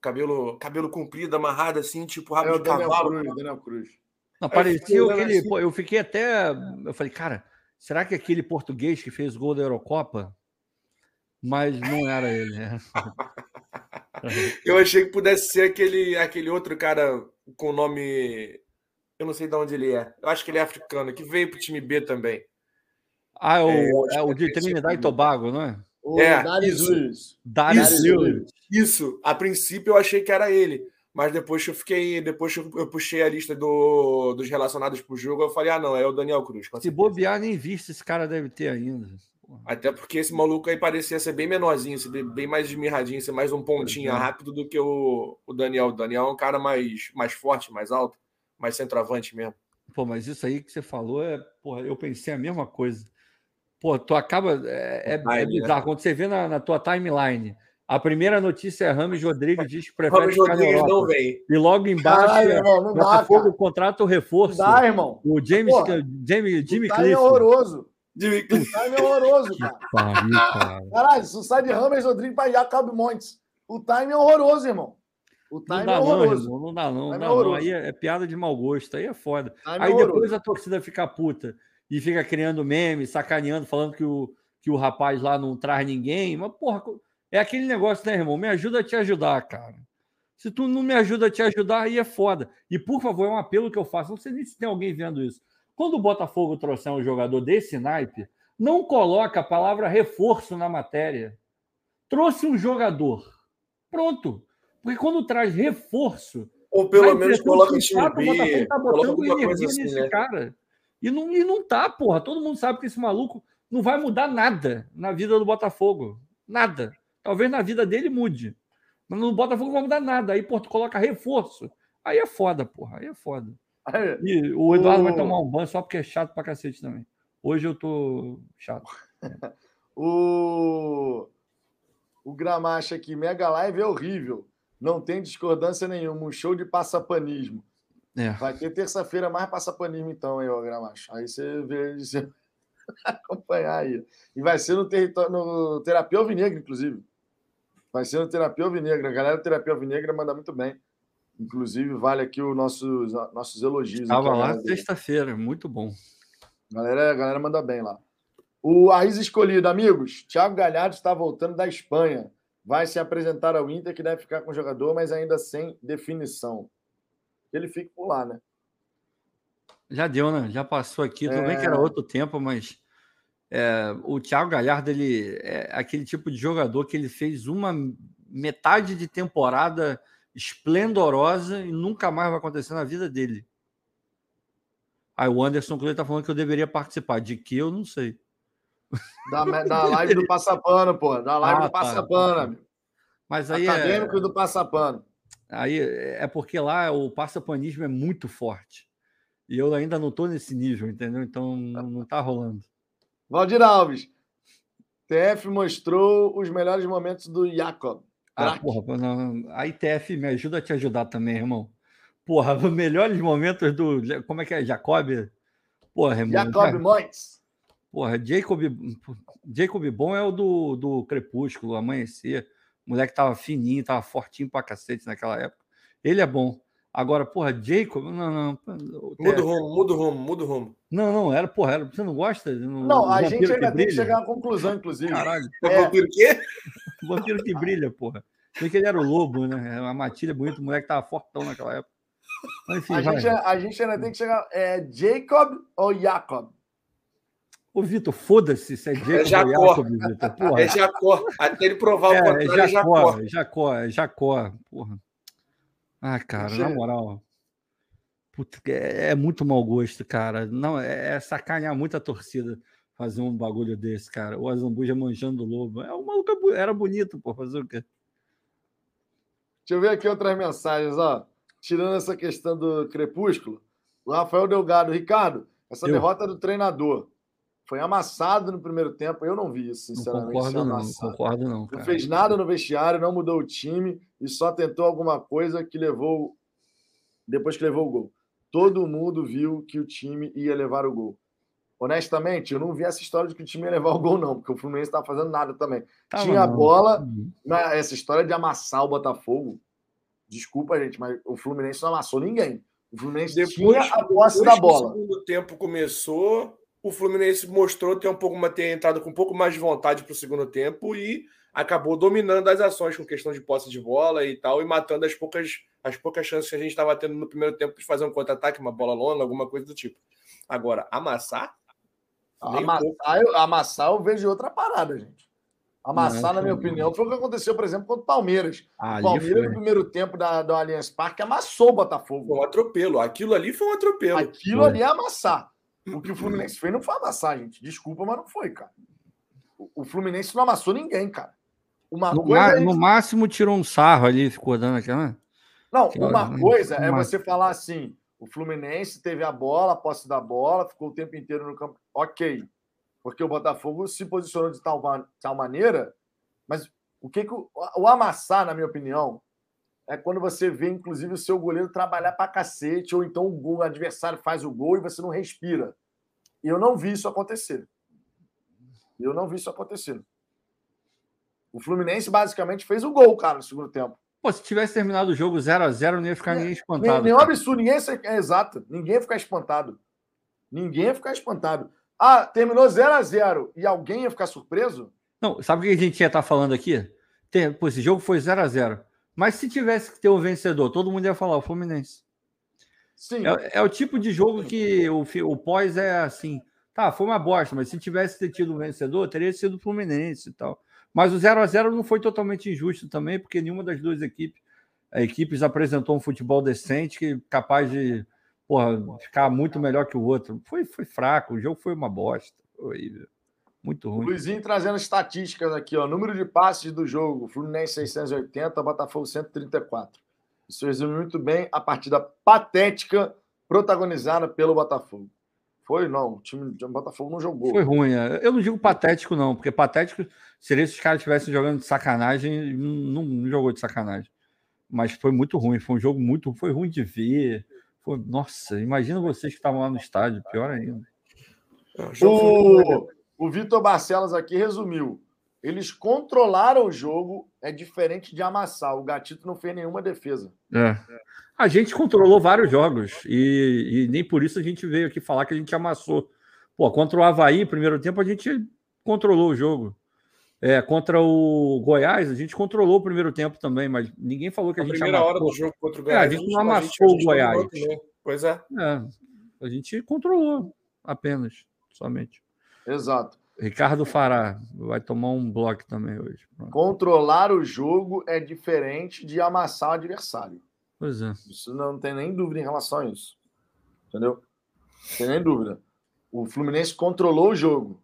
Cabelo, cabelo comprido, amarrado assim, tipo rabo é de Daniel cavalo. Cruz, Daniel Cruz. Não, parecia aquele. Assim... Eu fiquei até. Eu falei, cara, será que aquele português que fez o gol da Eurocopa? Mas não era ele, né? <laughs> eu achei que pudesse ser aquele, aquele outro cara com nome. Eu não sei de onde ele é. Eu acho que ele é africano, que veio pro time B também. Ah, é o, é, é o de Trinidad e Tobago, não é? O é, Darius isso. Darius isso, isso. A princípio eu achei que era ele. Mas depois eu fiquei. Depois eu puxei a lista do, dos relacionados pro jogo, eu falei, ah, não, é o Daniel Cruz. Se bobear, nem visto esse cara deve ter ainda. Até porque esse maluco aí parecia ser bem menorzinho, ser bem mais esmirradinho, ser mais um pontinho é. rápido do que o, o Daniel. O Daniel é um cara mais, mais forte, mais alto, mais centroavante mesmo. Pô, mas isso aí que você falou é. Porra, eu pensei a mesma coisa. Pô, tu acaba. É, é, é bizarro. Né? Quando você vê na, na tua timeline a primeira notícia é Rames Rodrigues diz que prefere Rames Rodrigues não vem. E logo embaixo, Caralho, é, irmão, não dá, fogo, contrato reforço. Não dá, irmão. O James, Porra, James Jimmy Cliff. é horroroso. Jimmy Cliff. O time é horroroso, cara. Pariu, cara. Caralho, isso sai de Rames Rodrigues para Jacob Montes. O time é horroroso, irmão. O time não dá, é horroroso. Não, irmão, não dá, não. Não, dá, não. Aí é, é, piada de mau gosto. Aí é foda. Aí é depois a torcida fica puta e fica criando meme, sacaneando, falando que o, que o rapaz lá não traz ninguém. Mas, porra é aquele negócio, né, irmão? Me ajuda a te ajudar, cara. Se tu não me ajuda a te ajudar, aí é foda. E, por favor, é um apelo que eu faço. Não sei nem se tem alguém vendo isso. Quando o Botafogo trouxer um jogador desse naipe, não coloca a palavra reforço na matéria. Trouxe um jogador. Pronto. Porque quando traz reforço. Ou pelo menos coloca em time B. O Botafogo tá botando energia assim, nesse né? cara. E não, e não tá, porra. Todo mundo sabe que esse maluco não vai mudar nada na vida do Botafogo. Nada. Talvez na vida dele mude. Mas no Botafogo não vai mudar nada. Aí, pô, tu coloca reforço. Aí é foda, porra. Aí é foda. E o Eduardo o... vai tomar um banho só porque é chato pra cacete também. Hoje eu tô chato. <laughs> o... O Gramacha aqui, Mega Live é horrível. Não tem discordância nenhuma. Um show de passapanismo. É. Vai ter terça-feira mais passapanismo, então, aí, ó, Gramacha. Aí você vê. <laughs> Você... acompanhar aí. E vai ser no, território, no Terapia Alvinegra, inclusive. Vai ser no Terapia Alvinegra. A galera do Terapia Alvinegra manda muito bem. Inclusive, vale aqui os nossos, nossos elogios. Estava lá sexta-feira, muito bom. A galera, galera manda bem lá. O Arris Escolhido, amigos. Thiago Galhardo está voltando da Espanha. Vai se apresentar ao Inter, que deve ficar com o jogador, mas ainda sem definição. Ele fica por lá, né? Já deu, né? Já passou aqui. Tudo é... bem que era é. outro tempo, mas é, o Thiago Galhardo ele é aquele tipo de jogador que ele fez uma metade de temporada esplendorosa e nunca mais vai acontecer na vida dele. Aí o Anderson Clay tá falando que eu deveria participar. De que eu não sei. Da, da live do <laughs> Passapano, pô. Da live ah, do tá. Passapano, tá. amigo. Mas aí Acadêmico é... do Passapano. Aí é porque lá o passapanismo é muito forte. E eu ainda não estou nesse nível, entendeu? Então não está rolando. Valdir Alves. TF mostrou os melhores momentos do Jacob. Ah, porra, não, a ITF me ajuda a te ajudar também, irmão. Porra, os <laughs> melhores momentos do. Como é que é? Jacob? Porra, irmão. Jacob já... Moitz. Porra, Jacob, Jacob Bom é o do, do Crepúsculo, Amanhecer. O moleque tava fininho, tava fortinho pra cacete naquela época. Ele é bom. Agora, porra, Jacob, não, não. Muda o rumo, muda o rumo, muda o rumo. Não, não, era, porra, era, você não gosta? Não, não a gente ainda tem que chegar à conclusão, inclusive. Caralho. É. Vampiro quê? <laughs> vampiro que brilha, porra. Sei que ele era o lobo, né? Uma matilha bonita, o moleque tava fortão naquela época. enfim, a, gente, a gente ainda tem que chegar. É Jacob ou Jacob? Ô, Vitor, foda-se se é Jacob é Jacó. Jacob, Vitor. Porra. É Jacó. Até ele provar o é, contrário, é Jacó. É Jacó, é Jacó, porra. Ah, cara, na moral. Puta, é, é, muito mau gosto, cara. Não, é, é sacanear muito a torcida fazer um bagulho desse, cara. O Azambuja manjando o lobo. É, o maluco era bonito, pô, fazer o quê? Deixa eu ver aqui outras mensagens, ó. Tirando essa questão do crepúsculo, o Rafael Delgado, Ricardo, essa eu. derrota do treinador foi amassado no primeiro tempo. Eu não vi isso, sinceramente. Não concordo, não, concordo, não. Cara. Não fez nada no vestiário, não mudou o time e só tentou alguma coisa que levou. Depois que levou o gol. Todo mundo viu que o time ia levar o gol. Honestamente, eu não vi essa história de que o time ia levar o gol, não, porque o Fluminense estava fazendo nada também. Tava Tinha a bola, uhum. mas essa história de amassar o Botafogo. Desculpa, gente, mas o Fluminense não amassou ninguém. O Fluminense depois, tinha a posse da bola. O segundo tempo começou, o Fluminense mostrou ter um pouco ter entrado com um pouco mais de vontade para o segundo tempo e acabou dominando as ações com questão de posse de bola e tal, e matando as poucas, as poucas chances que a gente estava tendo no primeiro tempo de fazer um contra-ataque, uma bola longa, alguma coisa do tipo. Agora, amassar. Amassar, eu, amassar eu vejo outra parada, gente. Amassar, não, na minha opinião, foi o que aconteceu, por exemplo, contra o Palmeiras. o Palmeiras, no primeiro tempo da, do Allianz Parque, amassou o Botafogo. Foi um atropelo. Aquilo ali foi um atropelo. Aquilo foi. ali é amassar. O que o Fluminense fez não foi amassar, gente. Desculpa, mas não foi, cara. O Fluminense não amassou ninguém, cara. Uma no, coisa é... no máximo tirou um sarro ali, ficou dando aquela. Não, uma coisa é você falar assim: o Fluminense teve a bola, a posse da bola, ficou o tempo inteiro no campo. Ok porque o Botafogo se posicionou de tal, tal maneira, mas o que, que o, o, amassar, na minha opinião, é quando você vê, inclusive, o seu goleiro trabalhar pra cacete, ou então o, o adversário faz o gol e você não respira. E eu não vi isso acontecer. Eu não vi isso acontecer. O Fluminense basicamente fez o gol, cara, no segundo tempo. Pô, se tivesse terminado o jogo 0 a 0 não ia ficar ninguém espantado. Nenhum absurdo, ninguém é exato. Ninguém ia ficar espantado. Ninguém ia ficar espantado. Ah, terminou 0 a 0 e alguém ia ficar surpreso? Não, sabe o que a gente ia estar tá falando aqui? Tem, pô, esse jogo foi 0 a 0 Mas se tivesse que ter um vencedor, todo mundo ia falar o Fluminense. Sim. É, é o tipo de jogo que o, o pós é assim. Tá, foi uma bosta, mas se tivesse tido um vencedor, teria sido o Fluminense e tal. Mas o 0 a 0 não foi totalmente injusto também, porque nenhuma das duas equipes, equipes apresentou um futebol decente que capaz de porra, ficar muito melhor que o outro. Foi, foi fraco, o jogo foi uma bosta. Foi muito ruim. Luizinho trazendo estatísticas aqui, ó. Número de passes do jogo: Fluminense 680, Botafogo 134. Isso resume muito bem a partida patética protagonizada pelo Botafogo. Foi, não. O time do Botafogo não jogou. Foi ruim. É. Eu não digo patético, não, porque patético seria se os caras estivessem jogando de sacanagem. Não, não, jogou de sacanagem. Mas foi muito ruim. Foi um jogo muito. Foi ruim de ver. Pô, nossa, imagina vocês que estavam lá no estádio, pior ainda. O, o Vitor Barcelos aqui resumiu. Eles controlaram o jogo, é diferente de amassar. O Gatito não fez nenhuma defesa. É. A gente controlou vários jogos e, e, nem por isso a gente veio aqui falar que a gente amassou. Pô, contra o Havaí, primeiro tempo, a gente controlou o jogo. É, contra o Goiás, a gente controlou o primeiro tempo também, mas ninguém falou que a, a gente primeira hora do jogo contra o Goiás. É, a gente não amassou o Goiás. Pois é. é. A gente controlou apenas, somente. Exato. Ricardo Fará vai tomar um bloco também hoje. Pronto. Controlar o jogo é diferente de amassar o adversário. Pois é. Isso não tem nem dúvida em relação a isso. Entendeu? Não tem nem dúvida. O Fluminense controlou o jogo.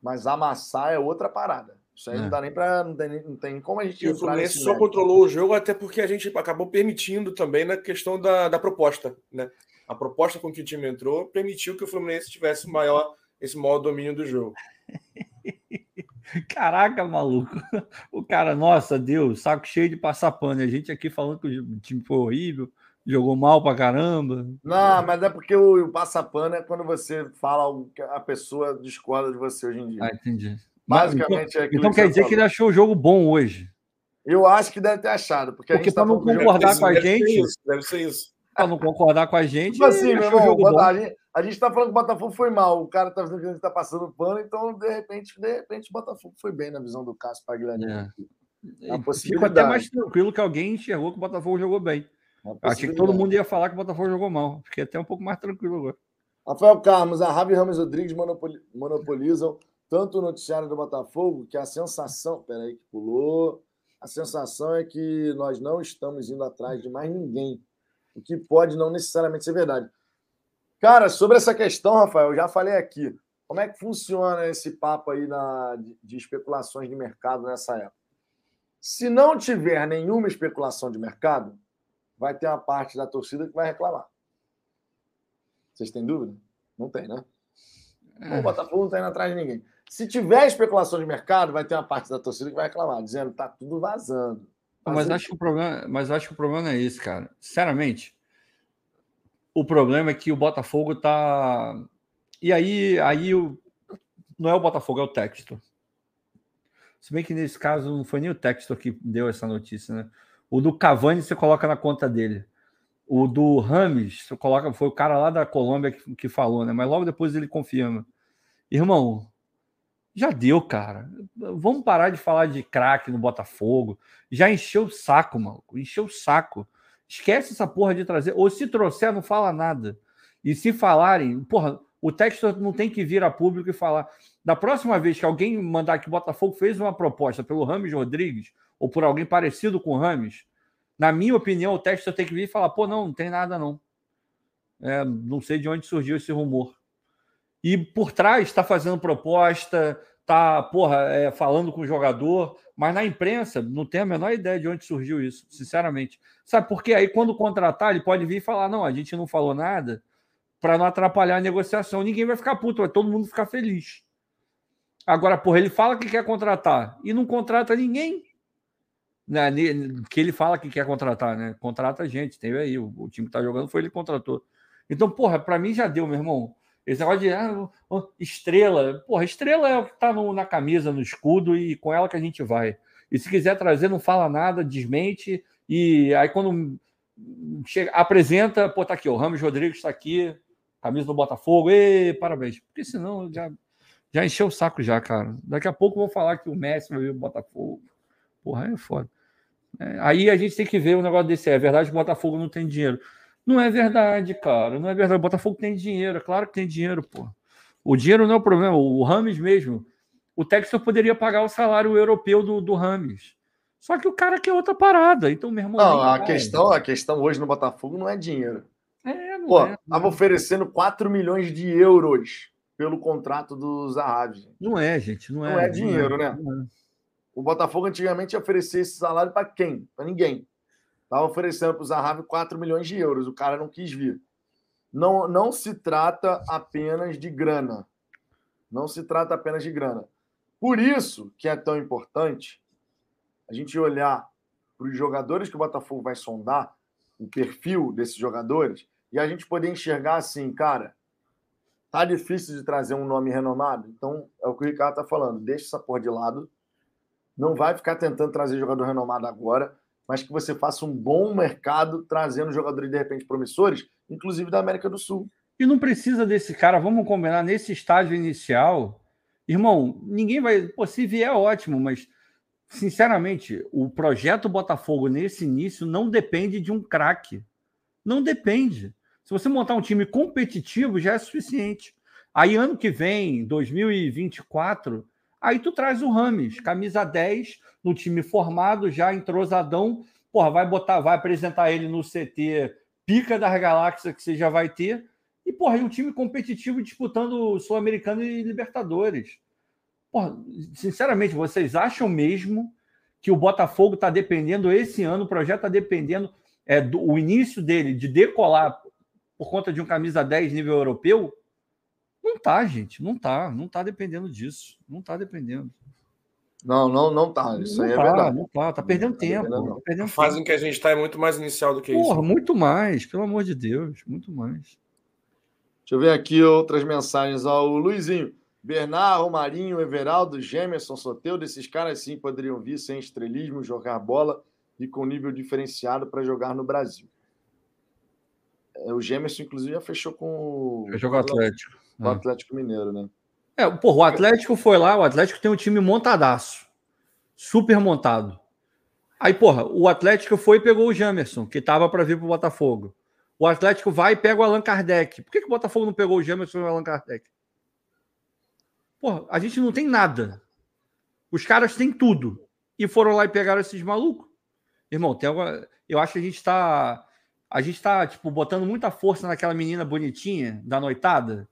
Mas amassar é outra parada. Isso aí é. não dá nem para. Não tem, não tem como a gente. E o Fluminense só controlou o jogo até porque a gente acabou permitindo também na questão da, da proposta. Né? A proposta com que o time entrou permitiu que o Fluminense tivesse maior, esse maior domínio do jogo. <laughs> Caraca, maluco. O cara, nossa, Deus, saco cheio de passar pano. A gente aqui falando que o time foi horrível, Jogou mal pra caramba. Não, mas é porque o, o passapano é quando você fala algo que a pessoa discorda de você hoje em dia. Ah, entendi. Basicamente então, é Então quer dizer falou. que ele achou o jogo bom hoje. Eu acho que deve ter achado. Porque, porque para tá não concordar com a deve gente. Ser isso, deve ser isso. Para não concordar com a gente. Tipo assim, meu irmão, jogo a, gente, a gente tá falando que o Botafogo foi mal. O cara tá dizendo que a gente tá passando pano, então, de repente, de repente, o Botafogo foi bem na visão do Cássio Pagliani. É. É Fico até mais tranquilo que alguém enxergou que o Botafogo jogou bem. Achei que todo mundo ia falar que o Botafogo jogou mal. Fiquei até um pouco mais tranquilo agora. Rafael Carlos, a Rabi Ramos Rodrigues monopolizam tanto o noticiário do Botafogo que a sensação. Peraí, que pulou. A sensação é que nós não estamos indo atrás de mais ninguém. O que pode não necessariamente ser verdade. Cara, sobre essa questão, Rafael, eu já falei aqui. Como é que funciona esse papo aí na, de, especulações de mercado nessa época? Se não tiver nenhuma especulação de mercado, vai ter uma parte da torcida que vai reclamar. Vocês têm dúvida? Não tem, né? É. O Botafogo não está indo atrás de ninguém. Se tiver especulação de mercado, vai ter uma parte da torcida que vai reclamar, dizendo que tá tudo vazando. Mas acho que o problema, mas acho que o problema é esse, cara. Sinceramente, o problema é que o Botafogo tá. E aí, aí o... não é o Botafogo, é o Textor. Se bem que nesse caso não foi nem o Textor que deu essa notícia, né? O do Cavani você coloca na conta dele. O do Rames, você coloca, foi o cara lá da Colômbia que, que falou, né? Mas logo depois ele confirma. Irmão, já deu, cara. Vamos parar de falar de craque no Botafogo. Já encheu o saco, mano. Encheu o saco. Esquece essa porra de trazer. Ou se trouxer, não fala nada. E se falarem, porra, o texto não tem que vir a público e falar. Da próxima vez que alguém mandar que o Botafogo fez uma proposta pelo Rames Rodrigues ou por alguém parecido com o Rames, na minha opinião, o Textor tem que vir e falar: pô, não, não tem nada não. É, não sei de onde surgiu esse rumor. E por trás está fazendo proposta, está porra, é, falando com o jogador, mas na imprensa não tem a menor ideia de onde surgiu isso, sinceramente. Sabe por quê? Aí quando contratar, ele pode vir e falar: não, a gente não falou nada para não atrapalhar a negociação. Ninguém vai ficar puto, vai todo mundo ficar feliz. Agora, porra, ele fala que quer contratar e não contrata ninguém. Né, que ele fala que quer contratar, né? Contrata a gente, teve aí. O, o time que tá jogando foi ele que contratou. Então, porra, para mim já deu, meu irmão. Esse negócio de ah, estrela. Porra, estrela é o que tá no, na camisa, no escudo, e com ela que a gente vai. E se quiser trazer, não fala nada, desmente. E aí, quando chega, apresenta, pô, tá aqui, o Ramos Rodrigues está aqui, camisa do Botafogo, e parabéns. Porque senão já, já encheu o saco já, cara. Daqui a pouco vou falar que o Messi vai vir o Botafogo. Porra, é foda. É, aí a gente tem que ver o negócio desse. É verdade que o Botafogo não tem dinheiro. Não é verdade, cara. Não é verdade. O Botafogo tem dinheiro. É claro que tem dinheiro, pô. O dinheiro não é o problema. O Rames mesmo. O Textor poderia pagar o salário europeu do, do Rames. Só que o cara quer outra parada. Então, meu irmão. Não, a questão, a questão hoje no Botafogo não é dinheiro. É, não Pô, é. Estava oferecendo 4 milhões de euros pelo contrato do Zahavi. Não é, gente. Não é, não é dinheiro, não é, né? Não é. O Botafogo antigamente oferecia esse salário para quem? Para ninguém. Estava oferecendo para o Zahavi 4 milhões de euros. O cara não quis vir. Não, não se trata apenas de grana. Não se trata apenas de grana. Por isso que é tão importante a gente olhar para os jogadores que o Botafogo vai sondar, o perfil desses jogadores, e a gente poder enxergar assim, cara, tá difícil de trazer um nome renomado? Então, é o que o Ricardo tá falando. Deixa essa porra de lado não vai ficar tentando trazer jogador renomado agora, mas que você faça um bom mercado trazendo jogadores de repente promissores, inclusive da América do Sul. E não precisa desse cara, vamos combinar, nesse estágio inicial, irmão, ninguém vai. Pô, se vier, ótimo, mas sinceramente, o projeto Botafogo nesse início não depende de um craque. Não depende. Se você montar um time competitivo, já é suficiente. Aí, ano que vem, 2024, Aí tu traz o Rames, camisa 10, no time formado, já entrosadão. Porra, vai botar, vai apresentar ele no CT pica das galáxias que você já vai ter. E, porra, e um time competitivo disputando Sul-Americano e Libertadores. Porra, sinceramente, vocês acham mesmo que o Botafogo está dependendo esse ano, o projeto está dependendo é, do o início dele de decolar por conta de um camisa 10 nível europeu? Não tá, gente, não tá, não tá dependendo disso, não tá dependendo. Não, não, não tá. Isso não aí é tá, é verdade. Não tá, tá perdendo tá tempo. Tá perdendo a fase tempo. em que a gente está é muito mais inicial do que Porra, isso. Porra, muito mais, pelo amor de Deus, muito mais. Deixa eu ver aqui outras mensagens. Ó, o Luizinho. Bernard, Romarinho, Everaldo, Gemerson, Soteudo, esses caras sim poderiam vir sem estrelismo, jogar bola e com nível diferenciado para jogar no Brasil. É, o Gemerson, inclusive, já fechou com o. Fechou com o Atlético. O é. Atlético Mineiro, né? É, porra, o Atlético foi lá, o Atlético tem um time montadaço. Super montado. Aí, porra, o Atlético foi e pegou o Jamerson, que tava para vir pro Botafogo. O Atlético vai e pega o Allan Kardec. Por que, que o Botafogo não pegou o Jamerson e o Allan Kardec? Porra, a gente não tem nada. Os caras têm tudo. E foram lá e pegaram esses malucos. Irmão, tem alguma... eu acho que a gente tá. A gente tá, tipo, botando muita força naquela menina bonitinha da noitada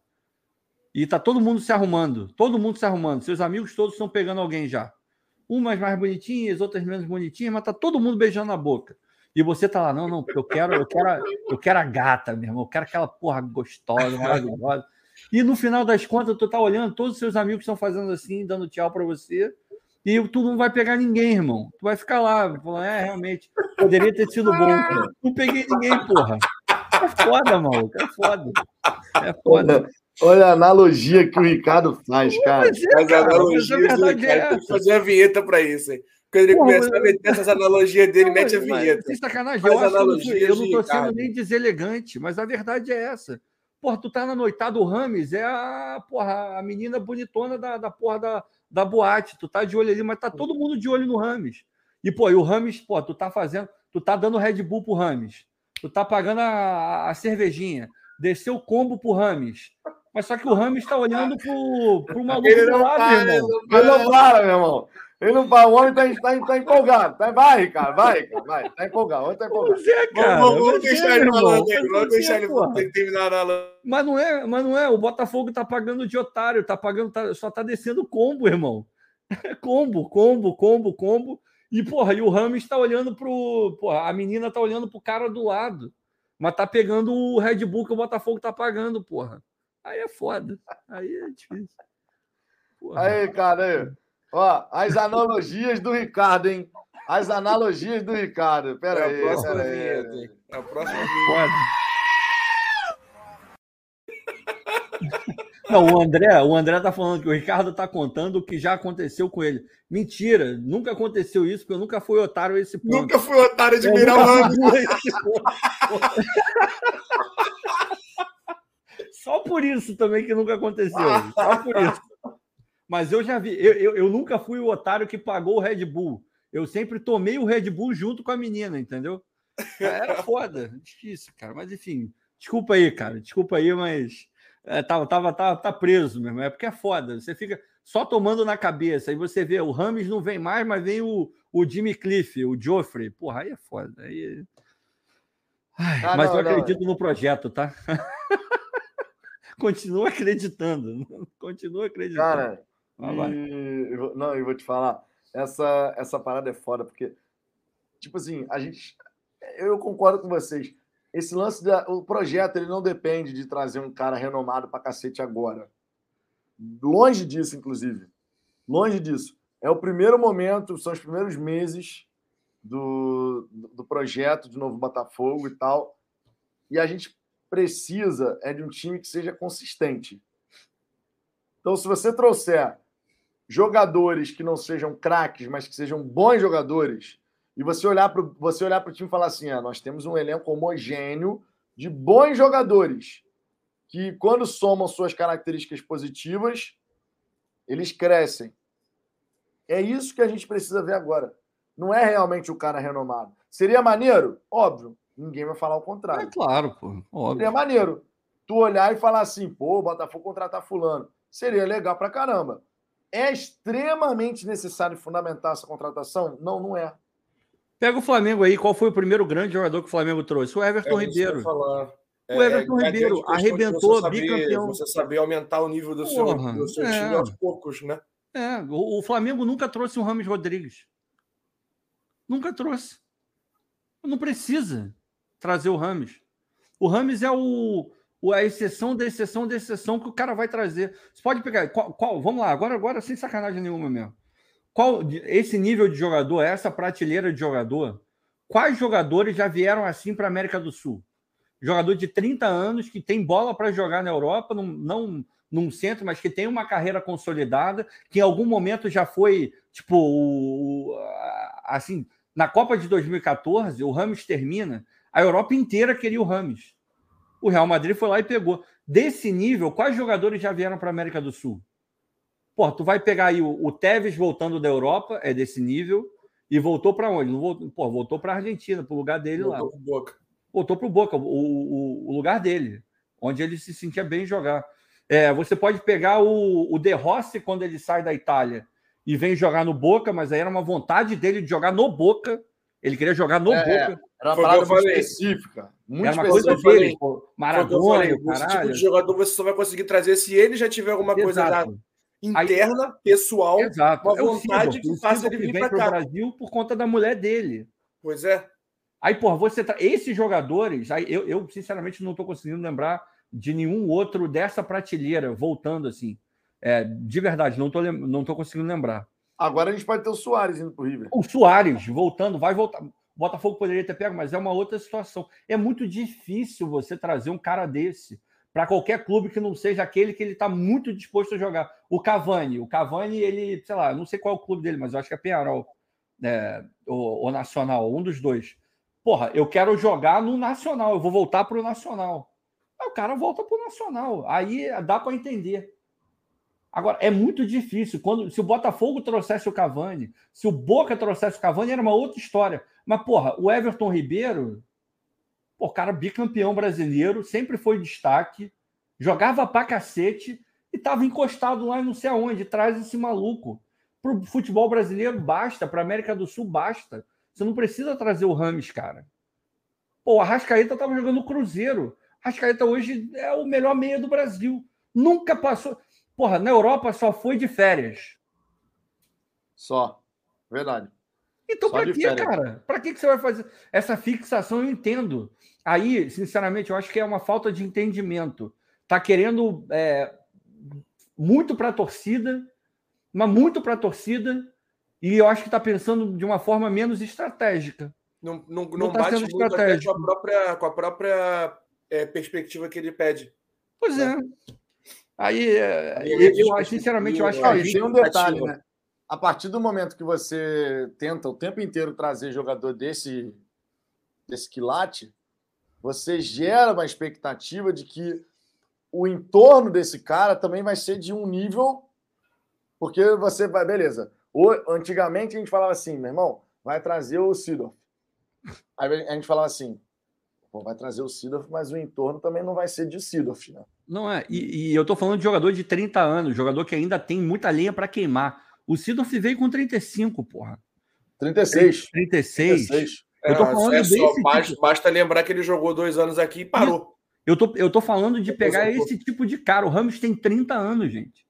e tá todo mundo se arrumando, todo mundo se arrumando. Seus amigos todos estão pegando alguém já. Umas mais bonitinhas, outras menos bonitinhas, mas tá todo mundo beijando a boca. E você tá lá, não, não, eu quero, eu quero, eu quero a gata, meu irmão, eu quero aquela porra gostosa, maravilhosa. E no final das contas, tu tá olhando, todos os seus amigos estão fazendo assim, dando tchau para você, e tu não vai pegar ninguém, irmão. Tu vai ficar lá, falando, é, realmente, poderia ter sido bom. Não peguei ninguém, porra. É foda, maluco, é foda. É foda. Olha a analogia que o Ricardo faz, cara. Mas, é, cara, analogia, verdade é tem que fazer a vinheta para isso, hein? Quando ele Porra, começar a meter essas analogias dele, mete a vinheta. Sem sacanagem, eu, acho eu não estou sendo nem deselegante, mas a verdade é essa. Porra, tu tá na noitada do Rames, é a, porra, a menina bonitona da, da porra da, da boate. Tu tá de olho ali, mas tá todo mundo de olho no Rames. E, pô, e o Rames, pô, tu tá fazendo, tu tá dando Red Bull pro Rames. Tu tá pagando a, a cervejinha. Desceu o combo pro Rames. Mas só que o Ramos está olhando pro, pro maluco ele não do lado, para, irmão. Ele não para, meu irmão. Ele não para. O homem tá, tá, tá empolgado. Tá, vai, Ricardo, vai, Ricardo, vai. Tá empolgado. O homem tá empolgado. Você, cara. Vamos, vamos deixar ele falando Vamos deixar ele terminar a mas não é, mas não é. O Botafogo tá pagando de otário. Tá pagando, tá, só tá descendo combo, irmão. combo, combo, combo, combo. E, porra, e o Ramos está olhando pro. Porra, a menina tá olhando pro cara do lado. Mas tá pegando o Red Bull que o Botafogo tá pagando, porra. Aí é foda. Aí é difícil. Porra. Aí, cara, aí. Ó, as analogias do Ricardo, hein? As analogias do Ricardo. Pera é aí, pera aí. É a próxima Pode. Não, o André, o André tá falando que o Ricardo tá contando o que já aconteceu com ele. Mentira, nunca aconteceu isso, porque eu nunca fui otário a esse ponto. Nunca fui otário de virar o <laughs> Só por isso também que nunca aconteceu. <laughs> Só por isso. Mas eu já vi, eu, eu, eu, nunca fui o otário que pagou o Red Bull. Eu sempre tomei o Red Bull junto com a menina, entendeu? Era <laughs> foda, difícil, cara. Mas enfim, desculpa aí, cara. Desculpa aí, mas é, tava, tava, tava, tá preso mesmo. É porque é foda. Você fica só tomando na cabeça. Aí você vê, o Rames não vem mais, mas vem o, o Jimmy Cliff, o Joffrey. Porra, aí é foda. Aí... Ai, ah, mas não, eu acredito não. no projeto, tá? <laughs> Continua acreditando. <laughs> Continua acreditando. Cara, e, não, eu vou te falar, essa, essa parada é foda, porque, tipo assim, a gente. Eu concordo com vocês. Esse lance da. O projeto ele não depende de trazer um cara renomado pra cacete agora. Longe disso, inclusive. Longe disso. É o primeiro momento, são os primeiros meses do, do projeto de novo Botafogo e tal. E a gente precisa é de um time que seja consistente. Então, se você trouxer jogadores que não sejam craques, mas que sejam bons jogadores, e você olhar para você olhar para o time e falar assim: ah, nós temos um elenco homogêneo de bons jogadores que, quando somam suas características positivas, eles crescem. É isso que a gente precisa ver agora. Não é realmente o cara renomado. Seria maneiro? Óbvio. Ninguém vai falar o contrário. É claro, pô. Óbvio. Seria maneiro. Tu olhar e falar assim, pô, o Botafogo contratar fulano. Seria legal pra caramba. É extremamente necessário fundamentar essa contratação? Não, não é. Pega o Flamengo aí. Qual foi o primeiro grande jogador que o Flamengo trouxe? O Everton é Ribeiro. O Everton é, é Ribeiro é arrebentou, saber, bicampeão. Você saber aumentar o nível do seu, do seu é. time aos poucos, né? É, o, o, Flamengo nunca trouxe um Rames Rodrigues. Nunca trouxe. Não precisa trazer o Rames. O Rames é o, a exceção da exceção da exceção que o cara vai trazer. Você pode pegar. Qual, qual, vamos lá, agora, agora sem sacanagem nenhuma mesmo. Qual esse nível de jogador, essa prateleira de jogador? Quais jogadores já vieram assim para a América do Sul? Jogador de 30 anos que tem bola para jogar na Europa, não, não num centro, mas que tem uma carreira consolidada, que em algum momento já foi, tipo, o, assim, na Copa de 2014, o Ramos termina, a Europa inteira queria o Ramos o Real Madrid foi lá e pegou. Desse nível, quais jogadores já vieram para a América do Sul? Pô, tu vai pegar aí o, o Tevez voltando da Europa, é desse nível, e voltou para onde? Não voltou, pô, voltou para a Argentina, para o lugar dele voltou lá. Voltou para o Boca. Voltou para o Boca, o, o, lugar dele, onde ele se sentia bem jogar. É, você pode pegar o, o De Rossi quando ele sai da Itália e vem jogar no Boca, mas aí era uma vontade dele de jogar no Boca. Ele queria jogar no é, Boca. Era uma parada muito específica. Muito Era uma coisa dele, Maradona, Esse tipo de jogador você só vai conseguir trazer se ele já tiver alguma Exato. coisa interna, Aí, pessoal, Exato. uma vontade é que faça ele vir para o Brasil por conta da mulher dele. Pois é. Aí, porra, você tá... esses jogadores, aí eu, eu sinceramente não estou conseguindo lembrar de nenhum outro dessa prateleira voltando assim. É, de verdade, não estou não tô conseguindo lembrar. Agora a gente pode ter o Soares indo para o River. O Soares voltando, vai voltar. O Botafogo poderia ter pego, mas é uma outra situação. É muito difícil você trazer um cara desse para qualquer clube que não seja aquele que ele está muito disposto a jogar. O Cavani, o Cavani, ele, sei lá, não sei qual é o clube dele, mas eu acho que é Penharol, é, o, o Nacional, um dos dois. Porra, eu quero jogar no Nacional, eu vou voltar para o Nacional. Aí o cara volta para o Nacional. Aí dá para entender. Agora, é muito difícil. Quando, se o Botafogo trouxesse o Cavani, se o Boca trouxesse o Cavani, era uma outra história. Mas, porra, o Everton Ribeiro, pô, cara bicampeão brasileiro, sempre foi destaque. jogava pra cacete e tava encostado lá não sei aonde, traz esse maluco. Pro futebol brasileiro basta, pra América do Sul basta. Você não precisa trazer o Rames, cara. Pô, o Arrascaeta tava jogando Cruzeiro. Arrascaeta hoje é o melhor meia do Brasil. Nunca passou. Porra, na Europa só foi de férias. Só. Verdade. Então, para que, cara? Para que, que você vai fazer essa fixação? Eu entendo. Aí, sinceramente, eu acho que é uma falta de entendimento. Tá querendo é, muito para a torcida, mas muito para a torcida, e eu acho que está pensando de uma forma menos estratégica. Não, não, não, não tá bate muito com a própria, com a própria é, perspectiva que ele pede. Pois né? é. Aí, é, eu, eu, sinceramente, eu acho que. Ah, tem um detalhe, né? a partir do momento que você tenta o tempo inteiro trazer jogador desse, desse quilate, você gera uma expectativa de que o entorno desse cara também vai ser de um nível. Porque você vai, beleza. antigamente a gente falava assim, meu irmão, vai trazer o Sidorf. Aí a gente falava assim, Pô, vai trazer o Sidorf, mas o entorno também não vai ser de Sidorf, né? Não é. E, e eu tô falando de jogador de 30 anos, jogador que ainda tem muita lenha para queimar. O Sidorf veio com 35, porra. 36. 36. 36. Eu tô é, falando é, desse só, basta, tipo... basta, lembrar que ele jogou dois anos aqui e parou. Eu tô, eu tô falando de pegar esse tipo de cara. O Ramos tem 30 anos, gente.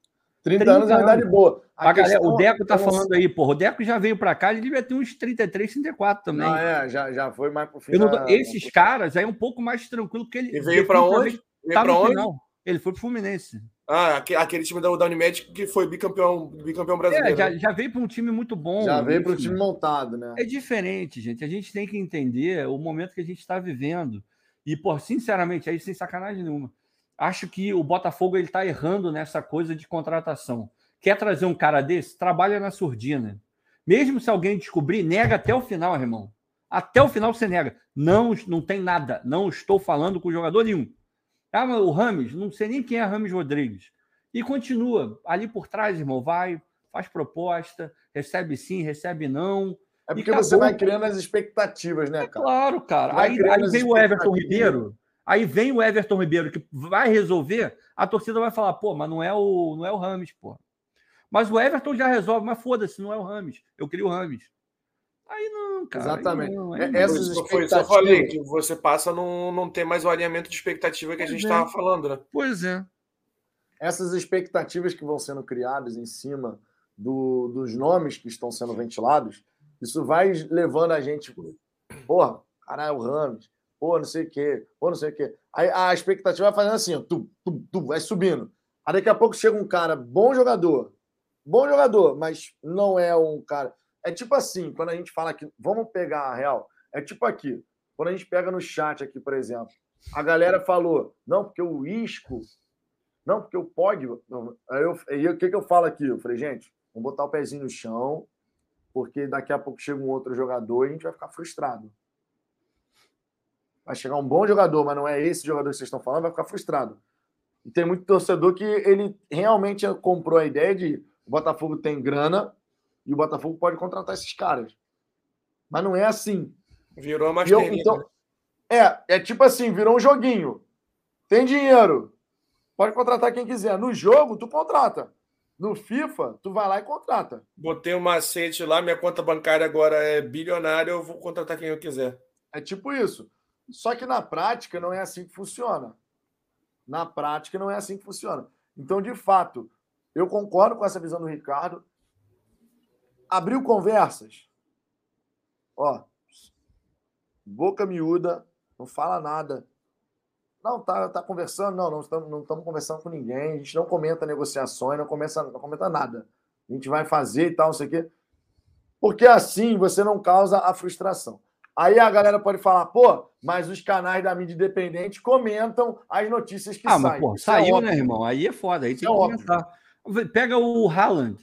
30, 30 anos é uma idade boa. A a galera, o Deco tá é falando aí, porra. O Deco já veio para cá, ele devia ter uns 33, 34 também. Não, é, já, já foi mais pro final. Esses caras aí é um pouco mais tranquilo que ele. E veio para onde? Veio tá pra onde? Final. Ele foi pro Fluminense. Ah, aquele time da, Unimed que foi bicampeão, bicampeão brasileiro. É, já, né? já, veio para um time muito bom. Já veio para um time montado, né? É diferente, gente. A gente tem que entender o momento que a gente está vivendo. E, por sinceramente, aí sem sacanagem nenhuma, acho que o Botafogo ele está errando nessa coisa de contratação. Quer trazer um cara desse? Trabalha na surdina. Mesmo se alguém descobrir, nega até o final, irmão. Até o final você nega. Não, não tem nada. Não estou falando com jogador nenhum. Ah, mas o Rames, não sei nem quem é Rames Rodrigues. E continua ali por trás, irmão. Vai, faz proposta, recebe sim, recebe não. É porque você vai criando as expectativas, né, é cara? É claro, cara. Aí, aí vem o Everton Ribeiro. Aí vem o Everton Ribeiro que vai resolver. A torcida vai falar, pô, mas não é o, não é o Rames, pô. Mas o Everton já resolve, mas foda-se, não é o Rames. Eu queria o Rames. Aí não, cara. Exatamente. Aí não, aí não. Essas expectativas... eu falei, que você passa a não, não ter mais o alinhamento de expectativa que a gente estava é. falando, né? Pois é. Essas expectativas que vão sendo criadas em cima do, dos nomes que estão sendo ventilados, isso vai levando a gente, porra, caralho, o Ramos, pô, não sei o quê, pô, não sei o quê. Aí a expectativa vai fazendo assim, ó, tu, tu, tu, vai subindo. Aí daqui a pouco chega um cara, bom jogador, bom jogador, mas não é um cara. É tipo assim, quando a gente fala que vamos pegar a real, é tipo aqui, quando a gente pega no chat aqui, por exemplo, a galera falou, não, porque o Isco, não, porque o Pog, aí, eu, o que, que eu falo aqui? Eu falei, gente, vamos botar o pezinho no chão, porque daqui a pouco chega um outro jogador e a gente vai ficar frustrado. Vai chegar um bom jogador, mas não é esse jogador que vocês estão falando, vai ficar frustrado. E tem muito torcedor que ele realmente comprou a ideia de o Botafogo tem grana, e o Botafogo pode contratar esses caras. Mas não é assim. Virou mais eu, então, É, é tipo assim, virou um joguinho. Tem dinheiro. Pode contratar quem quiser. No jogo, tu contrata. No FIFA, tu vai lá e contrata. Botei um macete lá, minha conta bancária agora é bilionária, eu vou contratar quem eu quiser. É tipo isso. Só que na prática não é assim que funciona. Na prática não é assim que funciona. Então, de fato, eu concordo com essa visão do Ricardo abriu conversas. Ó, boca miúda, não fala nada. Não, tá, tá conversando? Não, não estamos, não estamos conversando com ninguém. A gente não comenta negociações, não, começa, não comenta nada. A gente vai fazer e tal, não sei o quê. Porque assim você não causa a frustração. Aí a galera pode falar, pô, mas os canais da mídia independente comentam as notícias que ah, saem. Mas, pô, é saiu, é né, irmão? Aí é foda, aí tem é que comentar. Pega o Haaland.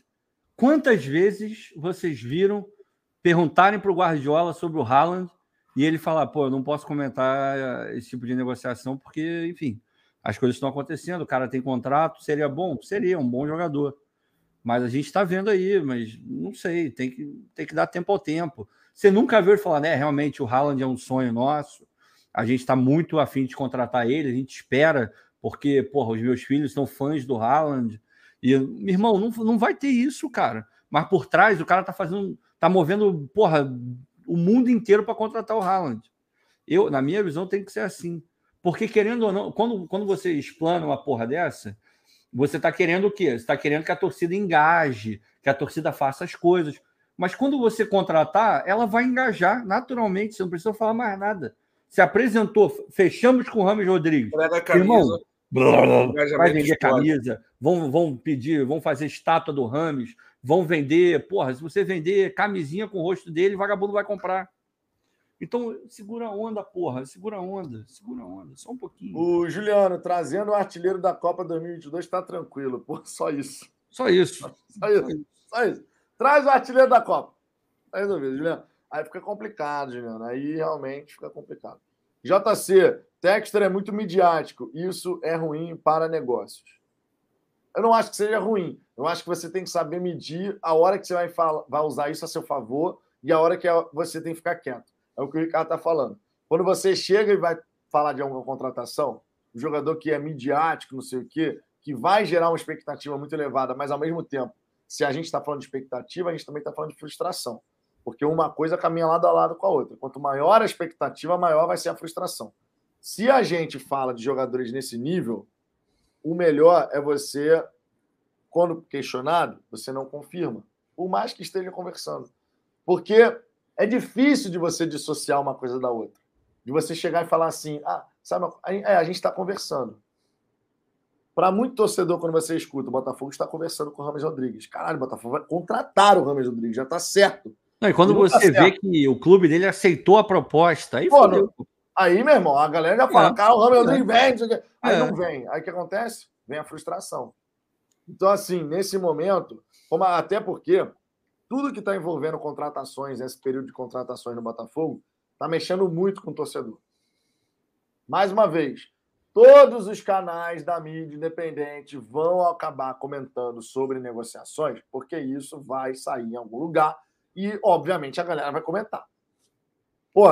Quantas vezes vocês viram perguntarem para o Guardiola sobre o Haaland e ele falar, pô, eu não posso comentar eh, esse tipo de negociação porque, enfim, as coisas estão acontecendo, o cara tem contrato, seria bom? Seria, um bom jogador. Mas a gente está vendo aí, mas não sei, tem que, tem que dar tempo ao tempo. Você nunca viu ele falar, né? Realmente o Haaland é um sonho nosso, a gente está muito afim de contratar ele, a gente espera porque, porra, os meus filhos são fãs do Haaland. E, meu irmão, não, não vai ter isso, cara. Mas por trás, o cara tá fazendo, tá movendo, porra, o mundo inteiro para contratar o Haaland. Eu, na minha visão, tem que ser assim. Porque, querendo ou não, quando, quando você explana uma porra dessa, você está querendo o quê? Você está querendo que a torcida engaje, que a torcida faça as coisas. Mas quando você contratar, ela vai engajar naturalmente, você não precisa falar mais nada. Se apresentou, fechamos com o Rames Rodrigues. Irmão, blá, blá, vai vender camisa, vão, vão pedir, vão fazer estátua do Rames, vão vender. Porra, se você vender camisinha com o rosto dele, vagabundo vai comprar. Então, segura a onda, porra, segura a onda, segura a onda, só um pouquinho. O Juliano, trazendo o artilheiro da Copa 2022, está tranquilo, pô, só isso. Só isso. Só, só isso. Só isso. Traz o artilheiro da Copa. Tá resolvido, Juliano. Aí fica complicado, Juliano. Aí realmente fica complicado. JC, Texter é muito midiático. Isso é ruim para negócios. Eu não acho que seja ruim. Eu acho que você tem que saber medir a hora que você vai, falar, vai usar isso a seu favor e a hora que você tem que ficar quieto. É o que o Ricardo está falando. Quando você chega e vai falar de alguma contratação, o jogador que é midiático, não sei o quê, que vai gerar uma expectativa muito elevada, mas ao mesmo tempo se a gente está falando de expectativa, a gente também está falando de frustração. Porque uma coisa caminha lado a lado com a outra. Quanto maior a expectativa, maior vai ser a frustração. Se a gente fala de jogadores nesse nível, o melhor é você, quando questionado, você não confirma. Por mais que esteja conversando. Porque é difícil de você dissociar uma coisa da outra. De você chegar e falar assim, ah, sabe, a gente está conversando. Para muito torcedor, quando você escuta, o Botafogo está conversando com o Rames Rodrigues. Caralho, o Botafogo vai contratar o Rames Rodrigues, já está certo. Não, e quando e você tá vê certo. que o clube dele aceitou a proposta, aí Pô, não, Aí, meu irmão, a galera já fala, é. cara, o Rames Rodrigues vem, aí é. não vem. Aí o que acontece? Vem a frustração. Então, assim, nesse momento, como, até porque tudo que está envolvendo contratações, esse período de contratações no Botafogo, está mexendo muito com o torcedor. Mais uma vez, Todos os canais da mídia independente vão acabar comentando sobre negociações, porque isso vai sair em algum lugar e, obviamente, a galera vai comentar.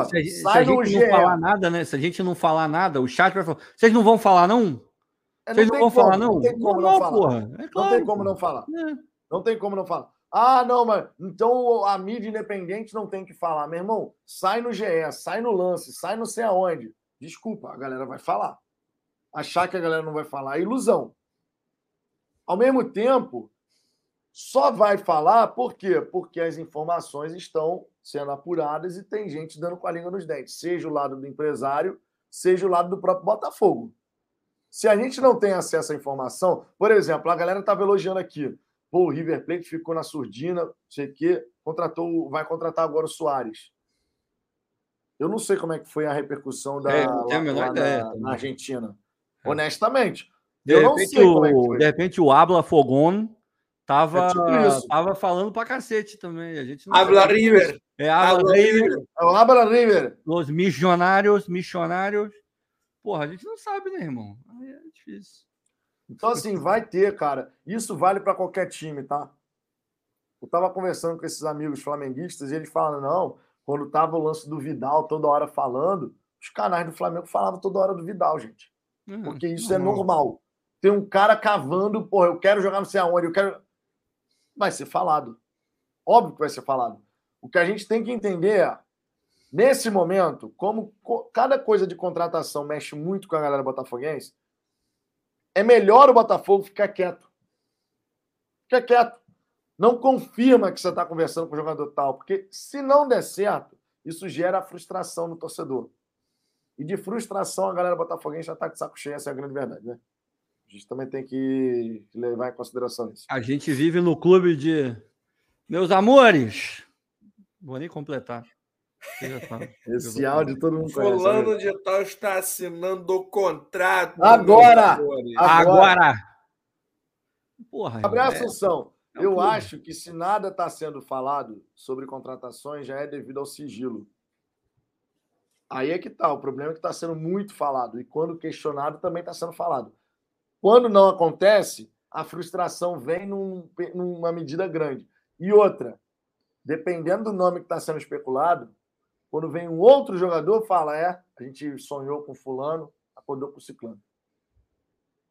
Se, se a gente não falar nada, né? Se a gente não falar nada, o chat vai falar. Vocês não vão falar, não? É, Vocês não, não vão como, falar, não? Não tem como não, não falar. É claro, não tem como não falar. É. Não tem como não falar. Ah, não, mas então a mídia independente não tem que falar. Meu irmão, sai no GE, sai no lance, sai não sei aonde. Desculpa, a galera vai falar achar que a galera não vai falar. É ilusão. Ao mesmo tempo, só vai falar por quê? Porque as informações estão sendo apuradas e tem gente dando com a língua nos dentes, seja o lado do empresário, seja o lado do próprio Botafogo. Se a gente não tem acesso à informação, por exemplo, a galera estava elogiando aqui, pô, o River Plate ficou na surdina, não sei o quê, contratou, vai contratar agora o Soares. Eu não sei como é que foi a repercussão da, é, lá, lá na, na Argentina. É. honestamente. De eu repente, não sei é o, é De repente o Abla Fogon tava, é tipo tava falando pra cacete também. A gente Abla River. É Abla River. É o Abla River. Os missionários, missionários. Porra, a gente não sabe, né, irmão? Aí é difícil. Então, assim, vai ter, cara. Isso vale para qualquer time, tá? Eu tava conversando com esses amigos flamenguistas e eles falam, não, quando tava o lance do Vidal toda hora falando, os canais do Flamengo falavam toda hora do Vidal, gente. Uhum. Porque isso é normal. Tem um cara cavando, porra, eu quero jogar não sei aonde, eu quero. Vai ser falado. Óbvio que vai ser falado. O que a gente tem que entender é, nesse momento, como cada coisa de contratação mexe muito com a galera botafoguense, é melhor o Botafogo ficar quieto. Fica quieto. Não confirma que você está conversando com o jogador tal, porque se não der certo, isso gera frustração no torcedor. E de frustração, a galera botafoguense já está de saco cheio, essa é a grande verdade, né? A gente também tem que levar em consideração isso. A gente vive no clube de meus amores. Vou nem completar. Esse áudio todo mundo conhece. Fulano de tal está assinando o contrato. Agora! Agora! Porra, Gabriel é... Assunção, é eu acho que se nada está sendo falado sobre contratações, já é devido ao sigilo. Aí é que tá. O problema é que está sendo muito falado. E quando questionado, também está sendo falado. Quando não acontece, a frustração vem num, numa medida grande. E outra, dependendo do nome que está sendo especulado, quando vem um outro jogador, fala: é, a gente sonhou com fulano, acordou com o ciclano.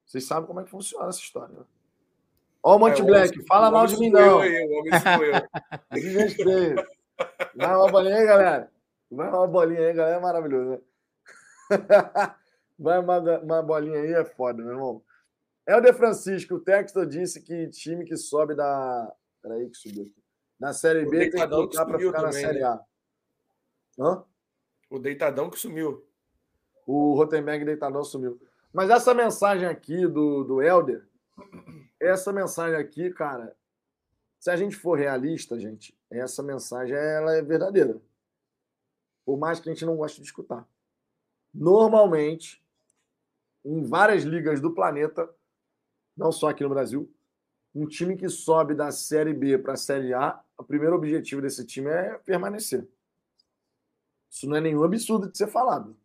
Vocês sabem como é que funciona essa história. Né? Ó, o Monte é, Black, o fala mal de mim, não. Aí, o homem eu. <laughs> Vai uma bolinha galera. Vai uma bolinha aí, galera. É maravilhoso, né? <laughs> Vai uma, uma bolinha aí, é foda, meu irmão. Helder Francisco, o texto disse que time que sobe da. Peraí, que subiu aqui. Na Série B tem que lutar para ficar também, na Série A. Né? Hã? O deitadão que sumiu. O Rotenberg deitadão sumiu. Mas essa mensagem aqui do, do Helder, essa mensagem aqui, cara, se a gente for realista, gente, essa mensagem ela é verdadeira. Por mais que a gente não goste de escutar. Normalmente, em várias ligas do planeta, não só aqui no Brasil, um time que sobe da Série B para a Série A, o primeiro objetivo desse time é permanecer. Isso não é nenhum absurdo de ser falado.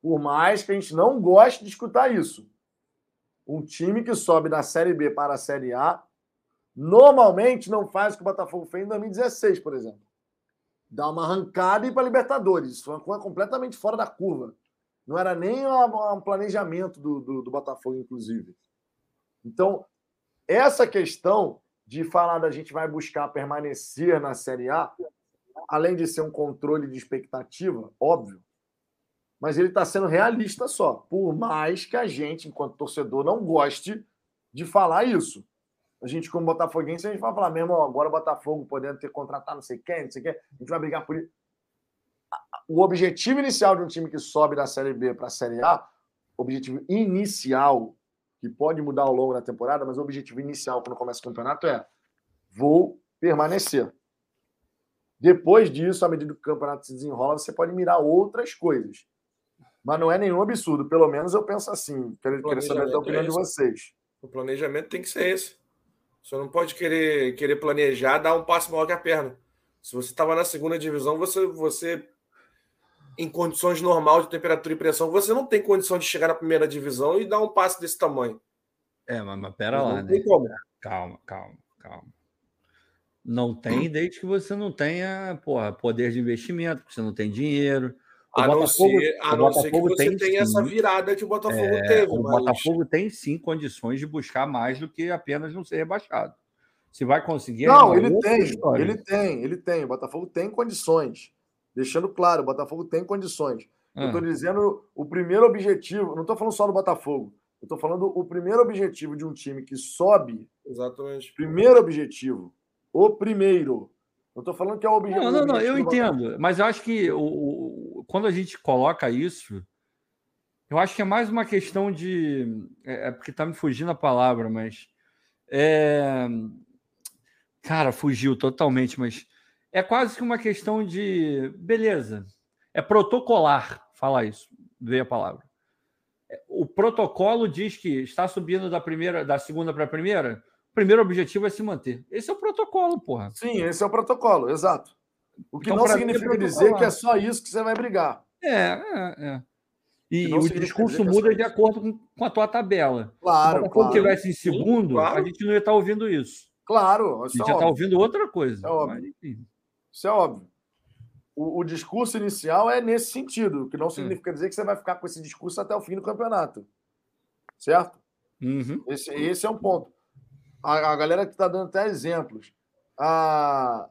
Por mais que a gente não goste de escutar isso. Um time que sobe da Série B para a Série A normalmente não faz o que o Botafogo fez em 2016, por exemplo. Dá uma arrancada e ir para Libertadores. Isso foi uma coisa completamente fora da curva. Não era nem um planejamento do, do, do Botafogo, inclusive. Então, essa questão de falar da gente vai buscar permanecer na Série A, além de ser um controle de expectativa, óbvio, mas ele está sendo realista só. Por mais que a gente, enquanto torcedor, não goste de falar isso. A gente, como botafoguense, a gente vai falar mesmo, agora o Botafogo podendo ter contratado não sei quem, não sei quem, a gente vai brigar por isso. O objetivo inicial de um time que sobe da Série B para a Série A, objetivo inicial, que pode mudar ao longo da temporada, mas o objetivo inicial quando começa o campeonato é vou permanecer. Depois disso, à medida que o campeonato se desenrola, você pode mirar outras coisas. Mas não é nenhum absurdo. Pelo menos eu penso assim. Quero, quero saber a opinião é de vocês. O planejamento tem que ser esse. Você não pode querer, querer planejar, dar um passo maior que a perna. Se você estava na segunda divisão, você, você em condições normais de temperatura e pressão, você não tem condição de chegar na primeira divisão e dar um passo desse tamanho. É, mas, mas pera não lá, né? Como. Calma, calma, calma. Não tem desde que você não tenha porra, poder de investimento, que você não tem dinheiro. A Botafogo, não ser, a não ser que você tem, tenha essa virada que o Botafogo é, teve. O mas... Botafogo tem sim condições de buscar mais do que apenas não ser rebaixado. Se vai conseguir. Não, é ele tem, história. ele tem, ele tem. O Botafogo tem condições. Deixando claro, o Botafogo tem condições. Ah. Eu estou dizendo o primeiro objetivo, não estou falando só do Botafogo. Eu estou falando o primeiro objetivo de um time que sobe. Exatamente. Primeiro objetivo. O primeiro. Não estou falando que é o objetivo. Não, não, não, eu entendo. Mas eu acho que o, quando a gente coloca isso, eu acho que é mais uma questão de. É, é porque está me fugindo a palavra, mas. É, cara, fugiu totalmente, mas é quase que uma questão de beleza. É protocolar falar isso, veio a palavra. O protocolo diz que está subindo da primeira, da segunda para a primeira. O primeiro objetivo é se manter. Esse é o protocolo, porra. Sim, esse é o protocolo, exato. O que então, não significa é dizer que é só isso que você vai brigar. É, é, é. E o discurso é muda de acordo com, com, a tua tabela. Claro. Se o claro. tivesse em segundo, Sim, claro. a gente não ia estar ouvindo isso. Claro. A gente ia estar ouvindo outra coisa. É mas, enfim. Isso é óbvio. O, o, discurso inicial é nesse sentido, que não significa dizer que você vai ficar com esse discurso até o fim do campeonato. Certo? Uhum. Esse, esse é um ponto. A, a galera que está dando até exemplos. A...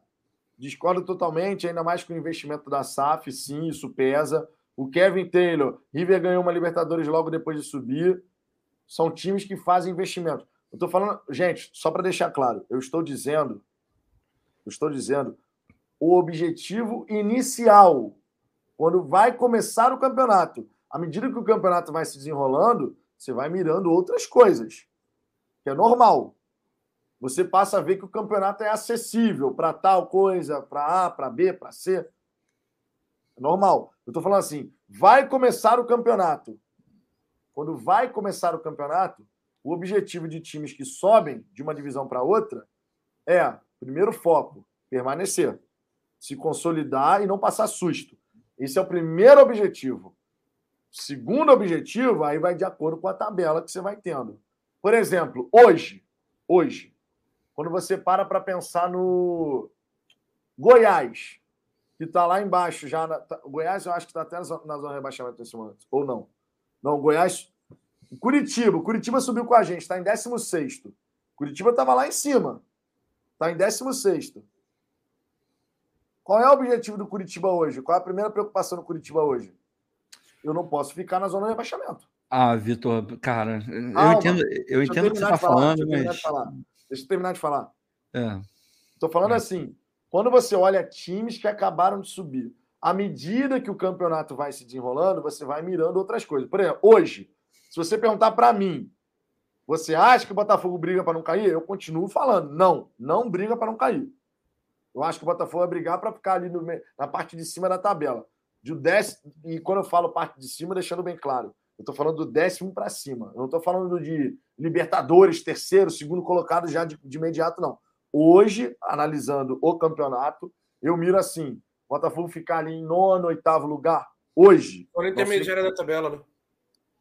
Discordo totalmente, ainda mais com o investimento da SAF, sim, isso pesa. O Kevin Taylor, River ganhou uma Libertadores logo depois de subir. São times que fazem investimento. Eu estou falando, gente, só para deixar claro, eu estou dizendo, eu estou dizendo o objetivo inicial, quando vai começar o campeonato. À medida que o campeonato vai se desenrolando, você vai mirando outras coisas, que é normal. Você passa a ver que o campeonato é acessível para tal coisa, para A, para B, para C. É normal. Eu estou falando assim, vai começar o campeonato. Quando vai começar o campeonato, o objetivo de times que sobem de uma divisão para outra é, primeiro foco, permanecer se consolidar e não passar susto. Esse é o primeiro objetivo. Segundo objetivo, aí vai de acordo com a tabela que você vai tendo. Por exemplo, hoje, hoje, quando você para para pensar no Goiás, que está lá embaixo já. Na, tá, Goiás, eu acho que está até na zona de rebaixamento nesse momento. Ou não? Não, Goiás. Curitiba. Curitiba subiu com a gente, está em 16. Curitiba estava lá em cima. Está em 16. Qual é o objetivo do Curitiba hoje? Qual é a primeira preocupação do Curitiba hoje? Eu não posso ficar na zona de rebaixamento. Ah, Vitor, cara, eu entendo, eu entendo o que você está falando, mas. Deixa eu terminar de falar. Estou é. falando é. assim: quando você olha times que acabaram de subir, à medida que o campeonato vai se desenrolando, você vai mirando outras coisas. Por exemplo, hoje, se você perguntar para mim, você acha que o Botafogo briga para não cair? Eu continuo falando, não, não briga para não cair. Eu acho que o Botafogo vai brigar para ficar ali no, na parte de cima da tabela. De décimo, e quando eu falo parte de cima, deixando bem claro, eu estou falando do décimo para cima. Eu não estou falando de Libertadores, terceiro, segundo colocado já de, de imediato, não. Hoje, analisando o campeonato, eu miro assim: Botafogo ficar ali em nono, oitavo lugar. Hoje. Por intermediária da tabela, né?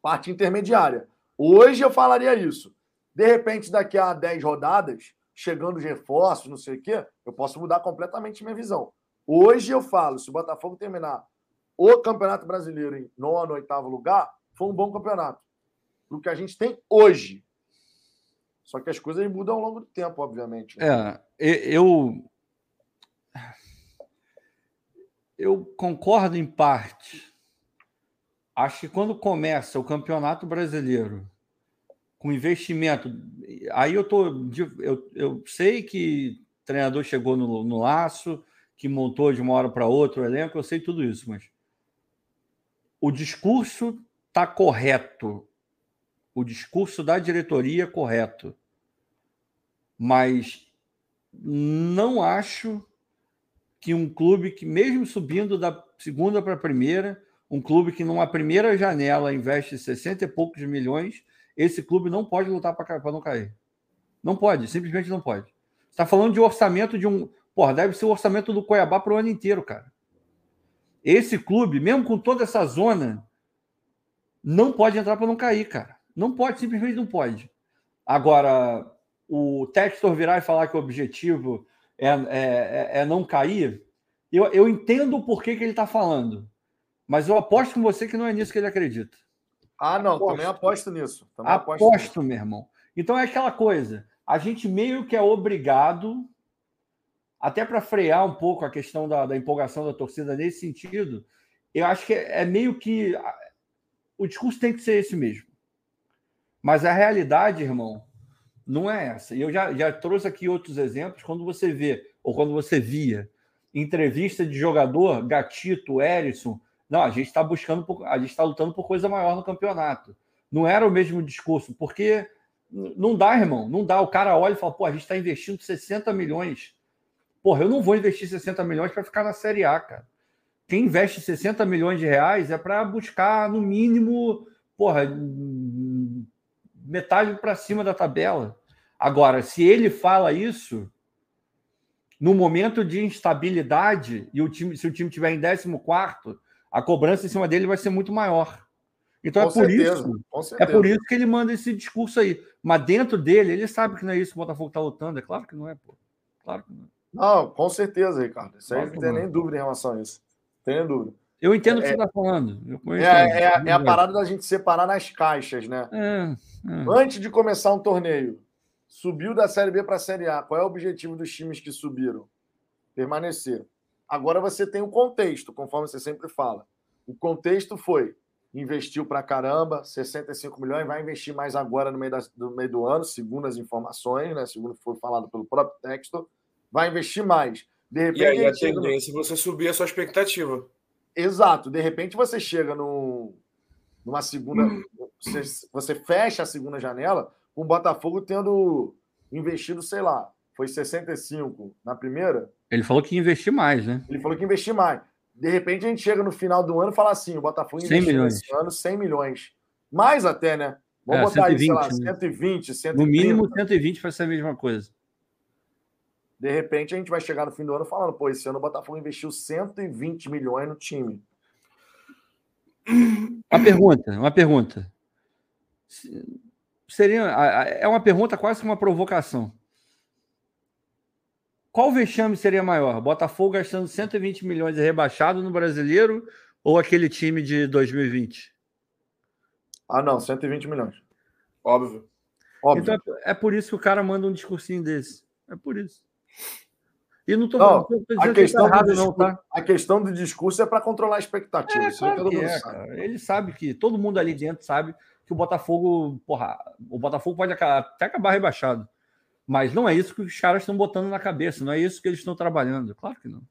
Parte intermediária. Hoje eu falaria isso. De repente, daqui a 10 rodadas, chegando os reforços, não sei o quê, eu posso mudar completamente minha visão. Hoje eu falo, se o Botafogo terminar o Campeonato Brasileiro em nono, oitavo lugar, foi um bom campeonato. O que a gente tem hoje. Só que as coisas mudam ao longo do tempo, obviamente. Né? É, eu. Eu concordo em parte. Acho que quando começa o Campeonato Brasileiro com investimento. Aí eu tô. Eu, eu sei que o treinador chegou no, no laço, que montou de uma hora para outra o elenco, eu sei tudo isso, mas o discurso está correto. O discurso da diretoria é correto. Mas não acho que um clube que, mesmo subindo da segunda para a primeira, um clube que numa primeira janela investe 60 e poucos milhões, esse clube não pode lutar para não cair. Não pode, simplesmente não pode. Está falando de orçamento de um. Porra, deve ser o orçamento do Cuiabá para o ano inteiro, cara. Esse clube, mesmo com toda essa zona, não pode entrar para não cair, cara. Não pode, simplesmente não pode. Agora, o Textor virar e falar que o objetivo é, é, é, é não cair, eu, eu entendo o porquê que ele está falando. Mas eu aposto com você que não é nisso que ele acredita. Ah, não, aposto. também aposto nisso. Também aposto, aposto nisso. meu irmão. Então é aquela coisa. A gente meio que é obrigado, até para frear um pouco a questão da, da, empolgação da torcida nesse sentido, eu acho que é, é meio que. O discurso tem que ser esse mesmo. Mas a realidade, irmão, não é essa. E eu já, já trouxe aqui outros exemplos. Quando você vê, ou quando você via, entrevista de jogador, Gatito, Erisson, não, a gente está buscando, por, a gente está lutando por coisa maior no campeonato. Não era o mesmo discurso, porque não dá, irmão, não dá. O cara olha e fala, pô, a gente está investindo 60 milhões. Porra, eu não vou investir 60 milhões para ficar na Série A, cara. Quem investe 60 milhões de reais é para buscar, no mínimo, porra, metade para cima da tabela. Agora, se ele fala isso, no momento de instabilidade, e o time, se o time estiver em 14, a cobrança em cima dele vai ser muito maior. Então com é por certeza, isso. É por isso que ele manda esse discurso aí. Mas dentro dele, ele sabe que não é isso que o Botafogo está lutando. É claro que não é, pô. Claro que não. É. Não, com certeza, Ricardo. Isso aí claro não tem nem dúvida em relação a isso. Tem nem dúvida. Eu entendo o que é, você está falando. É, é, é, a parada da gente separar nas caixas, né? É, é. Antes de começar um torneio, subiu da Série B para a Série A. Qual é o objetivo dos times que subiram? Permanecer. Agora você tem o contexto, conforme você sempre fala. O contexto foi: investiu para caramba, 65 milhões, vai investir mais agora no meio, da, no meio do ano, segundo as informações, né? Segundo foi falado pelo próprio texto, vai investir mais. De repente, e aí a tendência no... é você subir a sua expectativa. Exato. De repente você chega no, numa segunda. Hum. Você, você fecha a segunda janela com o Botafogo tendo investido, sei lá, foi 65 na primeira, ele falou que ia investir mais, né? Ele falou que ia investir mais. De repente a gente chega no final do ano e fala assim: o Botafogo investiu milhões. esse ano 100 milhões. Mais até, né? Vamos é, botar 120, aí, sei lá, 120, 130. No mínimo 120 vai ser a mesma coisa. De repente a gente vai chegar no fim do ano falando: pô, esse ano o Botafogo investiu 120 milhões no time. Uma pergunta, uma pergunta. Seria, é uma pergunta quase que uma provocação. Qual vexame seria maior? Botafogo gastando 120 milhões e rebaixado no brasileiro ou aquele time de 2020? Ah, não, 120 milhões. Óbvio. Óbvio. Então é, é por isso que o cara manda um discursinho desse. É por isso. E não estou falando a questão, tá errado, não, tá? a questão do discurso é para controlar a expectativa. É, claro é, sabe. Ele sabe que todo mundo ali dentro sabe que o Botafogo, porra, o Botafogo pode até acabar rebaixado. Mas não é isso que os caras estão botando na cabeça, não é isso que eles estão trabalhando. Claro que não.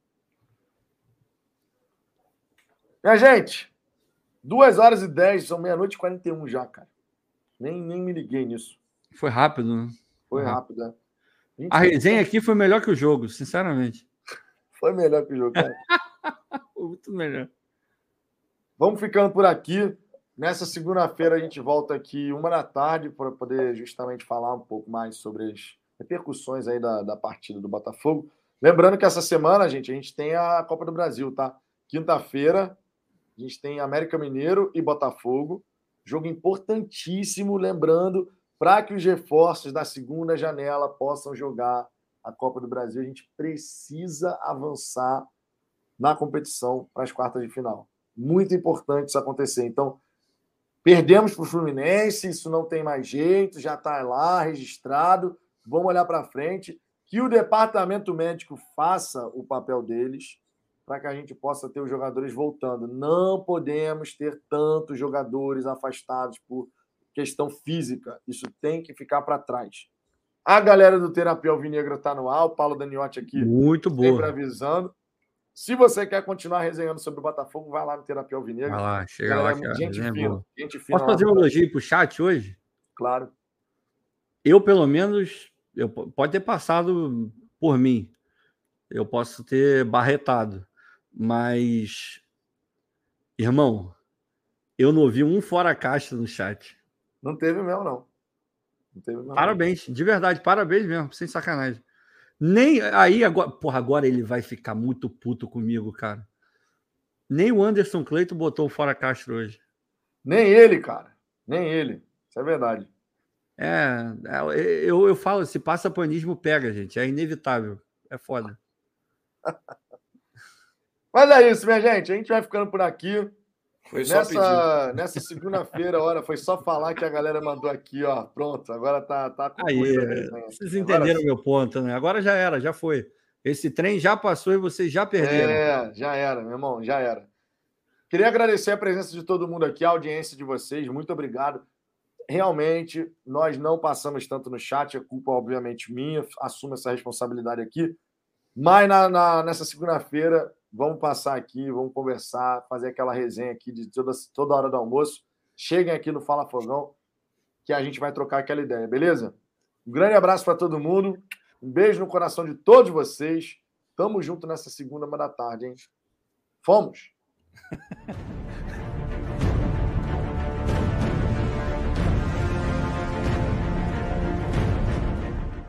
Minha gente, 2 horas e 10, são meia-noite e 41 já, cara. Nem, nem me liguei nisso. Foi rápido, né? Foi rápido, é. A resenha aqui foi melhor que o jogo, sinceramente. Foi melhor que o jogo, cara. <laughs> Muito melhor. Vamos ficando por aqui. Nessa segunda-feira a gente volta aqui uma da tarde para poder justamente falar um pouco mais sobre as repercussões aí da, da partida do Botafogo. Lembrando que essa semana, gente, a gente tem a Copa do Brasil, tá? Quinta-feira, a gente tem América Mineiro e Botafogo. Jogo importantíssimo, lembrando para que os reforços da segunda janela possam jogar a Copa do Brasil, a gente precisa avançar na competição para as quartas de final. Muito importante isso acontecer. Então, perdemos para o Fluminense, isso não tem mais jeito, já está lá registrado. Vamos olhar para frente. Que o departamento médico faça o papel deles para que a gente possa ter os jogadores voltando. Não podemos ter tantos jogadores afastados por questão física. Isso tem que ficar para trás. A galera do Terapia Alvinegra está no ar, o Paulo Daniotti aqui. Muito bom. Sempre avisando. Se você quer continuar resenhando sobre o Botafogo, vai lá no Terapia Alvinegra. Vai lá, chega lá. É gente, fina, gente fina. Posso fazer um elogio para o chat hoje? Claro. Eu, pelo menos, eu, pode ter passado por mim. Eu posso ter barretado. Mas, irmão, eu não vi um fora caixa no chat. Não teve mesmo, não. não teve mesmo, parabéns, não. de verdade, parabéns mesmo, sem sacanagem. Nem aí agora, porra, agora ele vai ficar muito puto comigo, cara. Nem o Anderson Cleito botou o fora Castro hoje. Nem ele, cara. Nem ele. Isso é verdade. É, é eu, eu falo, se passa panismo, pega, gente. É inevitável. É foda. <laughs> Mas é isso, minha gente. A gente vai ficando por aqui. Foi só nessa, nessa segunda-feira, hora, foi só falar que a galera mandou aqui, ó. Pronto, agora tá, tá Aí, vocês entenderam o meu ponto, né? Agora já era, já foi. Esse trem já passou e vocês já perderam. É, já era, meu irmão, já era. Queria agradecer a presença de todo mundo aqui, a audiência de vocês. Muito obrigado. Realmente, nós não passamos tanto no chat, é culpa, obviamente, minha. Assumo essa responsabilidade aqui. Mas na, na nessa segunda-feira, Vamos passar aqui, vamos conversar, fazer aquela resenha aqui de toda, toda hora do almoço. Cheguem aqui no Fala Fogão, que a gente vai trocar aquela ideia, beleza? Um grande abraço para todo mundo. Um beijo no coração de todos vocês. Tamo junto nessa segunda, da tarde, hein? Fomos! <laughs>